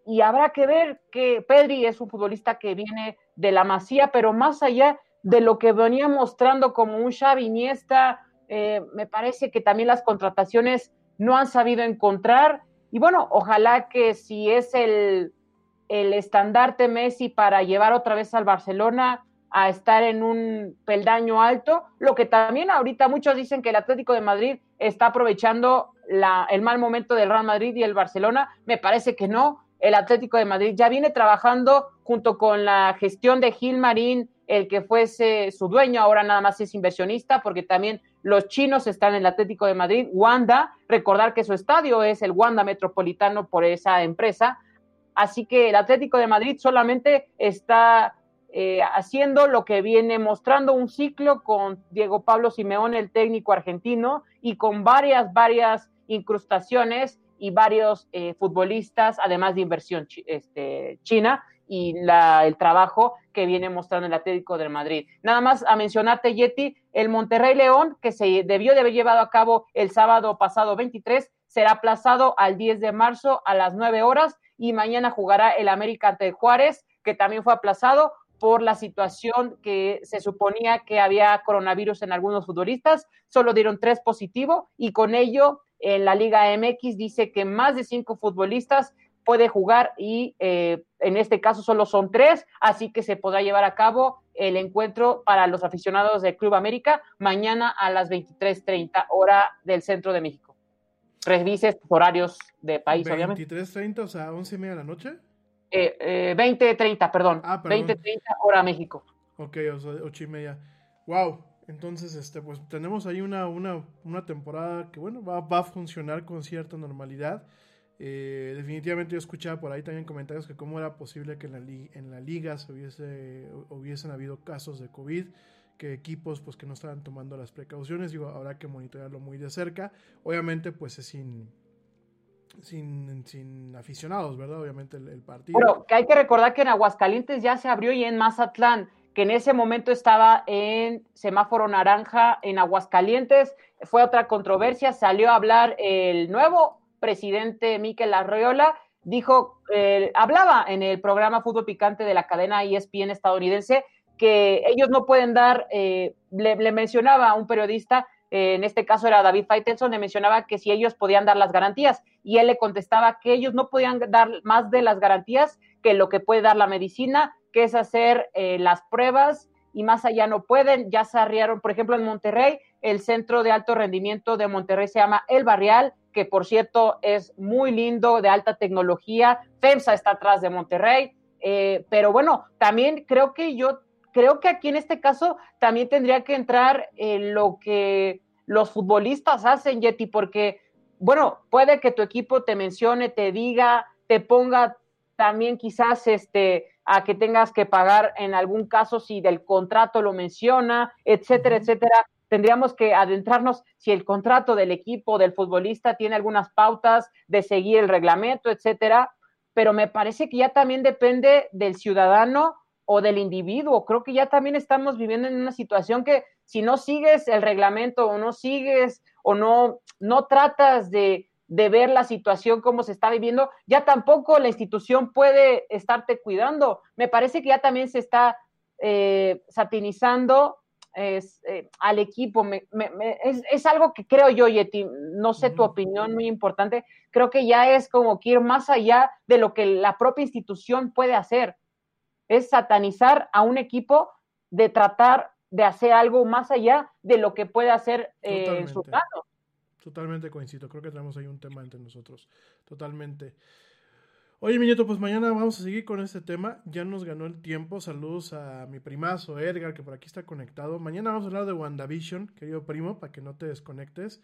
y habrá que ver que Pedri es un futbolista que viene de la masía, pero más allá de lo que venía mostrando como un Xavi Iniesta, eh, me parece que también las contrataciones no han sabido encontrar. Y bueno, ojalá que si es el el estandarte Messi para llevar otra vez al Barcelona a estar en un peldaño alto, lo que también ahorita muchos dicen que el Atlético de Madrid está aprovechando el mal momento del Real Madrid y el Barcelona, me parece que no, el Atlético de Madrid ya viene trabajando junto con la gestión de Gil Marín, el que fuese su dueño, ahora nada más es inversionista, porque también los chinos están en el Atlético de Madrid, Wanda, recordar que su estadio es el Wanda Metropolitano por esa empresa, Así que el Atlético de Madrid solamente está eh, haciendo lo que viene mostrando un ciclo con Diego Pablo Simeón, el técnico argentino, y con varias, varias incrustaciones y varios eh, futbolistas, además de inversión este, china y el trabajo que viene mostrando el Atlético de Madrid. Nada más a mencionarte, Yeti, el Monterrey León, que se debió de haber llevado a cabo el sábado pasado 23, será aplazado al 10 de marzo a las 9 horas y mañana jugará el América ante Juárez, que también fue aplazado por la situación que se suponía que había coronavirus en algunos futbolistas, solo dieron tres positivos y con ello en la Liga MX dice que más de cinco futbolistas puede jugar y eh, en este caso solo son tres, así que se podrá llevar a cabo el encuentro para los aficionados del Club América mañana a las 23.30 hora del centro de México revises horarios de país, 23, obviamente. 23.30, o sea, 11 y media de la noche. Eh, eh, 20.30, perdón. Ah, perdón. 20.30 hora México. Ok, o sea, 8 y media. Wow. Entonces, este, pues tenemos ahí una, una, una temporada que, bueno, va, va, a funcionar con cierta normalidad. Eh, definitivamente yo escuchaba por ahí también comentarios que cómo era posible que en la, en la liga se hubiese, hubiesen habido casos de COVID que equipos pues que no estaban tomando las precauciones, digo, habrá que monitorearlo muy de cerca. Obviamente pues es sin sin, sin aficionados, ¿verdad? Obviamente el, partido. Pero que hay que recordar que en Aguascalientes ya se abrió y en Mazatlán, que en ese momento estaba en semáforo naranja en Aguascalientes, fue otra controversia, salió a hablar el nuevo presidente Miquel Arreola, dijo, eh, hablaba en el programa Fútbol Picante de la cadena ESPN estadounidense que ellos no pueden dar, eh, le, mencionaba a un periodista, eh, en este caso era David Faitelson, le mencionaba que si ellos podían dar las garantías y él le contestaba que ellos no podían dar más de las garantías que lo que puede dar la medicina, que es hacer eh, las pruebas y más allá no pueden, ya se arriaron, por ejemplo, en Monterrey, el centro de alto rendimiento de Monterrey se llama El Barrial, que por cierto es muy lindo, de alta tecnología, FEMSA está atrás de Monterrey, pero bueno, también creo que yo creo que aquí en este caso también tendría que entrar en lo que los futbolistas hacen, Yeti, porque, bueno, puede que tu equipo te mencione, te diga, te ponga también quizás este a que tengas que pagar en algún caso si del contrato lo menciona, etcétera, etcétera. Tendríamos que adentrarnos si el contrato del equipo, del futbolista, tiene algunas pautas de seguir el reglamento, etcétera, pero me parece que ya también depende del ciudadano o del individuo. Creo que ya también estamos viviendo en una situación que si no sigues el reglamento o no sigues o no, no tratas de, de ver la situación como se está viviendo, ya tampoco la institución puede estarte cuidando. Me parece que ya también se está eh, satinizando es, eh, al equipo. Me, me, me, es, es, algo que creo yo, Yeti, no sé tu opinión, muy importante. Creo que ya es como que ir más allá de lo que la propia institución puede hacer. Es satanizar a un equipo de tratar de hacer algo más allá de lo que puede hacer eh, su. Totalmente coincido. Creo que tenemos ahí un tema entre nosotros. Totalmente. Oye, mi nieto, pues mañana vamos a seguir con este tema. Ya nos ganó el tiempo. Saludos a mi primazo Edgar, que por aquí está conectado. Mañana vamos a hablar de WandaVision, querido primo, para que no te desconectes.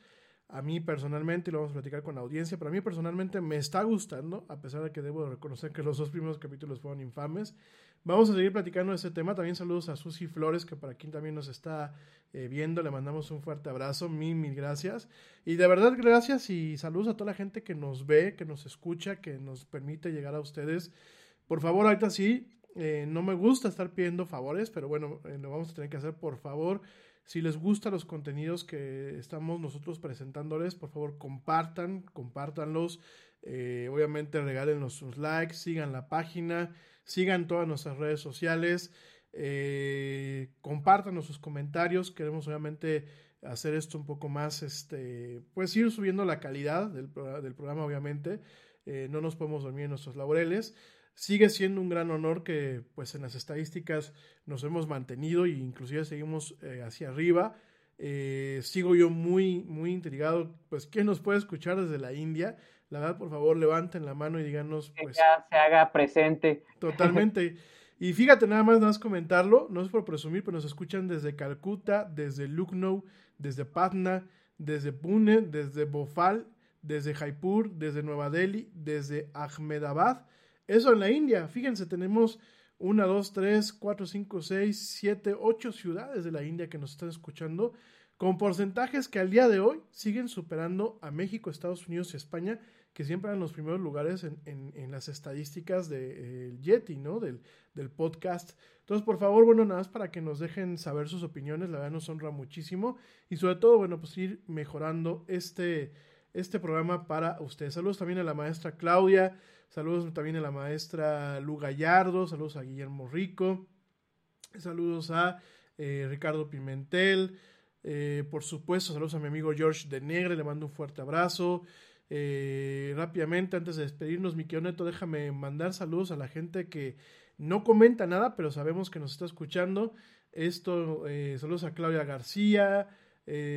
A mí personalmente, y lo vamos a platicar con la audiencia, pero a mí personalmente me está gustando, a pesar de que debo reconocer que los dos primeros capítulos fueron infames. Vamos a seguir platicando de este tema. También saludos a Susi Flores, que por aquí también nos está eh, viendo. Le mandamos un fuerte abrazo. Mil, mil gracias. Y de verdad, gracias y saludos a toda la gente que nos ve, que nos escucha, que nos permite llegar a ustedes. Por favor, ahorita sí, eh, no me gusta estar pidiendo favores, pero bueno, eh, lo vamos a tener que hacer. Por favor, si les gustan los contenidos que estamos nosotros presentándoles, por favor, compartan, compártanlos. obviamente, regálenos sus likes, sigan la página. Sigan todas nuestras redes sociales. Eh, compártanos sus comentarios. Queremos obviamente hacer esto un poco más, este, pues ir subiendo la calidad del, del programa, obviamente. Eh, no nos podemos dormir en nuestros laureles. Sigue siendo un gran honor que, pues, en las estadísticas nos hemos mantenido e inclusive seguimos eh, hacia arriba. Eh, sigo yo muy, muy intrigado, pues, ¿quién nos puede escuchar desde la India? La verdad, por favor, levanten la mano y díganos, pues... Que ya se haga presente. Totalmente. Y fíjate, nada más, nada más comentarlo, no es por presumir, pero nos escuchan desde Calcuta, desde Lucknow, desde Patna, desde Pune, desde Bhopal, desde Jaipur, desde Nueva Delhi, desde Ahmedabad. Eso en la India. Fíjense, tenemos una, dos, tres, cuatro, cinco, seis, siete, ocho ciudades de la India que nos están escuchando, con porcentajes que al día de hoy siguen superando a México, Estados Unidos y España que siempre eran los primeros lugares en, en, en las estadísticas del de, Yeti, ¿no? Del, del, podcast. Entonces, por favor, bueno, nada más para que nos dejen saber sus opiniones, la verdad nos honra muchísimo. Y sobre todo, bueno, pues ir mejorando este, este programa para ustedes. Saludos también a la maestra Claudia, saludos también a la maestra Lu Gallardo, saludos a Guillermo Rico, saludos a eh, Ricardo Pimentel. Eh, por supuesto, saludos a mi amigo George de Negre, le mando un fuerte abrazo. Eh, rápidamente, antes de despedirnos, mi Neto, déjame mandar saludos a la gente que no comenta nada, pero sabemos que nos está escuchando. Esto, eh, saludos a Claudia García,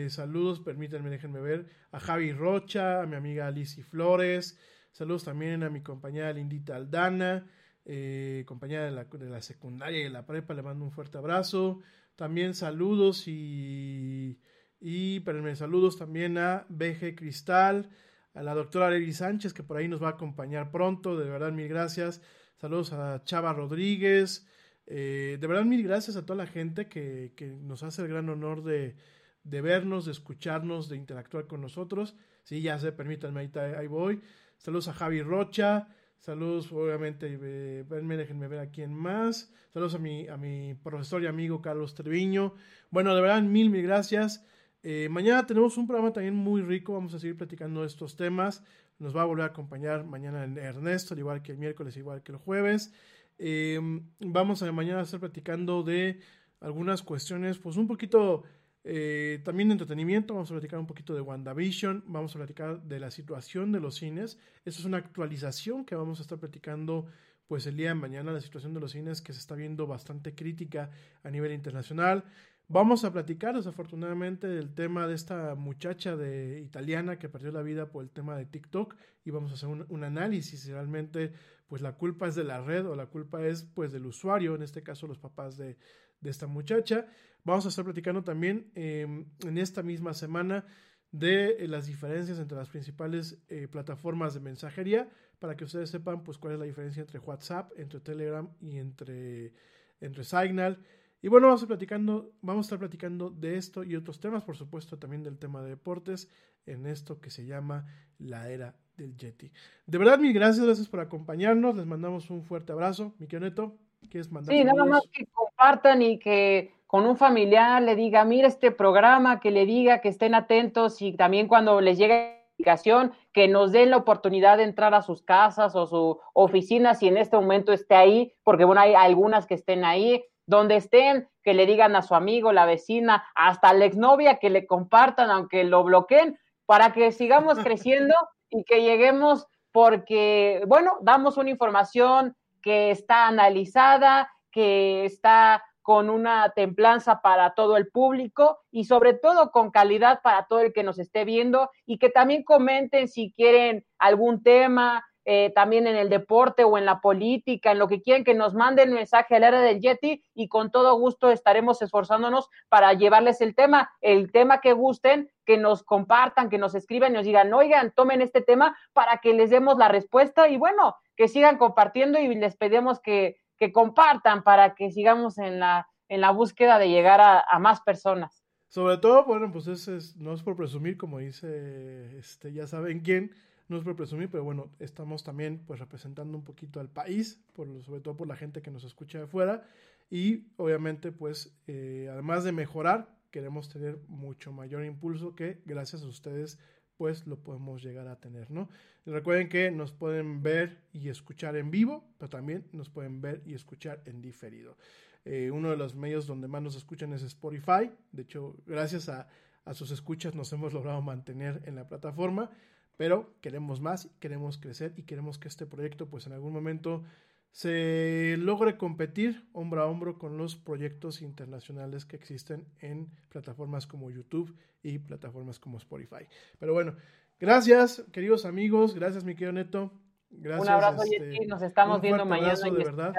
saludos, permítanme, déjenme ver, a Javi Rocha, a mi amiga Alicia Flores, saludos también a mi compañera Lindita Aldana, eh, compañera de la, de la secundaria y de la prepa, le mando un fuerte abrazo. También saludos y, y, perdónme, saludos también a BG Cristal, a la doctora Lely Sánchez, que por ahí nos va a acompañar pronto. De verdad, mil gracias. Saludos a Chava Rodríguez. Eh, de verdad, mil gracias a toda la gente que, que nos hace el gran honor de, de, vernos, de escucharnos, de interactuar con nosotros. Sí, ya sé, permítanme, ahí, ahí voy. Saludos a Javi Rocha. Saludos, obviamente, déjenme ver a quién más. Saludos a mi, a mi profesor y amigo Carlos Treviño. Bueno, de verdad, mil, mil gracias. Eh, mañana tenemos un programa también muy rico, vamos a seguir platicando estos temas. Nos va a volver a acompañar mañana Ernesto, al igual que el miércoles, igual que el jueves. Eh, vamos a mañana a estar platicando de algunas cuestiones, pues un poquito eh, también de entretenimiento. Vamos a platicar un poquito de WandaVision, vamos a platicar de la situación de los cines. Eso es una actualización que vamos a estar platicando pues el día de mañana, la situación de los cines que se está viendo bastante crítica a nivel internacional. Vamos a platicar desafortunadamente del tema de esta muchacha de italiana que perdió la vida por el tema de TikTok y vamos a hacer un, análisis si realmente pues la culpa es de la red o la culpa es pues del usuario, en este caso los papás de, de esta muchacha. Vamos a estar platicando también eh, en esta misma semana de eh, las diferencias entre las principales eh, plataformas de mensajería para que ustedes sepan pues cuál es la diferencia entre WhatsApp, entre Telegram y entre, entre Signal. Y bueno, vamos a, platicando, vamos a estar platicando de esto y otros temas, por supuesto también del tema de deportes, en esto que se llama la era del Yeti. De verdad, mil gracias, gracias por acompañarnos, les mandamos un fuerte abrazo. Mi Neto, ¿quieres mandar? Sí, nada más que compartan y que con un familiar le diga, mira este programa, que le diga que estén atentos y también cuando les llegue indicación, que nos den la oportunidad de entrar a sus casas o su oficina si en este momento esté ahí, porque bueno, hay algunas que estén ahí, donde estén, que le digan a su amigo, la vecina, hasta la exnovia, que le compartan, aunque lo bloqueen, para que sigamos creciendo y que lleguemos, porque, bueno, damos una información que está analizada, que está con una templanza para todo el público y sobre todo con calidad para todo el que nos esté viendo y que también comenten si quieren algún tema, eh, también en el deporte o en la política, en lo que quieran, que nos manden mensaje al área del Yeti y con todo gusto estaremos esforzándonos para llevarles el tema, el tema que gusten, que nos compartan, que nos escriban y nos digan, oigan, tomen este tema para que les demos la respuesta y bueno, que sigan compartiendo y les pedimos que, que compartan para que sigamos en la, en la búsqueda de llegar a, más personas. Sobre todo, bueno, pues es, no es por presumir, como dice, este, ya saben quién, no es por presumir, pero bueno, estamos también pues representando un poquito al país, por, sobre todo por la gente que nos escucha de fuera y obviamente pues eh, además de mejorar, queremos tener mucho mayor impulso que gracias a ustedes pues lo podemos llegar a tener, ¿no? recuerden que nos pueden ver y escuchar en vivo, pero también nos pueden ver y escuchar en diferido. Eh, uno de los medios donde más nos escuchan es Spotify. De hecho, gracias a, a sus escuchas nos hemos logrado mantener en la plataforma pero queremos más, queremos crecer y queremos que este proyecto pues en algún momento se logre competir hombro a hombro con los proyectos internacionales que existen en plataformas como YouTube y plataformas como Spotify. Pero bueno, gracias queridos amigos, gracias mi querido Neto. Gracias, un abrazo este, nos estamos viendo mañana. de verdad.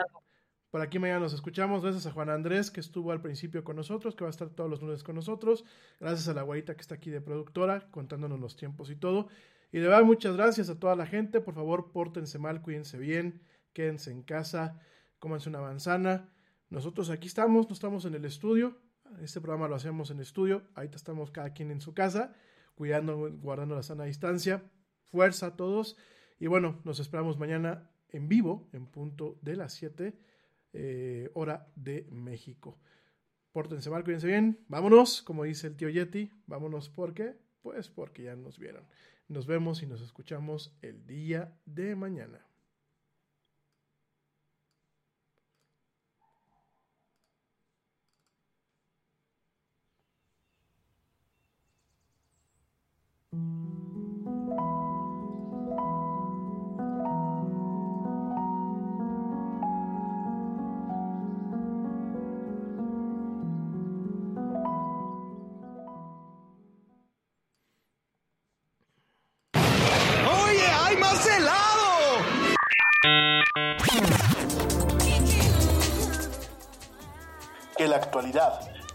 Por aquí mañana nos escuchamos. Gracias a Juan Andrés, que estuvo al principio con nosotros, que va a estar todos los lunes con nosotros. Gracias a la guaita que está aquí de productora, contándonos los tiempos y todo. Y de verdad, muchas gracias a toda la gente. Por favor, pórtense mal, cuídense bien, quédense en casa, cómanse una manzana. Nosotros aquí estamos, no estamos en el estudio. Este programa lo hacemos en estudio. Ahorita estamos cada quien en su casa, cuidando, guardando la sana distancia. Fuerza a todos. Y bueno, nos esperamos mañana en vivo, en punto de las 7, eh, hora de México. Pórtense mal, cuídense bien. Vámonos, como dice el tío Yeti. Vámonos porque, pues porque ya nos vieron. Nos vemos y nos escuchamos el día de mañana.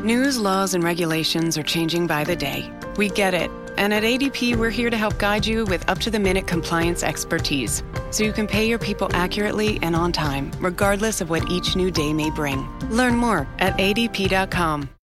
News, laws, and regulations are changing by the day. We get it. And at ADP, we're here to help guide you with up to the minute compliance expertise so you can pay your people accurately and on time, regardless of what each new day may bring. Learn more at adp.com.